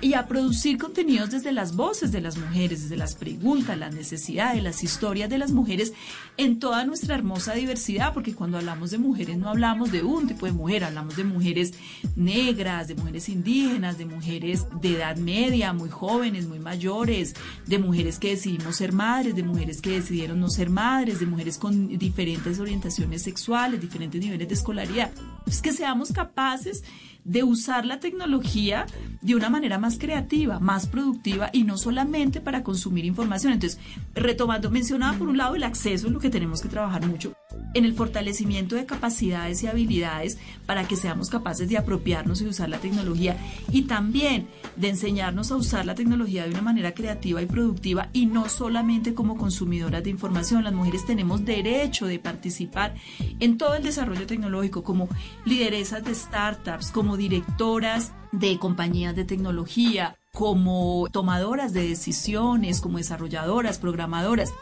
y a producir contenidos desde las voces de las mujeres, desde las preguntas, las necesidades, las historias de las mujeres en toda nuestra hermosa diversidad, porque cuando hablamos de mujeres no hablamos de un tipo de mujer, hablamos de mujeres negras, de mujeres indígenas, de mujeres de edad media, muy jóvenes, muy mayores, de mujeres que decidimos ser madres, de mujeres que decidieron no ser madres, de mujeres con diferentes orientaciones sexuales, diferentes niveles de escolaridad. Es que seamos capaces de usar la tecnología de una manera más creativa, más productiva y no solamente para consumir información. Entonces, retomando, mencionaba por un lado el acceso, en lo que tenemos que trabajar mucho, en el fortalecimiento de capacidades y habilidades para que seamos capaces de apropiarnos y usar la tecnología y también de enseñarnos a usar la tecnología de una manera creativa y productiva y no solamente como consumidoras de información. Las mujeres tenemos derecho de participar en todo el desarrollo tecnológico como lideresas de startups, como directoras de compañías de tecnología, como tomadoras de decisiones, como desarrolladoras, programadoras.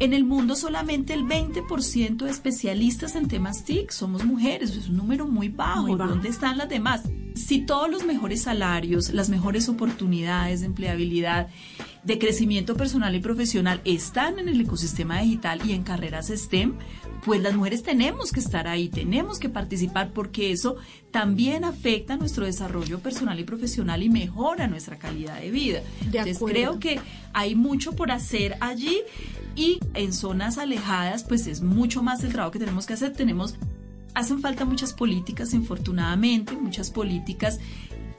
En el mundo solamente el 20% de especialistas en temas TIC somos mujeres, es un número muy bajo. ¿Dónde están las demás? Si todos los mejores salarios, las mejores oportunidades de empleabilidad, de crecimiento personal y profesional están en el ecosistema digital y en carreras STEM, pues las mujeres tenemos que estar ahí, tenemos que participar porque eso también afecta nuestro desarrollo personal y profesional y mejora nuestra calidad de vida. Entonces creo que hay mucho por hacer allí y en zonas alejadas pues es mucho más el trabajo que tenemos que hacer. Tenemos hacen falta muchas políticas, infortunadamente, muchas políticas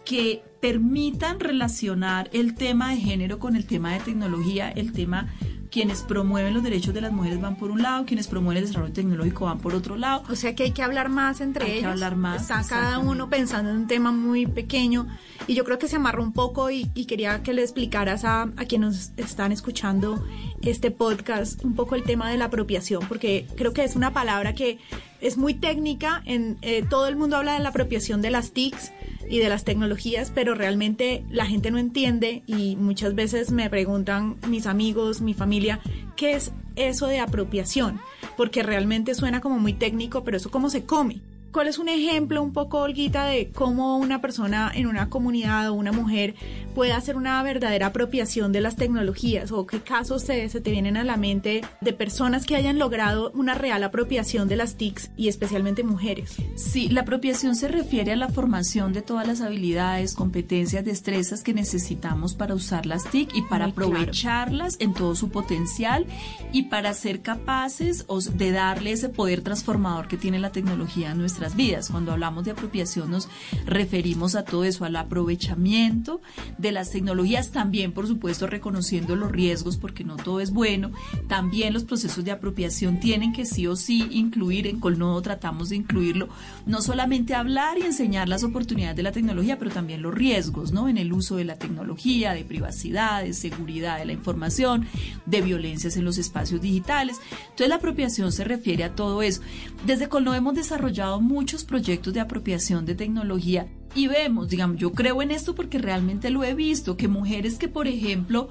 que permitan relacionar el tema de género con el tema de tecnología, el tema quienes promueven los derechos de las mujeres van por un lado, quienes promueven el desarrollo tecnológico van por otro lado. O sea que hay que hablar más entre hay ellos. Que hablar más. Está cada uno pensando en un tema muy pequeño y yo creo que se amarró un poco y, quería que le explicaras a, a quienes nos están escuchando este podcast un poco el tema de la apropiación, porque creo que es una palabra que es muy técnica. En eh, todo el mundo habla de la apropiación de las TICs y de las tecnologías, pero realmente la gente no entiende y muchas veces me preguntan mis amigos, mi familia, ¿qué es eso de apropiación? Porque realmente suena como muy técnico, pero eso cómo se come. ¿Cuál es un ejemplo un poco, Olguita, de cómo una persona en una comunidad o una mujer puede hacer una verdadera apropiación de las tecnologías? ¿O qué casos se, se te vienen a la mente de personas que hayan logrado una real apropiación de las TICs y especialmente mujeres? Sí, la apropiación se refiere a la formación de todas las habilidades, competencias, destrezas que necesitamos para usar las TIC y para aprovecharlas en todo su potencial y para ser capaces de darle ese poder transformador que tiene la tecnología a nuestra vidas. Cuando hablamos de apropiación nos referimos a todo eso, al aprovechamiento de las tecnologías, también por supuesto reconociendo los riesgos porque no todo es bueno. También los procesos de apropiación tienen que sí o sí incluir, en Colnodo tratamos de incluirlo, no solamente hablar y enseñar las oportunidades de la tecnología, pero también los riesgos, ¿no? En el uso de la tecnología, de privacidad, de seguridad de la información, de violencias en los espacios digitales. Entonces la apropiación se refiere a todo eso. Desde Colnodo hemos desarrollado muchos proyectos de apropiación de tecnología y vemos, digamos, yo creo en esto porque realmente lo he visto, que mujeres que, por ejemplo,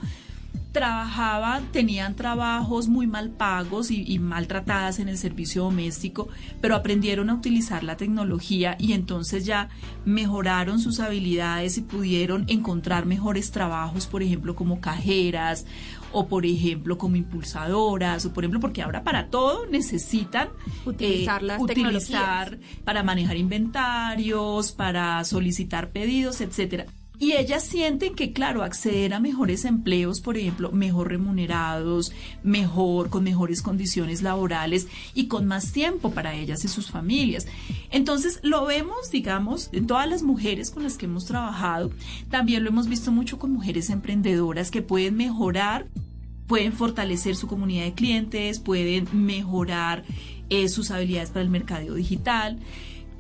trabajaban, tenían trabajos muy mal pagos y, y, maltratadas en el servicio doméstico, pero aprendieron a utilizar la tecnología y entonces ya mejoraron sus habilidades y pudieron encontrar mejores trabajos, por ejemplo, como cajeras o por ejemplo como impulsadoras o por ejemplo porque ahora para todo necesitan utilizar las utilizar para manejar inventarios, para solicitar pedidos, etcétera. Y ellas sienten que, claro, acceder a mejores empleos, por ejemplo, mejor remunerados, mejor, con mejores condiciones laborales y con más tiempo para ellas y sus familias. Entonces, lo vemos, digamos, en todas las mujeres con las que hemos trabajado. También lo hemos visto mucho con mujeres emprendedoras que pueden mejorar, pueden fortalecer su comunidad de clientes, pueden mejorar eh, sus habilidades para el mercadeo digital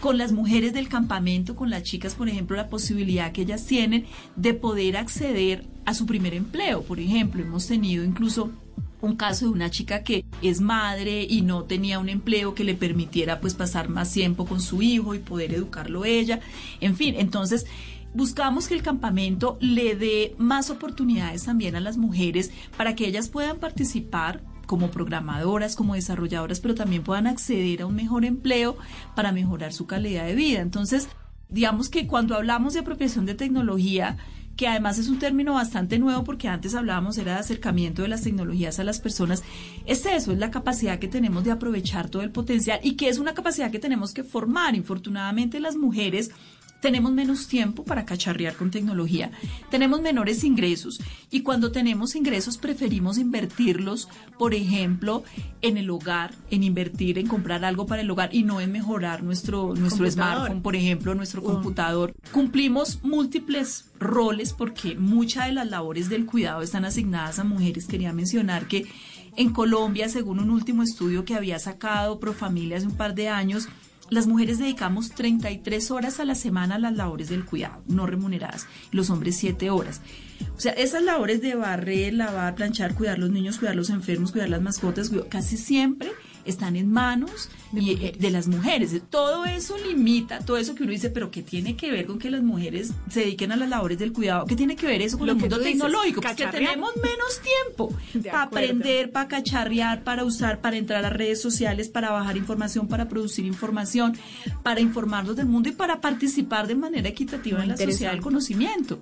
con las mujeres del campamento, con las chicas, por ejemplo, la posibilidad que ellas tienen de poder acceder a su primer empleo. Por ejemplo, hemos tenido incluso un caso de una chica que es madre y no tenía un empleo que le permitiera pues pasar más tiempo con su hijo y poder educarlo ella. En fin, entonces buscamos que el campamento le dé más oportunidades también a las mujeres para que ellas puedan participar como programadoras, como desarrolladoras, pero también puedan acceder a un mejor empleo para mejorar su calidad de vida. Entonces, digamos que cuando hablamos de apropiación de tecnología, que además es un término bastante nuevo porque antes hablábamos era de acercamiento de las tecnologías a las personas, es eso, es la capacidad que tenemos de aprovechar todo el potencial y que es una capacidad que tenemos que formar. Infortunadamente las mujeres tenemos menos tiempo para cacharrear con tecnología, tenemos menores ingresos y cuando tenemos ingresos preferimos invertirlos, por ejemplo, en el hogar, en invertir en comprar algo para el hogar y no en mejorar nuestro, nuestro smartphone, por ejemplo, nuestro computador. Cumplimos múltiples roles porque muchas de las labores del cuidado están asignadas a mujeres. Quería mencionar que en Colombia, según un último estudio que había sacado Profamilia hace un par de años, las mujeres dedicamos 33 horas a la semana a las labores del cuidado, no remuneradas, los hombres 7 horas. O sea, esas labores de barrer, lavar, planchar, cuidar los niños, cuidar los enfermos, cuidar las mascotas, casi siempre están en manos de, eh, de, las mujeres. Todo eso limita, todo eso que uno dice, pero ¿qué tiene que ver con que las mujeres se dediquen a las labores del cuidado? ¿Qué tiene que ver eso con Lo el mundo tecnológico? Porque tenemos menos tiempo para aprender, para cacharrear, para usar, para entrar a redes sociales, para bajar información, para producir información, para informarnos del mundo y para participar de manera equitativa en la sociedad del conocimiento.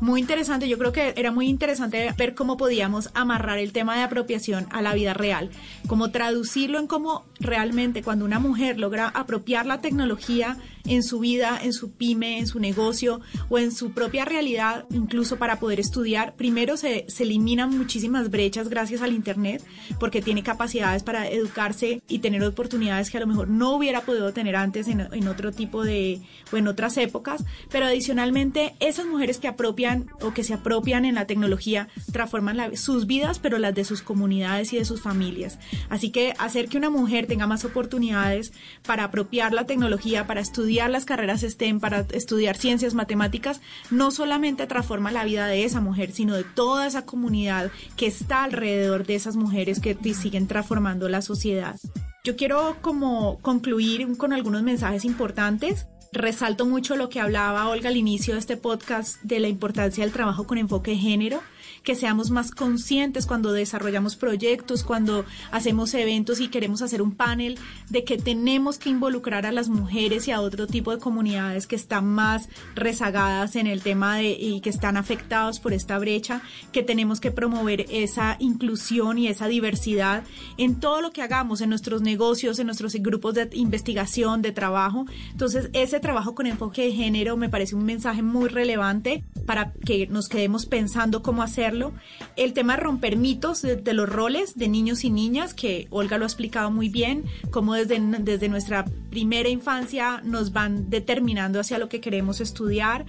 Muy interesante, yo creo que era muy interesante ver cómo podíamos amarrar el tema de apropiación a la vida real, cómo traducirlo en cómo realmente cuando una mujer logra apropiar la tecnología en su vida, en su pyme, en su negocio o en su propia realidad, incluso para poder estudiar, primero se, se eliminan muchísimas brechas gracias al Internet, porque tiene capacidades para educarse y tener oportunidades que a lo mejor no hubiera podido tener antes en, en otro tipo de, o en otras épocas, pero adicionalmente esas mujeres que apropian o que se apropian en la tecnología transforman sus vidas, pero las de sus comunidades y de sus familias. Así que hacer que una mujer tenga más oportunidades para apropiar la tecnología, para estudiar, las carreras STEM, para estudiar ciencias matemáticas, no solamente transforma la vida de esa mujer, sino de toda esa comunidad que está alrededor de esas mujeres que siguen transformando la sociedad. Yo quiero como concluir con algunos mensajes importantes resalto mucho lo que hablaba Olga al inicio de este podcast de la importancia del trabajo con enfoque de género que seamos más conscientes cuando desarrollamos proyectos, cuando hacemos eventos y queremos hacer un panel, de que tenemos que involucrar a las mujeres y a otro tipo de comunidades que están más rezagadas en el tema de, y que están afectados por esta brecha, que tenemos que promover esa inclusión y esa diversidad en todo lo que hagamos, en nuestros negocios, en nuestros grupos de investigación, de trabajo. Entonces, ese trabajo con enfoque de género me parece un mensaje muy relevante para que nos quedemos pensando cómo hacer el tema de romper mitos de, los roles de niños y niñas, que Olga lo ha explicado muy bien, cómo desde, desde nuestra primera infancia nos van determinando hacia lo que queremos estudiar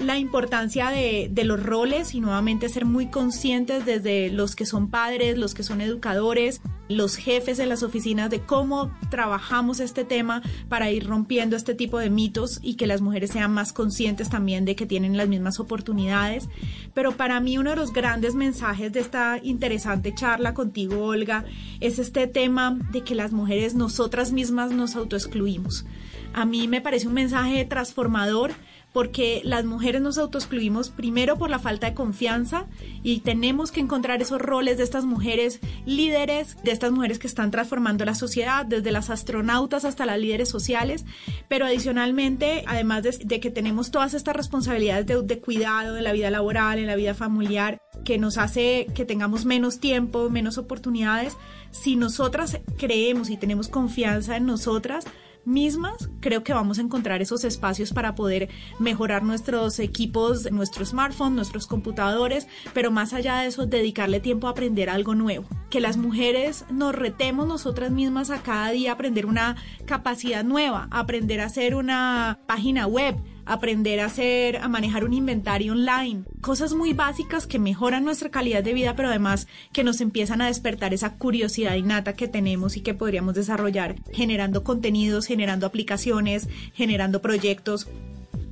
la importancia de, de, los roles y nuevamente ser muy conscientes desde los que son padres, los que son educadores, los jefes de las oficinas de cómo trabajamos este tema para ir rompiendo este tipo de mitos y que las mujeres sean más conscientes también de que tienen las mismas oportunidades. Pero para mí uno de los grandes mensajes de esta interesante charla contigo, Olga, es este tema de que las mujeres nosotras mismas nos autoexcluimos. A mí me parece un mensaje transformador porque las mujeres nos autoexcluimos primero por la falta de confianza y tenemos que encontrar esos roles de estas mujeres líderes, de estas mujeres que están transformando la sociedad, desde las astronautas hasta las líderes sociales, pero adicionalmente, además de, que tenemos todas estas responsabilidades de, de cuidado en la vida laboral, en la vida familiar, que nos hace que tengamos menos tiempo, menos oportunidades, si nosotras creemos y tenemos confianza en nosotras, mismas, creo que vamos a encontrar esos espacios para poder mejorar nuestros equipos, nuestro smartphone, nuestros computadores, pero más allá de eso, dedicarle tiempo a aprender algo nuevo. Que las mujeres nos retemos nosotras mismas a cada día aprender una capacidad nueva, aprender a hacer una página web, aprender a hacer, a manejar un inventario online, cosas muy básicas que mejoran nuestra calidad de vida, pero además que nos empiezan a despertar esa curiosidad innata que tenemos y que podríamos desarrollar generando contenidos, generando aplicaciones, generando proyectos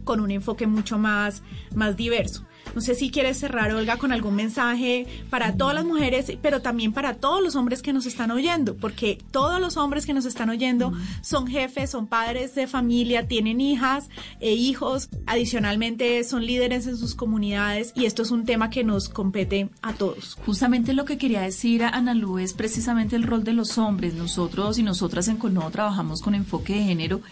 con un enfoque mucho más, más diverso. No sé si quieres cerrar, Olga, con algún mensaje para todas las mujeres, pero también para todos los hombres que nos están oyendo, porque todos los hombres que nos están oyendo son jefes, son padres de familia, tienen hijas e hijos, adicionalmente son líderes en sus comunidades y esto es un tema que nos compete a todos. Justamente lo que quería decir a Ana Lu es precisamente el rol de los hombres. Nosotros y nosotras en Colno trabajamos con enfoque de género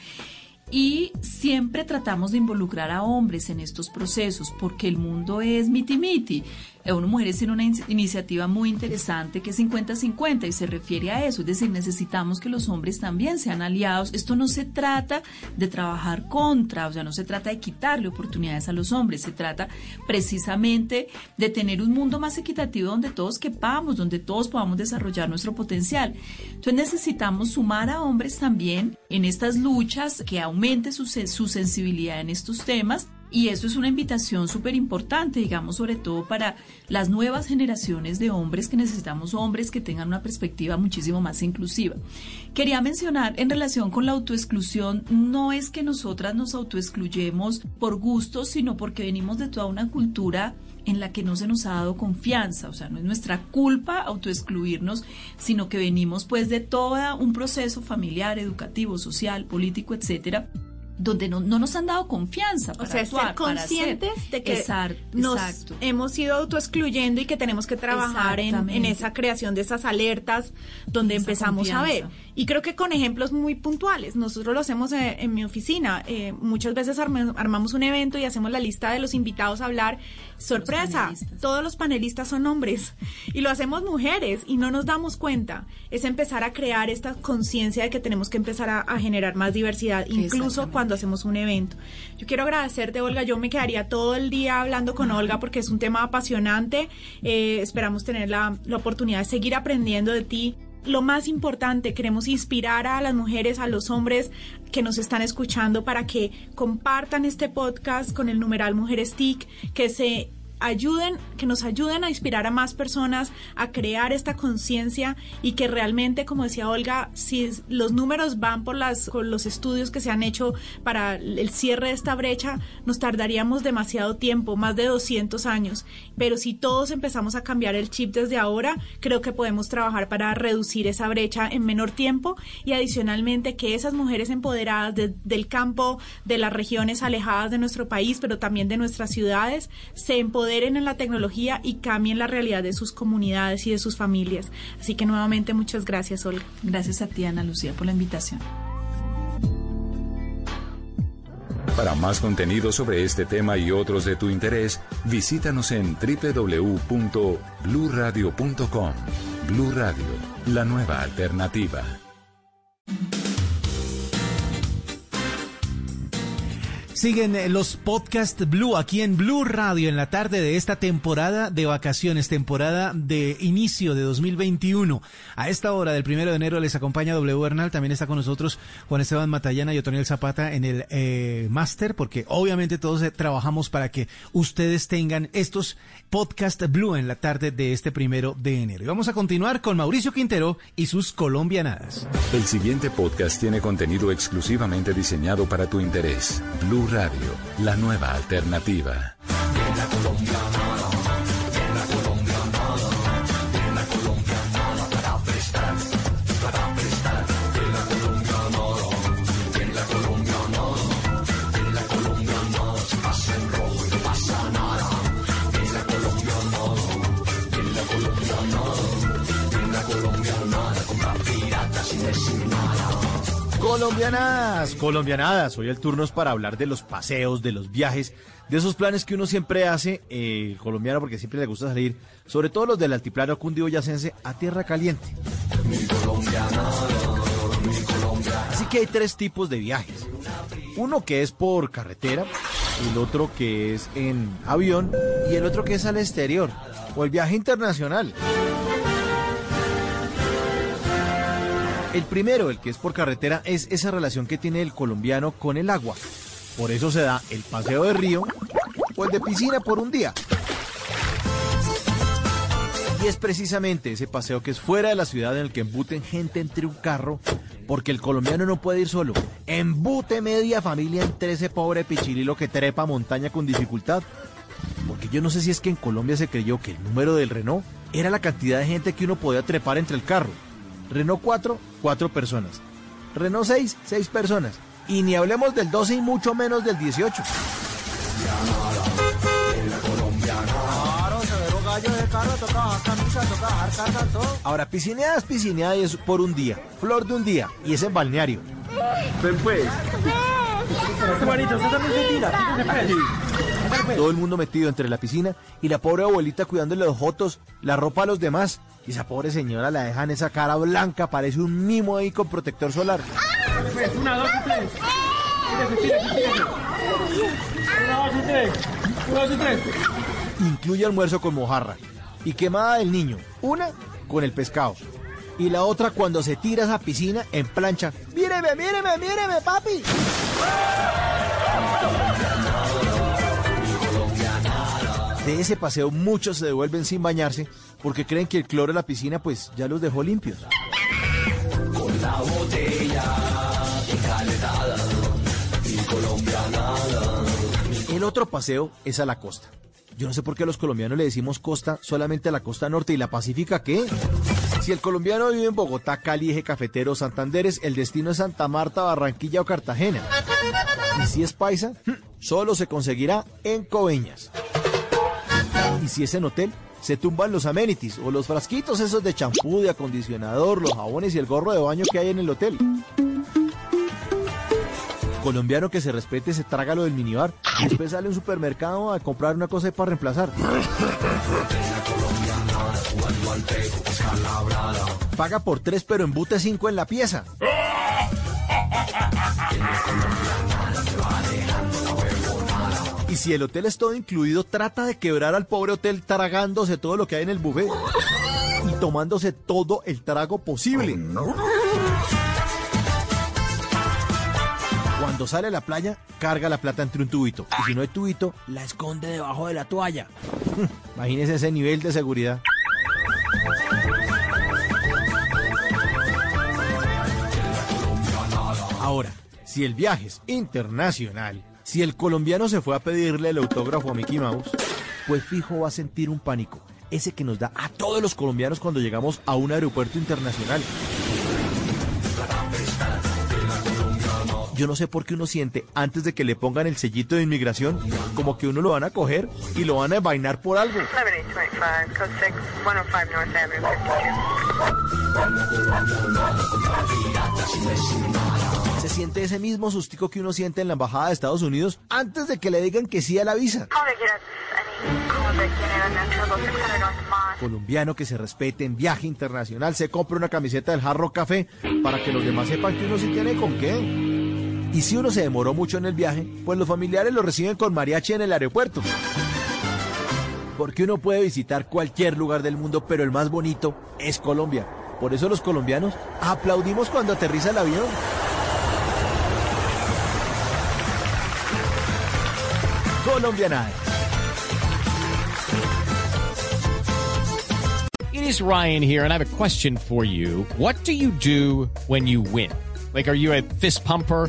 y siempre tratamos de involucrar a hombres en estos procesos porque el mundo es miti-miti. ONU Mujeres tiene una iniciativa muy interesante que es 50-50 y se refiere a eso, es decir, necesitamos que los hombres también sean aliados. Esto no se trata de trabajar contra, o sea, no se trata de quitarle oportunidades a los hombres, se trata precisamente de tener un mundo más equitativo donde todos quepamos, donde todos podamos desarrollar nuestro potencial. Entonces necesitamos sumar a hombres también en estas luchas, que aumente su, su sensibilidad en estos temas y eso es una invitación súper importante, digamos, sobre todo para las nuevas generaciones de hombres que necesitamos hombres que tengan una perspectiva muchísimo más inclusiva. Quería mencionar en relación con la autoexclusión, no es que nosotras nos autoexcluyemos por gusto, sino porque venimos de toda una cultura en la que no se nos ha dado confianza, o sea, no es nuestra culpa autoexcluirnos, sino que venimos pues de todo un proceso familiar, educativo, social, político, etcétera, donde no, nos han dado confianza para o sea, actuar, ser conscientes de que exacto, nos hemos ido autoexcluyendo y que tenemos que trabajar en, en, esa creación de esas alertas donde empezamos a ver. Y creo que con ejemplos muy puntuales, nosotros lo hacemos eh, en, mi oficina, eh, muchas veces armamos un evento y hacemos la lista de los invitados a hablar, sorpresa, todos los panelistas son hombres y lo hacemos mujeres y no nos damos cuenta, es empezar a crear esta conciencia de que tenemos que empezar a generar más diversidad, incluso cuando hacemos un evento. Yo quiero agradecerte, Olga. Yo me quedaría todo el día hablando con Olga porque es un tema apasionante. Eh, esperamos tener la, la oportunidad de seguir aprendiendo de ti lo más importante, queremos inspirar a las mujeres, a los hombres que nos están escuchando para que compartan este podcast con el numeral Mujeres TIC, que se ayuden, que nos ayuden a inspirar a más personas a crear esta conciencia y que realmente, como decía Olga, si los números van por las con los estudios que se han hecho para el cierre de esta brecha, nos tardaríamos demasiado tiempo, más de 200 años. Pero si todos empezamos a cambiar el chip desde ahora, creo que podemos trabajar para reducir esa brecha en menor tiempo y adicionalmente que esas mujeres empoderadas del campo, de las regiones alejadas de nuestro país, pero también de nuestras ciudades, se empoderen en la tecnología y cambien la realidad de sus comunidades y de sus familias. Así que nuevamente muchas gracias, Olga. Gracias a ti, Ana Lucía, por la invitación. Para más contenido sobre este tema y otros de tu interés, visítanos en www.bluradio.com. Blu Radio, la nueva alternativa. Siguen eh, los podcast Blue aquí en Blue Radio en la tarde de esta temporada de vacaciones, temporada de inicio de 2021. A esta hora del primero de enero les acompaña W Bernal, también está con nosotros Juan Esteban Matallana y Otoniel Zapata en el eh, máster, porque obviamente todos eh, trabajamos para que ustedes tengan estos podcast Blue en la tarde de este primero de enero. Y vamos a continuar con Mauricio Quintero y sus colombianadas. El siguiente podcast tiene contenido exclusivamente diseñado para tu interés. Blue Radio, la nueva alternativa. Colombianadas, colombianadas, hoy el turno es para hablar de los paseos, de los viajes, de esos planes que uno siempre hace, eh, colombiano, porque siempre le gusta salir, sobre todo los del altiplano cundiboyacense, a tierra caliente. Así que hay tres tipos de viajes. Uno que es por carretera, el otro que es en avión y el otro que es al exterior, o el viaje internacional. El primero, el que es por carretera, es esa relación que tiene el colombiano con el agua. Por eso se da el paseo de río o el de piscina por un día. Y es precisamente ese paseo que es fuera de la ciudad en el que embuten gente entre un carro, porque el colombiano no puede ir solo. Embute media familia entre ese pobre pichililo que trepa montaña con dificultad. Porque yo no sé si es que en Colombia se creyó que el número del Renault era la cantidad de gente que uno podía trepar entre el carro. Renault 4, 4 personas. Renault 6, 6 personas. Y ni hablemos del 12 y mucho menos del 18. Ahora, piscineada es piscineada y es por un día. Flor de un día. Y es en balneario. Ven pues. Todo el mundo metido entre la piscina y la pobre abuelita cuidándole los jotos, la ropa a los demás. Y esa pobre señora la dejan esa cara blanca, parece un mimo ahí con protector solar. Una, dos y tres. Una, dos y tres. Una, dos y tres. Incluye almuerzo con mojarra y quemada del niño. Una con el pescado. Y la otra cuando se tira a esa piscina en plancha. Míreme, míreme, míreme, papi. De ese paseo muchos se devuelven sin bañarse porque creen que el cloro de la piscina pues ya los dejó limpios. Con la botella colombianada. El otro paseo es a la costa. Yo no sé por qué a los colombianos le decimos costa solamente a la costa norte y la pacífica qué. Si el colombiano vive en Bogotá, Cali, Eje Cafetero, Santanderes, el destino es Santa Marta, Barranquilla o Cartagena. Y si es paisa, hm, solo se conseguirá en Coveñas. Y si es en hotel, se tumban los amenities o los frasquitos esos de champú, de acondicionador, los jabones y el gorro de baño que hay en el hotel. Colombiano que se respete se traga lo del minibar y después sale a un supermercado a comprar una cosa para reemplazar. Paga por tres pero embute cinco en la pieza. Y si el hotel es todo incluido, trata de quebrar al pobre hotel tragándose todo lo que hay en el buffet y tomándose todo el trago posible. Cuando sale a la playa, carga la plata entre un tubito. Y si no hay tubito, la esconde debajo de la toalla. Imagínese ese nivel de seguridad. Ahora, si el viaje es internacional, si el colombiano se fue a pedirle el autógrafo a Mickey Mouse, pues fijo va a sentir un pánico. Ese que nos da a todos los colombianos cuando llegamos a un aeropuerto internacional. Yo no sé por qué uno siente, antes de que le pongan el sellito de inmigración, como que uno lo van a coger y lo van a envainar por algo. Se siente ese mismo sustico que uno siente en la embajada de Estados Unidos antes de que le digan que sí a la visa. Colombiano que se respete en viaje internacional, se compra una camiseta del Jarro Café para que los demás sepan que uno sí tiene con qué. Y si uno se demoró mucho en el viaje, pues los familiares lo reciben con mariachi en el aeropuerto. Porque uno puede visitar cualquier lugar del mundo, pero el más bonito es Colombia. Por eso los colombianos aplaudimos cuando aterriza el avión. Colombianada. It is Ryan here, and I have a question for you. What do you do when you win? Like, are you a fist pumper?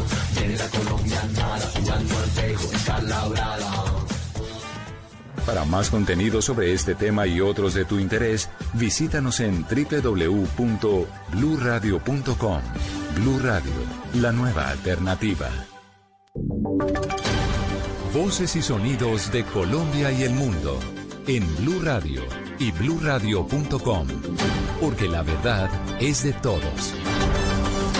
Para más contenido sobre este tema y otros de tu interés, visítanos en www.bluradio.com. Blu Radio, la nueva alternativa. Voces y sonidos de Colombia y el mundo en Blue Radio y bluradio.com, porque la verdad es de todos.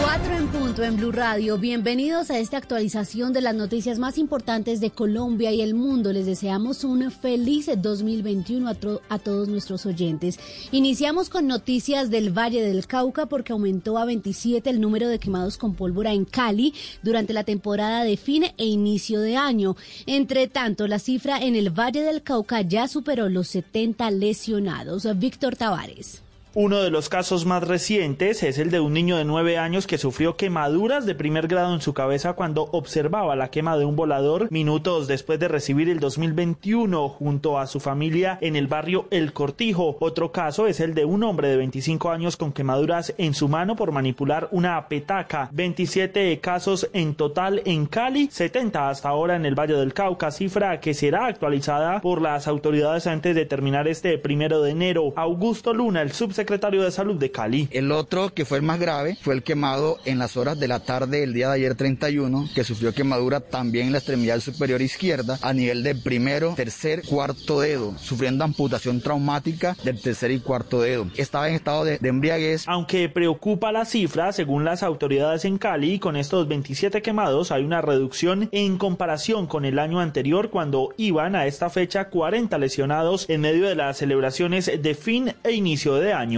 Cuatro en punto en Blue Radio. Bienvenidos a esta actualización de las noticias más importantes de Colombia y el mundo. Les deseamos un feliz 2021 a, a todos nuestros oyentes. Iniciamos con noticias del Valle del Cauca porque aumentó a 27 el número de quemados con pólvora en Cali durante la temporada de fin e inicio de año. Entre tanto, la cifra en el Valle del Cauca ya superó los 70 lesionados. Víctor Tavares. Uno de los casos más recientes es el de un niño de 9 años que sufrió quemaduras de primer grado en su cabeza cuando observaba la quema de un volador minutos después de recibir el 2021 junto a su familia en el barrio El Cortijo. Otro caso es el de un hombre de 25 años con quemaduras en su mano por manipular una petaca. 27 casos en total en Cali, 70 hasta ahora en el Valle del Cauca, cifra que será actualizada por las autoridades antes de terminar este primero de enero. Augusto Luna, el subsecretario secretario de Salud de Cali. El otro, que fue el más grave, fue el quemado en las horas de la tarde del día de ayer 31, que sufrió quemadura también en la extremidad superior izquierda a nivel de primero, tercer, cuarto dedo, sufriendo amputación traumática del tercer y cuarto dedo. Estaba en estado de, de embriaguez. Aunque preocupa la cifra, según las autoridades en Cali, con estos 27 quemados hay una reducción en comparación con el año anterior cuando iban a esta fecha 40 lesionados en medio de las celebraciones de fin e inicio de año.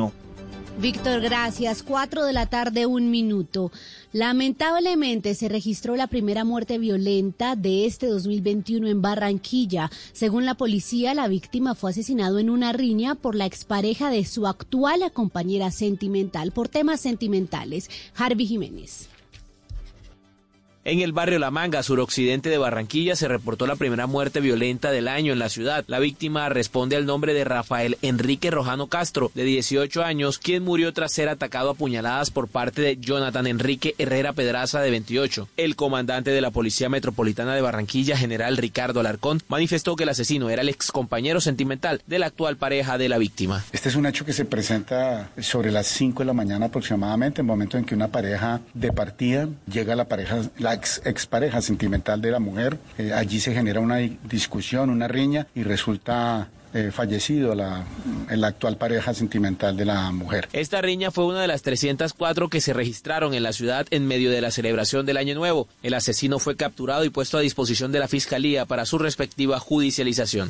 Víctor, gracias. Cuatro de la tarde, un minuto. Lamentablemente se registró la primera muerte violenta de este 2021 en Barranquilla. Según la policía, la víctima fue asesinado en una riña por la expareja de su actual compañera sentimental por temas sentimentales. Harvey Jiménez. En el barrio La Manga, suroccidente de Barranquilla, se reportó la primera muerte violenta del año en la ciudad. La víctima responde al nombre de Rafael Enrique Rojano Castro, de 18 años, quien murió tras ser atacado a puñaladas por parte de Jonathan Enrique Herrera Pedraza, de 28. El comandante de la Policía Metropolitana de Barranquilla, general Ricardo Alarcón, manifestó que el asesino era el ex compañero sentimental de la actual pareja de la víctima. Este es un hecho que se presenta sobre las 5 de la mañana aproximadamente, en el momento en que una pareja de partida llega a la pareja, ex, expareja sentimental de la mujer. Eh, allí se genera una discusión, una riña y resulta eh, fallecido la, la, actual pareja sentimental de la mujer. Esta riña fue una de las 304 que se registraron en la ciudad en medio de la celebración del Año Nuevo. El asesino fue capturado y puesto a disposición de la Fiscalía para su respectiva judicialización.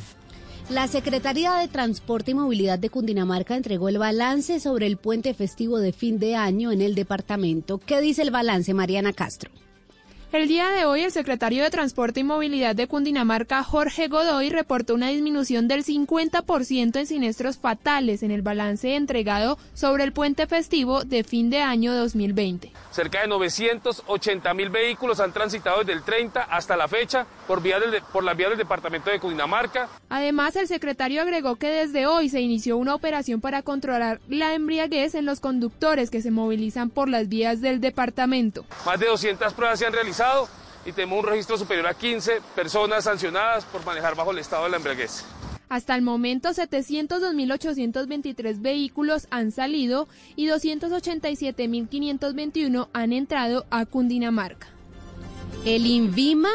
La Secretaría de Transporte y Movilidad de Cundinamarca entregó el balance sobre el puente festivo de fin de año en el departamento. ¿Qué dice el balance, Mariana Castro? El día de hoy, el secretario de Transporte y Movilidad de Cundinamarca, Jorge Godoy, reportó una disminución del 50% en siniestros fatales en el balance entregado sobre el puente festivo de fin de año 2020. Cerca de 980 mil vehículos han transitado desde el 30 hasta la fecha por, vía del, por las vías del departamento de Cundinamarca. Además, el secretario agregó que desde hoy se inició una operación para controlar la embriaguez en los conductores que se movilizan por las vías del departamento. Más de 200 pruebas se han realizado y tenemos un registro superior a 15 personas sancionadas por manejar bajo el estado de la embriaguez. Hasta el momento, 702.823 vehículos han salido y 287.521 han entrado a Cundinamarca. El INVIMA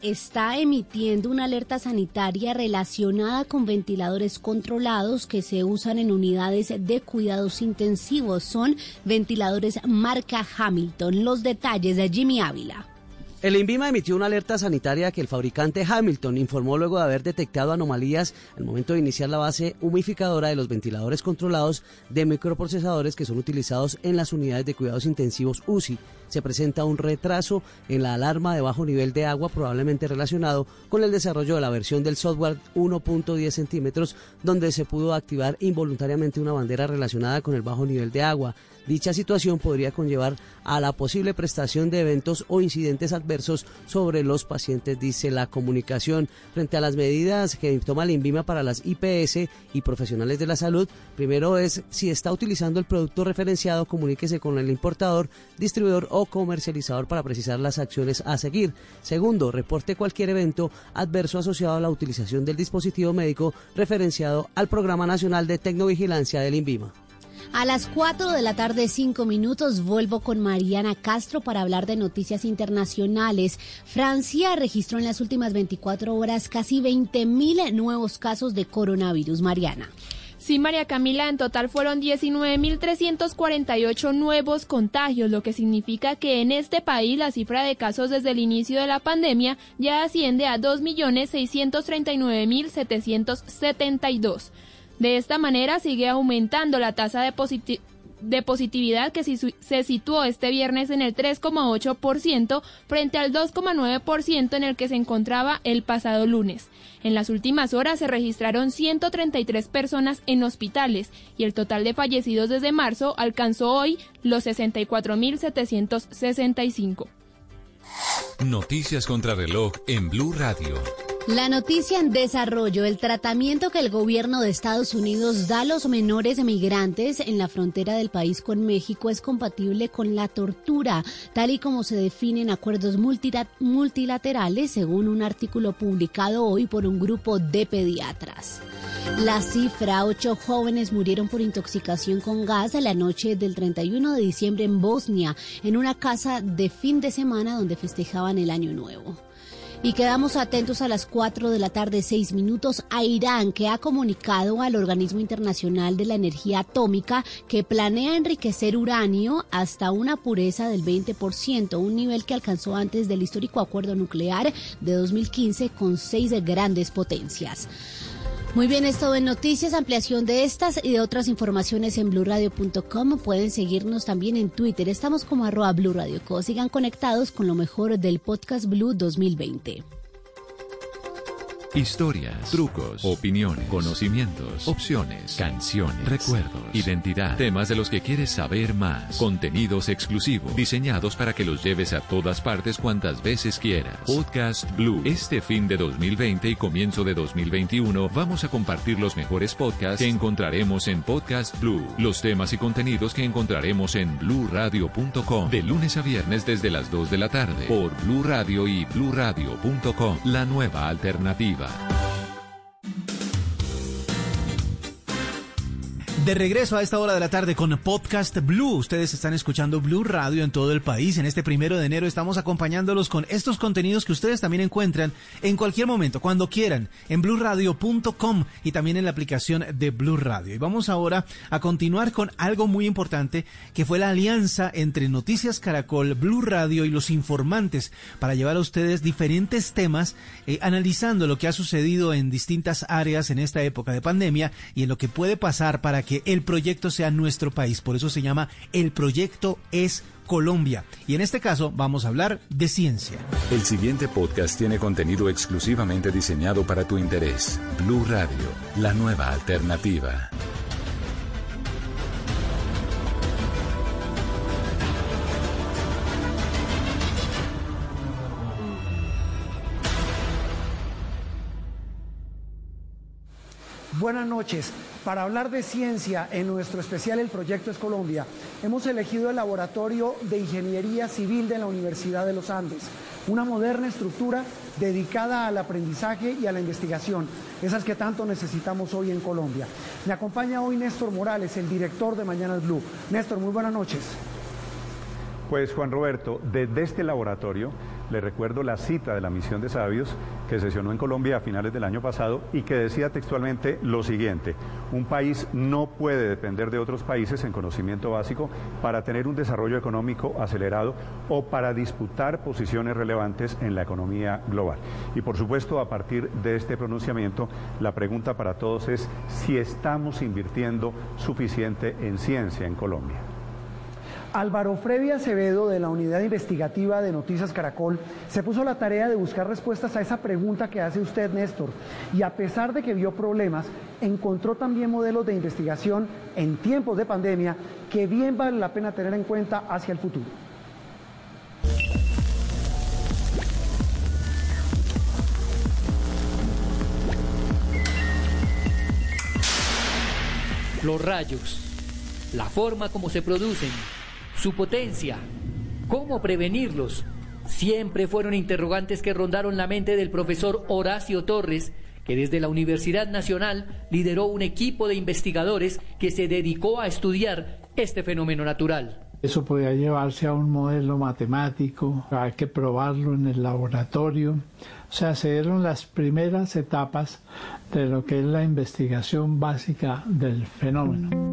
está emitiendo una alerta sanitaria relacionada con ventiladores controlados que se usan en unidades de cuidados intensivos. Son ventiladores marca Hamilton. Los detalles de Jimmy Ávila. El INVIMA emitió una alerta sanitaria que el fabricante Hamilton informó luego de haber detectado anomalías al momento de iniciar la base humificadora de los ventiladores controlados de microprocesadores que son utilizados en las unidades de cuidados intensivos UCI. Se presenta un retraso en la alarma de bajo nivel de agua probablemente relacionado con el desarrollo de la versión del software 1.10 centímetros donde se pudo activar involuntariamente una bandera relacionada con el bajo nivel de agua. Dicha situación podría conllevar a la posible prestación de eventos o incidentes adversos sobre los pacientes, dice la comunicación. Frente a las medidas que toma el INVIMA para las IPS y profesionales de la salud, primero es si está utilizando el producto referenciado, comuníquese con el importador, distribuidor o comercializador para precisar las acciones a seguir. Segundo, reporte cualquier evento adverso asociado a la utilización del dispositivo médico referenciado al Programa Nacional de Tecnovigilancia del INVIMA. A las 4 de la tarde, 5 minutos, vuelvo con Mariana Castro para hablar de noticias internacionales. Francia registró en las últimas 24 horas casi 20 mil nuevos casos de coronavirus. Mariana. Sí, María Camila, en total fueron 19.348 nuevos contagios, lo que significa que en este país la cifra de casos desde el inicio de la pandemia ya asciende a 2.639.772. De esta manera sigue aumentando la tasa de, positividad que se situó este viernes en el 3,8% frente al 2,9% en el que se encontraba el pasado lunes. En las últimas horas se registraron 133 personas en hospitales y el total de fallecidos desde marzo alcanzó hoy los 64.765. Noticias contra reloj en Blue Radio. La noticia en desarrollo, el tratamiento que el gobierno de Estados Unidos da a los menores emigrantes en la frontera del país con México es compatible con la tortura, tal y como se define en acuerdos multilaterales, según un artículo publicado hoy por un grupo de pediatras. La cifra, ocho jóvenes murieron por intoxicación con gas a la noche del 31 de diciembre en Bosnia, en una casa de fin de semana donde festejaban el Año Nuevo. Y quedamos atentos a las 4 de la tarde, 6 minutos, a Irán, que ha comunicado al Organismo Internacional de la Energía Atómica que planea enriquecer uranio hasta una pureza del 20%, un nivel que alcanzó antes del histórico acuerdo nuclear de 2015 con seis grandes potencias. Muy bien, es todo en noticias, ampliación de estas y de otras informaciones en blurradio.com. Pueden seguirnos también en Twitter. Estamos como arroba blurradioco. Sigan conectados con lo mejor del podcast Blue 2020. Historias, trucos, opiniones, conocimientos, opciones, canciones, recuerdos, identidad, temas de los que quieres saber más, contenidos exclusivos, diseñados para que los lleves a todas partes cuantas veces quieras. Podcast Blue. Este fin de 2020 y comienzo de 2021 vamos a compartir los mejores podcasts que encontraremos en Podcast Blue, los temas y contenidos que encontraremos en bluradio.com de lunes a viernes desde las 2 de la tarde por Blue Radio y bluradio.com, la nueva alternativa. バイ De regreso a esta hora de la tarde con Podcast Blue. Ustedes están escuchando Blue Radio en todo el país. En este primero de enero estamos acompañándolos con estos contenidos que ustedes también encuentran en cualquier momento, cuando quieran, en bluradio.com y también en la aplicación de Blue Radio. Y vamos ahora a continuar con algo muy importante que fue la alianza entre Noticias Caracol, Blue Radio y los informantes para llevar a ustedes diferentes temas eh, analizando lo que ha sucedido en distintas áreas en esta época de pandemia y en lo que puede pasar para que el proyecto sea nuestro país. Por eso se llama El Proyecto es Colombia. Y en este caso vamos a hablar de ciencia. El siguiente podcast tiene contenido exclusivamente diseñado para tu interés. Blue Radio, la nueva alternativa. Buenas noches. Para hablar de ciencia en nuestro especial El Proyecto es Colombia, hemos elegido el Laboratorio de Ingeniería Civil de la Universidad de los Andes, una moderna estructura dedicada al aprendizaje y a la investigación, esas que tanto necesitamos hoy en Colombia. Me acompaña hoy Néstor Morales, el director de Mañanas Blue. Néstor, muy buenas noches. Pues Juan Roberto, desde este laboratorio le recuerdo la cita de la misión de sabios que sesionó en Colombia a finales del año pasado y que decía textualmente lo siguiente, un país no puede depender de otros países en conocimiento básico para tener un desarrollo económico acelerado o para disputar posiciones relevantes en la economía global. Y por supuesto, a partir de este pronunciamiento, la pregunta para todos es si estamos invirtiendo suficiente en ciencia en Colombia. Álvaro Freddy Acevedo, de la Unidad Investigativa de Noticias Caracol, se puso la tarea de buscar respuestas a esa pregunta que hace usted, Néstor, y a pesar de que vio problemas, encontró también modelos de investigación en tiempos de pandemia que bien vale la pena tener en cuenta hacia el futuro. Los rayos, la forma como se producen, su potencia, cómo prevenirlos, siempre fueron interrogantes que rondaron la mente del profesor Horacio Torres, que desde la Universidad Nacional lideró un equipo de investigadores que se dedicó a estudiar este fenómeno natural. Eso podía llevarse a un modelo matemático, hay que probarlo en el laboratorio. O sea, se dieron las primeras etapas de lo que es la investigación básica del fenómeno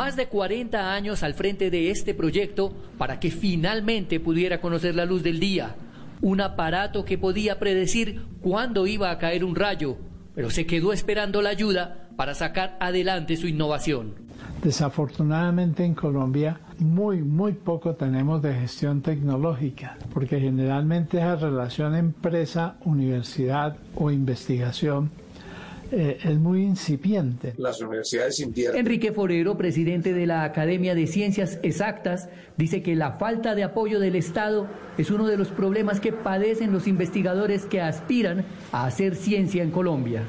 más de 40 años al frente de este proyecto para que finalmente pudiera conocer la luz del día. Un aparato que podía predecir cuándo iba a caer un rayo, pero se quedó esperando la ayuda para sacar adelante su innovación. Desafortunadamente en Colombia muy, muy poco tenemos de gestión tecnológica, porque generalmente esa relación empresa-universidad o investigación eh, es muy incipiente. Las universidades invierten. Enrique Forero, presidente de la Academia de Ciencias Exactas, dice que la falta de apoyo del Estado es uno de los problemas que padecen los investigadores que aspiran a hacer ciencia en Colombia.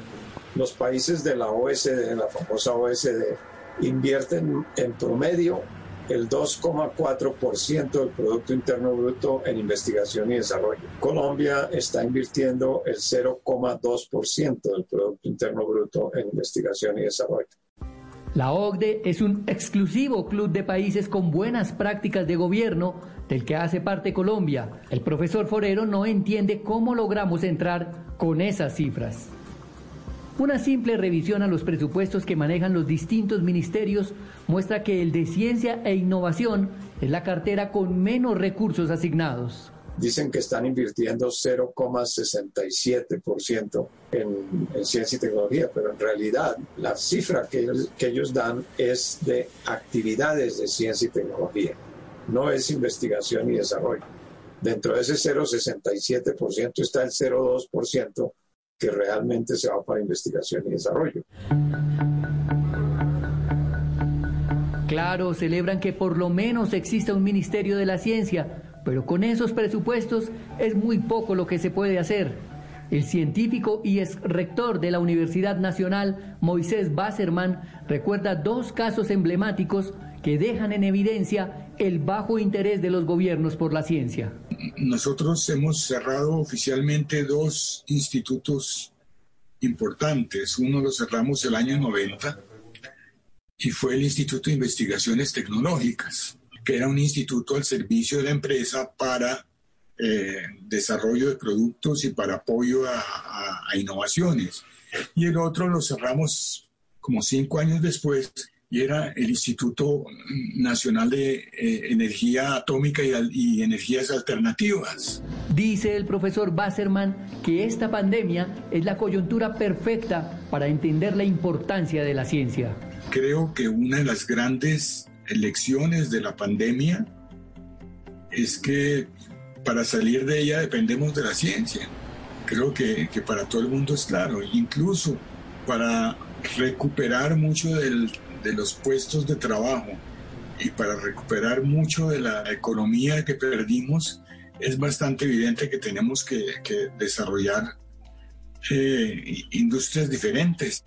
Los países de la OSD, la famosa OSD, invierten en promedio el 2,4% del Producto Interno Bruto en investigación y desarrollo. Colombia está invirtiendo el 0,2% del Producto Interno Bruto en investigación y desarrollo. La OCDE es un exclusivo club de países con buenas prácticas de gobierno del que hace parte Colombia. El profesor Forero no entiende cómo logramos entrar con esas cifras. Una simple revisión a los presupuestos que manejan los distintos ministerios muestra que el de ciencia e innovación es la cartera con menos recursos asignados. Dicen que están invirtiendo 0,67% en, en, ciencia y tecnología, pero en realidad la cifra que ellos dan es de actividades de ciencia y tecnología, no es investigación y desarrollo. Dentro de ese 0,67% está el 0,2% que realmente se va para investigación y desarrollo. Claro, celebran que por lo menos exista un Ministerio de la Ciencia, pero con esos presupuestos es muy poco lo que se puede hacer. El científico y ex rector de la Universidad Nacional, Moisés Basserman, recuerda dos casos emblemáticos que dejan en evidencia el bajo interés de los gobiernos por la ciencia. Nosotros hemos cerrado oficialmente dos institutos importantes. Uno lo cerramos el año 90 y fue el Instituto de Investigaciones Tecnológicas, que era un instituto al servicio de la empresa para eh, desarrollo de productos y para apoyo a, a, a innovaciones. Y el otro lo cerramos como cinco años después y era el Instituto Nacional de eh, Energía Atómica y, y, Energías Alternativas. Dice el profesor Basserman que esta pandemia es la coyuntura perfecta para entender la importancia de la ciencia. Creo que una de las grandes lecciones de la pandemia es que para salir de ella dependemos de la ciencia. Creo que, que para todo el mundo es claro, incluso para recuperar mucho del de los puestos de trabajo y para recuperar mucho de la economía que perdimos, es bastante evidente que tenemos que, desarrollar eh, industrias diferentes.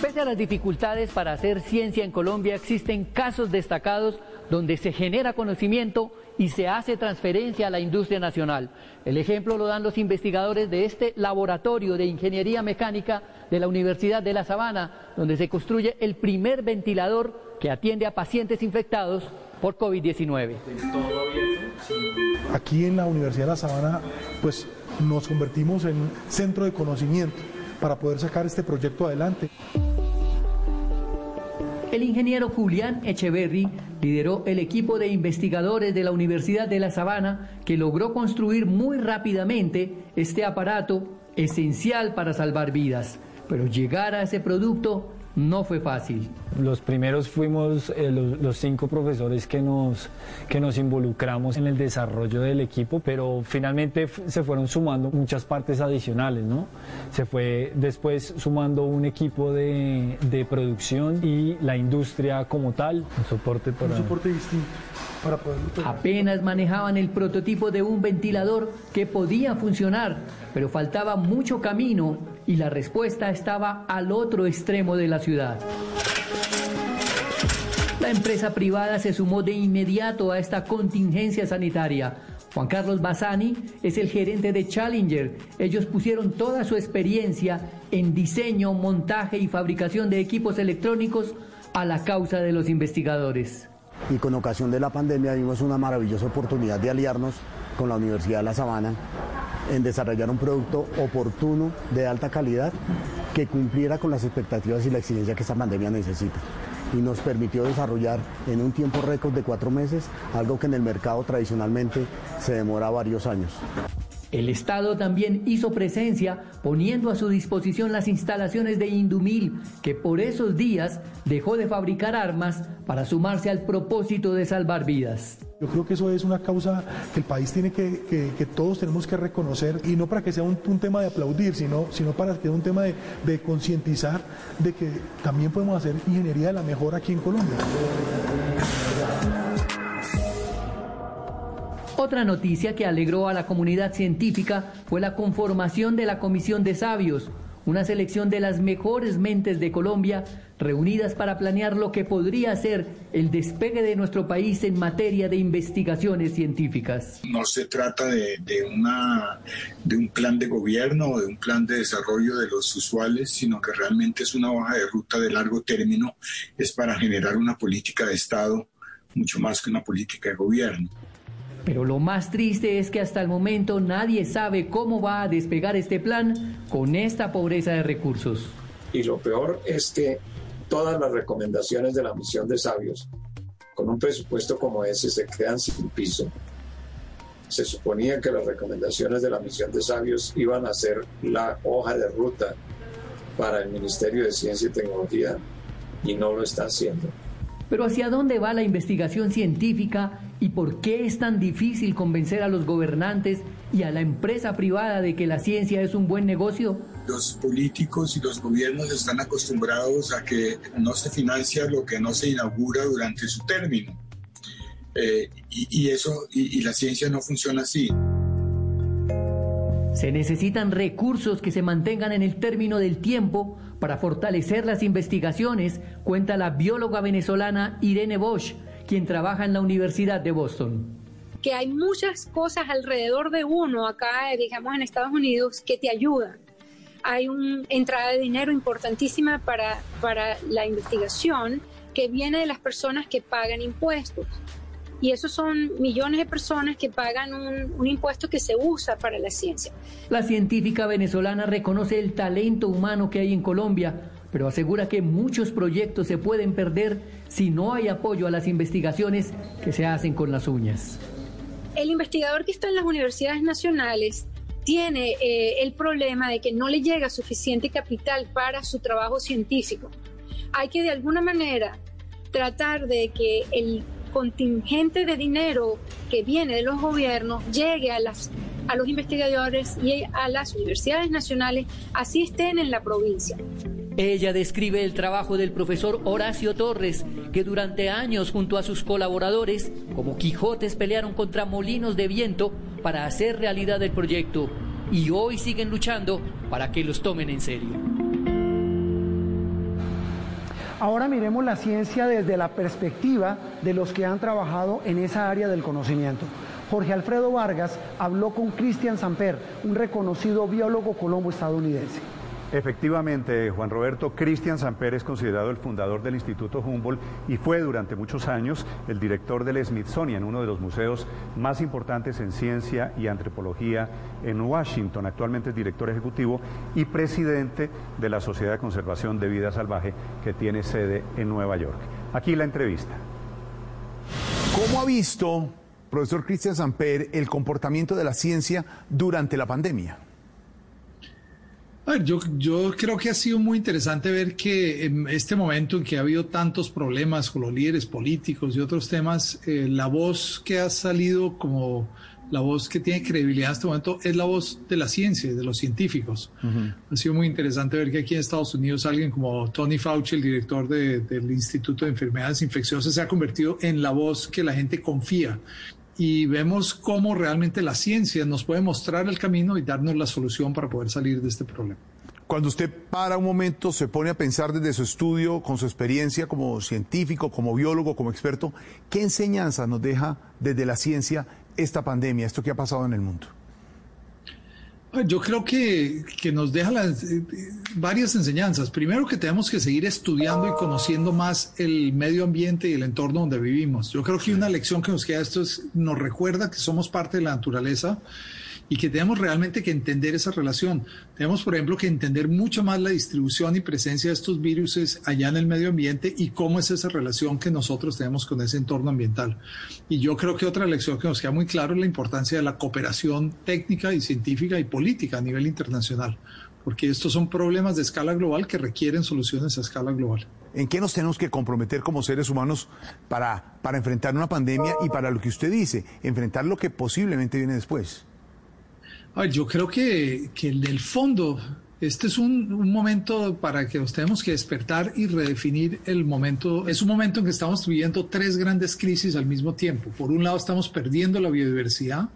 Pese a las dificultades para hacer ciencia en Colombia, existen casos destacados donde se genera conocimiento y se hace transferencia a la industria nacional. El ejemplo lo dan los investigadores de este laboratorio de ingeniería mecánica de la Universidad de La Sabana, donde se construye el primer ventilador que atiende a pacientes infectados por COVID-19. Aquí en la Universidad de La Sabana, pues nos convertimos en centro de conocimiento para poder sacar este proyecto adelante. El ingeniero Julián Echeverry lideró el equipo de investigadores de la Universidad de La Sabana que logró construir muy rápidamente este aparato esencial para salvar vidas. Pero llegar a ese producto no fue fácil. Los primeros fuimos eh, los, los, cinco profesores que nos, que nos involucramos en el desarrollo del equipo, pero finalmente se fueron sumando muchas partes adicionales, ¿no? Se fue después sumando un equipo de, de producción y la industria como tal, un soporte para... Un soporte distinto. Apenas manejaban el prototipo de un ventilador que podía funcionar, pero faltaba mucho camino y la respuesta estaba al otro extremo de la ciudad. La empresa privada se sumó de inmediato a esta contingencia sanitaria. Juan Carlos Bassani es el gerente de Challenger. Ellos pusieron toda su experiencia en diseño, montaje y fabricación de equipos electrónicos a la causa de los investigadores. Y con ocasión de la pandemia vimos una maravillosa oportunidad de aliarnos con la Universidad de La Sabana en desarrollar un producto oportuno, de alta calidad, que cumpliera con las expectativas y la exigencia que esta pandemia necesita. Y nos permitió desarrollar en un tiempo récord de cuatro meses algo que en el mercado tradicionalmente se demora varios años. El Estado también hizo presencia poniendo a su disposición las instalaciones de Indumil, que por esos días dejó de fabricar armas para sumarse al propósito de salvar vidas. Yo creo que eso es una causa que el país tiene que, que, todos tenemos que reconocer y no para que sea un, tema de aplaudir, sino, sino para que sea un tema de, de concientizar de que también podemos hacer ingeniería de la mejor aquí en Colombia. Otra noticia que alegró a la comunidad científica fue la conformación de la Comisión de Sabios, una selección de las mejores mentes de Colombia reunidas para planear lo que podría ser el despegue de nuestro país en materia de investigaciones científicas. No se trata de, un plan de gobierno o de un plan de desarrollo de los usuales, sino que realmente es una hoja de ruta de largo término, es para generar una política de Estado mucho más que una política de gobierno. Pero lo más triste es que hasta el momento nadie sabe cómo va a despegar este plan con esta pobreza de recursos. Y lo peor es que todas las recomendaciones de la misión de sabios, con un presupuesto como ese, se quedan sin piso. Se suponía que las recomendaciones de la misión de sabios iban a ser la hoja de ruta para el Ministerio de Ciencia y Tecnología y no lo está haciendo. Pero ¿hacia dónde va la investigación científica y por qué es tan difícil convencer a los gobernantes y a la empresa privada de que la ciencia es un buen negocio? Los políticos y los gobiernos están acostumbrados a que no se financia lo que no se inaugura durante su término. Eh, y, eso, y la ciencia no funciona así. Se necesitan recursos que se mantengan en el término del tiempo para fortalecer las investigaciones, cuenta la bióloga venezolana Irene Bosch, quien trabaja en la Universidad de Boston que hay muchas cosas alrededor de uno acá, digamos en Estados Unidos, que te ayudan. Hay una entrada de dinero importantísima para, para la investigación que viene de las personas que pagan impuestos y esos son millones de personas que pagan un, impuesto que se usa para la ciencia. La científica venezolana reconoce el talento humano que hay en Colombia, pero asegura que muchos proyectos se pueden perder si no hay apoyo a las investigaciones que se hacen con las uñas. El investigador que está en las universidades nacionales tiene eh, el problema de que no le llega suficiente capital para su trabajo científico. Hay que de alguna manera tratar de que el contingente de dinero que viene de los gobiernos llegue a, las, a los investigadores y a las universidades nacionales, así estén en la provincia. Ella describe el trabajo del profesor Horacio Torres, que durante años junto a sus colaboradores, como Quijotes, pelearon contra molinos de viento para hacer realidad el proyecto y hoy siguen luchando para que los tomen en serio. Ahora miremos la ciencia desde la perspectiva de los que han trabajado en esa área del conocimiento. Jorge Alfredo Vargas habló con Cristian Samper, un reconocido biólogo colombo estadounidense. Efectivamente, Juan Roberto, Cristian Samper es considerado el fundador del Instituto Humboldt y fue durante muchos años el director del Smithsonian, uno de los museos más importantes en ciencia y antropología en Washington. Actualmente es director ejecutivo y presidente de la Sociedad de Conservación de Vida Salvaje que tiene sede en Nueva York. Aquí la entrevista. ¿Cómo ha visto, profesor Cristian Samper, el comportamiento de la ciencia durante la pandemia? yo, yo creo que ha sido muy interesante ver que en este momento en que ha habido tantos problemas con los líderes políticos y otros temas, eh, la voz que ha salido como la voz que tiene credibilidad en este momento es la voz de la ciencia, de los científicos. Ha sido muy interesante ver que aquí en Estados Unidos alguien como Tony Fauci, el director del Instituto de Enfermedades Infecciosas, se ha convertido en la voz que la gente confía y vemos cómo realmente la ciencia nos puede mostrar el camino y darnos la solución para poder salir de este problema. Cuando usted para un momento, se pone a pensar desde su estudio, con su experiencia como científico, como biólogo, como experto, ¿qué enseñanza nos deja desde la ciencia esta pandemia, esto que ha pasado en el mundo? Yo creo que, nos deja las, eh, varias enseñanzas. Primero que tenemos que seguir estudiando y conociendo más el medio ambiente y el entorno donde vivimos. Yo creo que una lección que nos queda esto es, nos recuerda que somos parte de la naturaleza y que tenemos realmente que entender esa relación. Tenemos, por ejemplo, que entender mucho más la distribución y presencia de estos virus allá en el medio ambiente y cómo es esa relación que nosotros tenemos con ese entorno ambiental. Y yo creo que otra lección que nos queda muy claro es la importancia de la cooperación técnica y científica y política a nivel internacional, porque estos son problemas de escala global que requieren soluciones a escala global. ¿En qué nos tenemos que comprometer como seres humanos para, para enfrentar una pandemia y para lo que usted dice, enfrentar lo que posiblemente viene después? Yo creo que, que en el fondo este es un, un, momento para que nos tenemos que despertar y redefinir el momento. Es un momento en que estamos viviendo tres grandes crisis al mismo tiempo. Por un lado estamos perdiendo la biodiversidad,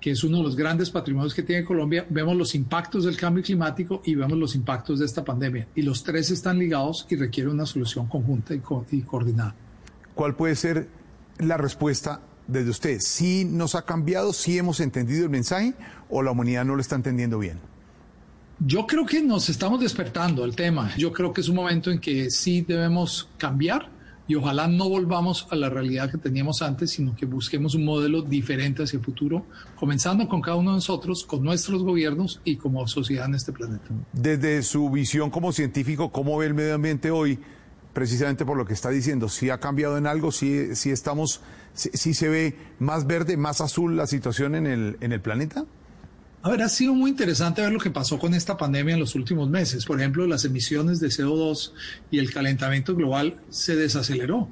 que es uno de los grandes patrimonios que tiene Colombia. Vemos los impactos del cambio climático y vemos los impactos de esta pandemia. Y los tres están ligados y requieren una solución conjunta y, co y coordinada. ¿Cuál puede ser la respuesta desde usted, si nos ha cambiado, si hemos entendido el mensaje o la humanidad no lo está entendiendo bien? Yo creo que nos estamos despertando el tema. Yo creo que es un momento en que sí debemos cambiar y ojalá no volvamos a la realidad que teníamos antes, sino que busquemos un modelo diferente hacia el futuro, comenzando con cada uno de nosotros, con nuestros gobiernos y como sociedad en este planeta. Desde su visión como científico, ¿cómo ve el medio ambiente hoy? Precisamente por lo que está diciendo, si ha cambiado en algo, si, si estamos ¿Sí, se ve más verde, más azul la situación en el, en el planeta? A ver, ha sido muy interesante ver lo que pasó con esta pandemia en los últimos meses. Por ejemplo, las emisiones de CO2 y el calentamiento global se desaceleró.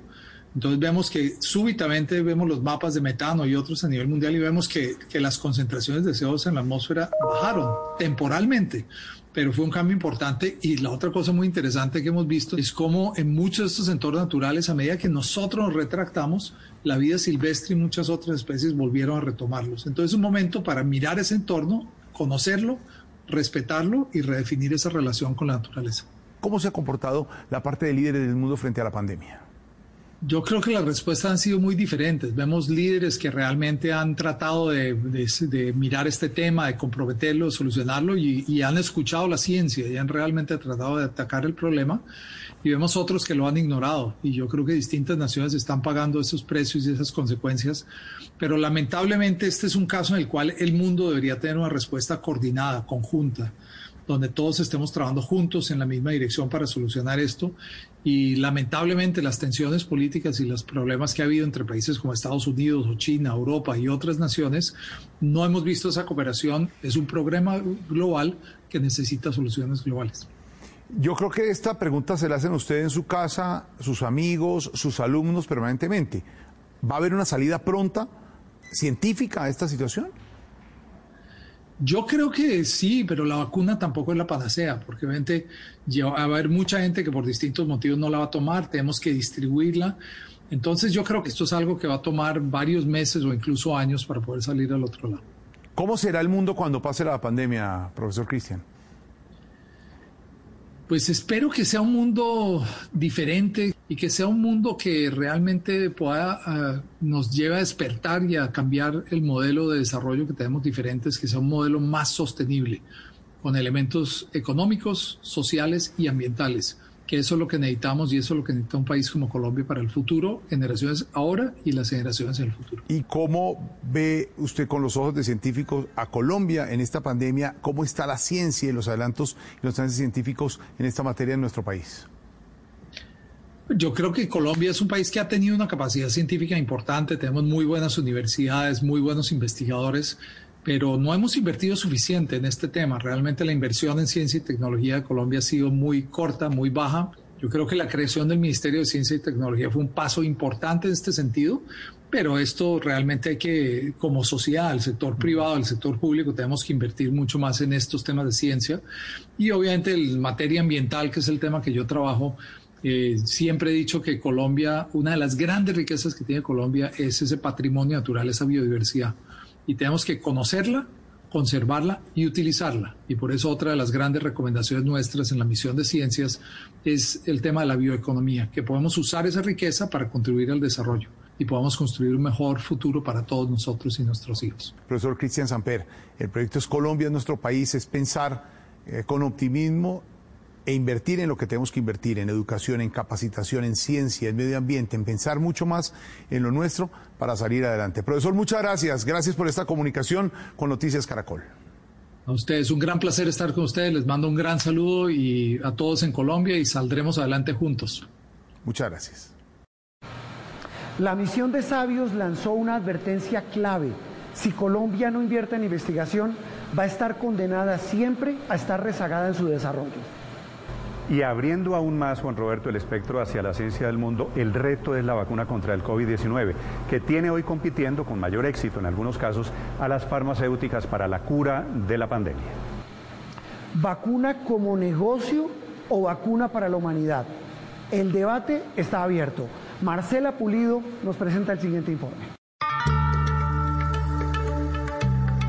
Entonces vemos que súbitamente vemos los mapas de metano y otros a nivel mundial y vemos que, que las concentraciones de CO2 en la atmósfera bajaron temporalmente pero fue un cambio importante y la otra cosa muy interesante que hemos visto es cómo en muchos de estos entornos naturales, a medida que nosotros nos retractamos, la vida silvestre y muchas otras especies volvieron a retomarlos. Entonces es un momento para mirar ese entorno, conocerlo, respetarlo y redefinir esa relación con la naturaleza. ¿Cómo se ha comportado la parte de líderes del mundo frente a la pandemia? Yo creo que las respuestas han sido muy diferentes. Vemos líderes que realmente han tratado de, mirar este tema, de comprometerlo, de solucionarlo y, han escuchado la ciencia y han realmente tratado de atacar el problema. Y vemos otros que lo han ignorado. Y yo creo que distintas naciones están pagando esos precios y esas consecuencias. Pero lamentablemente este es un caso en el cual el mundo debería tener una respuesta coordinada, conjunta donde todos estemos trabajando juntos en la misma dirección para solucionar esto. Y lamentablemente las tensiones políticas y los problemas que ha habido entre países como Estados Unidos o China, Europa y otras naciones, no hemos visto esa cooperación. Es un problema global que necesita soluciones globales. Yo creo que esta pregunta se la hacen ustedes en su casa, sus amigos, sus alumnos permanentemente. ¿Va a haber una salida pronta científica a esta situación? Yo creo que sí, pero la vacuna tampoco es la panacea, porque obviamente va a haber mucha gente que por distintos motivos no la va a tomar, tenemos que distribuirla. Entonces yo creo que esto es algo que va a tomar varios meses o incluso años para poder salir al otro lado. ¿Cómo será el mundo cuando pase la pandemia, profesor Cristian? Pues espero que sea un mundo diferente y que sea un mundo que realmente pueda, ah, nos lleve a despertar y a cambiar el modelo de desarrollo que tenemos diferentes, que sea un modelo más sostenible, con elementos económicos, sociales y ambientales que eso es lo que necesitamos y eso es lo que necesita un país como Colombia para el futuro, generaciones ahora y las generaciones en el futuro. ¿Y cómo ve usted con los ojos de científicos a Colombia en esta pandemia? ¿Cómo está la ciencia y los adelantos y los avances científicos en esta materia en nuestro país? Yo creo que Colombia es un país que ha tenido una capacidad científica importante, tenemos muy buenas universidades, muy buenos investigadores, pero no hemos invertido suficiente en este tema. Realmente la inversión en ciencia y tecnología de Colombia ha sido muy corta, muy baja. Yo creo que la creación del Ministerio de Ciencia y Tecnología fue un paso importante en este sentido, pero esto realmente hay que, como sociedad, el sector privado, el sector público, tenemos que invertir mucho más en estos temas de ciencia. Y obviamente el materia ambiental, que es el tema que yo trabajo, eh, siempre he dicho que Colombia, una de las grandes riquezas que tiene Colombia es ese patrimonio natural, esa biodiversidad y tenemos que conocerla, conservarla y utilizarla. Y por eso otra de las grandes recomendaciones nuestras en la misión de ciencias es el tema de la bioeconomía, que podemos usar esa riqueza para contribuir al desarrollo y podamos construir un mejor futuro para todos nosotros y nuestros hijos. Profesor Cristian Samper, el proyecto es Colombia, nuestro país, es pensar eh, con optimismo e invertir en lo que tenemos que invertir, en educación, en capacitación, en ciencia, en medio ambiente, en pensar mucho más en lo nuestro para salir adelante. Profesor, muchas gracias. Gracias por esta comunicación con Noticias Caracol. A ustedes, un gran placer estar con ustedes. Les mando un gran saludo y a todos en Colombia y saldremos adelante juntos. Muchas gracias. La misión de Sabios lanzó una advertencia clave. Si Colombia no invierte en investigación, va a estar condenada siempre a estar rezagada en su desarrollo. Y abriendo aún más, Juan Roberto, el espectro hacia la ciencia del mundo, el reto es la vacuna contra el COVID-19, que tiene hoy compitiendo con mayor éxito en algunos casos a las farmacéuticas para la cura de la pandemia. ¿Vacuna como negocio o vacuna para la humanidad? El debate está abierto. Marcela Pulido nos presenta el siguiente informe.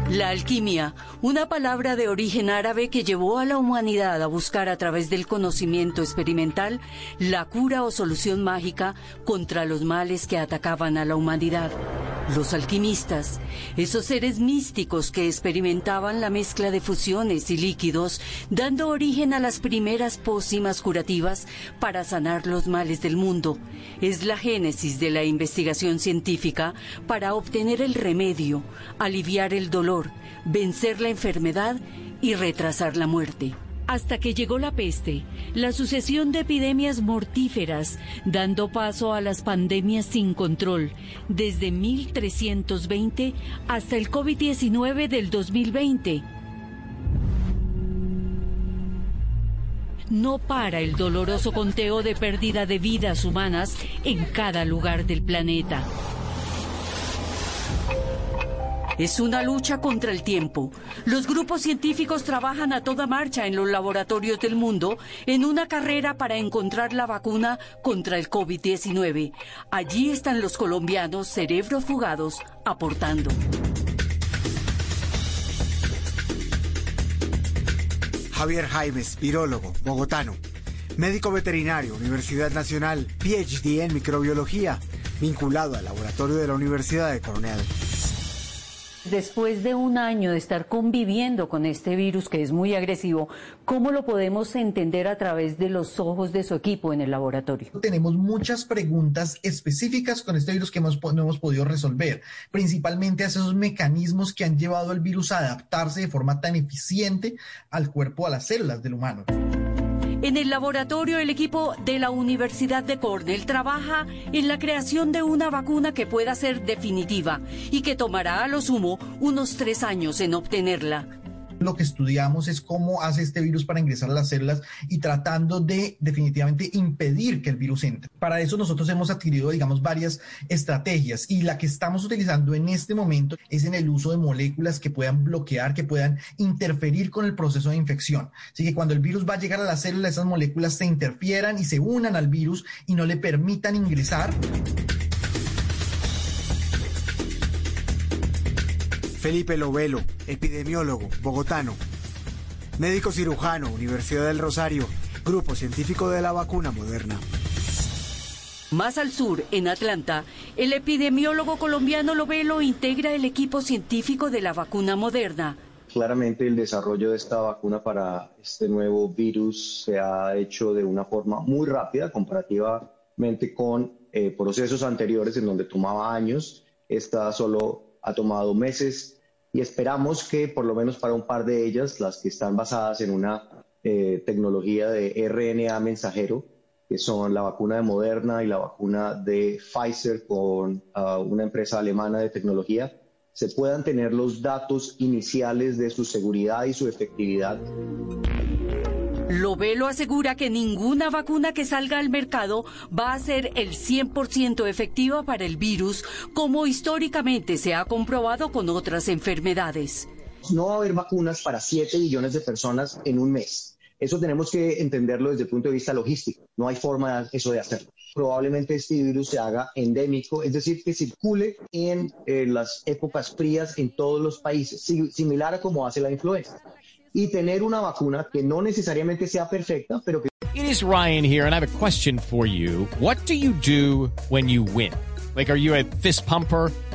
La alquimia, una palabra de origen árabe que llevó a la humanidad a buscar a través del conocimiento experimental la cura o solución mágica contra los males que atacaban a la humanidad. Los alquimistas, esos seres místicos que experimentaban la mezcla de fusiones y líquidos, dando origen a las primeras pócimas curativas para sanar los males del mundo, es la génesis de la investigación científica para obtener el remedio, aliviar el dolor, vencer la enfermedad y retrasar la muerte. Hasta que llegó la peste, la sucesión de epidemias mortíferas, dando paso a las pandemias sin control, desde 1320 hasta el COVID-19 del 2020. No para el doloroso conteo de pérdida de vidas humanas en cada lugar del planeta. Es una lucha contra el tiempo. Los grupos científicos trabajan a toda marcha en los laboratorios del mundo en una carrera para encontrar la vacuna contra el COVID-19. Allí están los colombianos cerebros fugados aportando. Javier Jaimes, virólogo, bogotano. Médico veterinario, Universidad Nacional, PhD en microbiología, vinculado al laboratorio de la Universidad de Cornell. Después de un año de estar conviviendo con este virus que es muy agresivo, ¿cómo lo podemos entender a través de los ojos de su equipo en el laboratorio? Tenemos muchas preguntas específicas con este virus que no hemos podido resolver, principalmente a esos mecanismos que han llevado al virus a adaptarse de forma tan eficiente al cuerpo, a las células del humano. En el laboratorio, el equipo de la Universidad de Cornell trabaja en la creación de una vacuna que pueda ser definitiva y que tomará a lo sumo unos tres años en obtenerla lo que estudiamos es cómo hace este virus para ingresar a las células y tratando de definitivamente impedir que el virus entre. Para eso nosotros hemos adquirido, digamos, varias estrategias y la que estamos utilizando en este momento es en el uso de moléculas que puedan bloquear, que puedan interferir con el proceso de infección. Así que cuando el virus va a llegar a la célula, esas moléculas se interfieran y se unan al virus y no le permitan ingresar. Felipe Lovelo, epidemiólogo, bogotano. Médico cirujano, Universidad del Rosario, Grupo Científico de la Vacuna Moderna. Más al sur, en Atlanta, el epidemiólogo colombiano Lovelo integra el equipo científico de la vacuna moderna. Claramente el desarrollo de esta vacuna para este nuevo virus se ha hecho de una forma muy rápida comparativamente con eh, procesos anteriores en donde tomaba años. Esta solo ha tomado meses y esperamos que por lo menos para un par de ellas, las que están basadas en una eh, tecnología de RNA mensajero, que son la vacuna de Moderna y la vacuna de Pfizer con ah, una empresa alemana de tecnología, se puedan tener los datos iniciales de su seguridad y su efectividad. Lovelo asegura que ninguna vacuna que salga al mercado va a ser el 100% efectiva para el virus, como históricamente se ha comprobado con otras enfermedades. No va a haber vacunas para 7 millones de personas en un mes. Eso tenemos que entenderlo desde el punto de vista logístico. No hay forma de eso de hacerlo. Probablemente este virus se haga endémico, es decir, que circule en eh, las épocas frías en todos los países, similar a como hace la influenza. Y tener una vacuna que no necesariamente sea perfecta, pero que... It is Ryan here, and I have a question for you. What do you do when you win? Like, are you a fist pumper?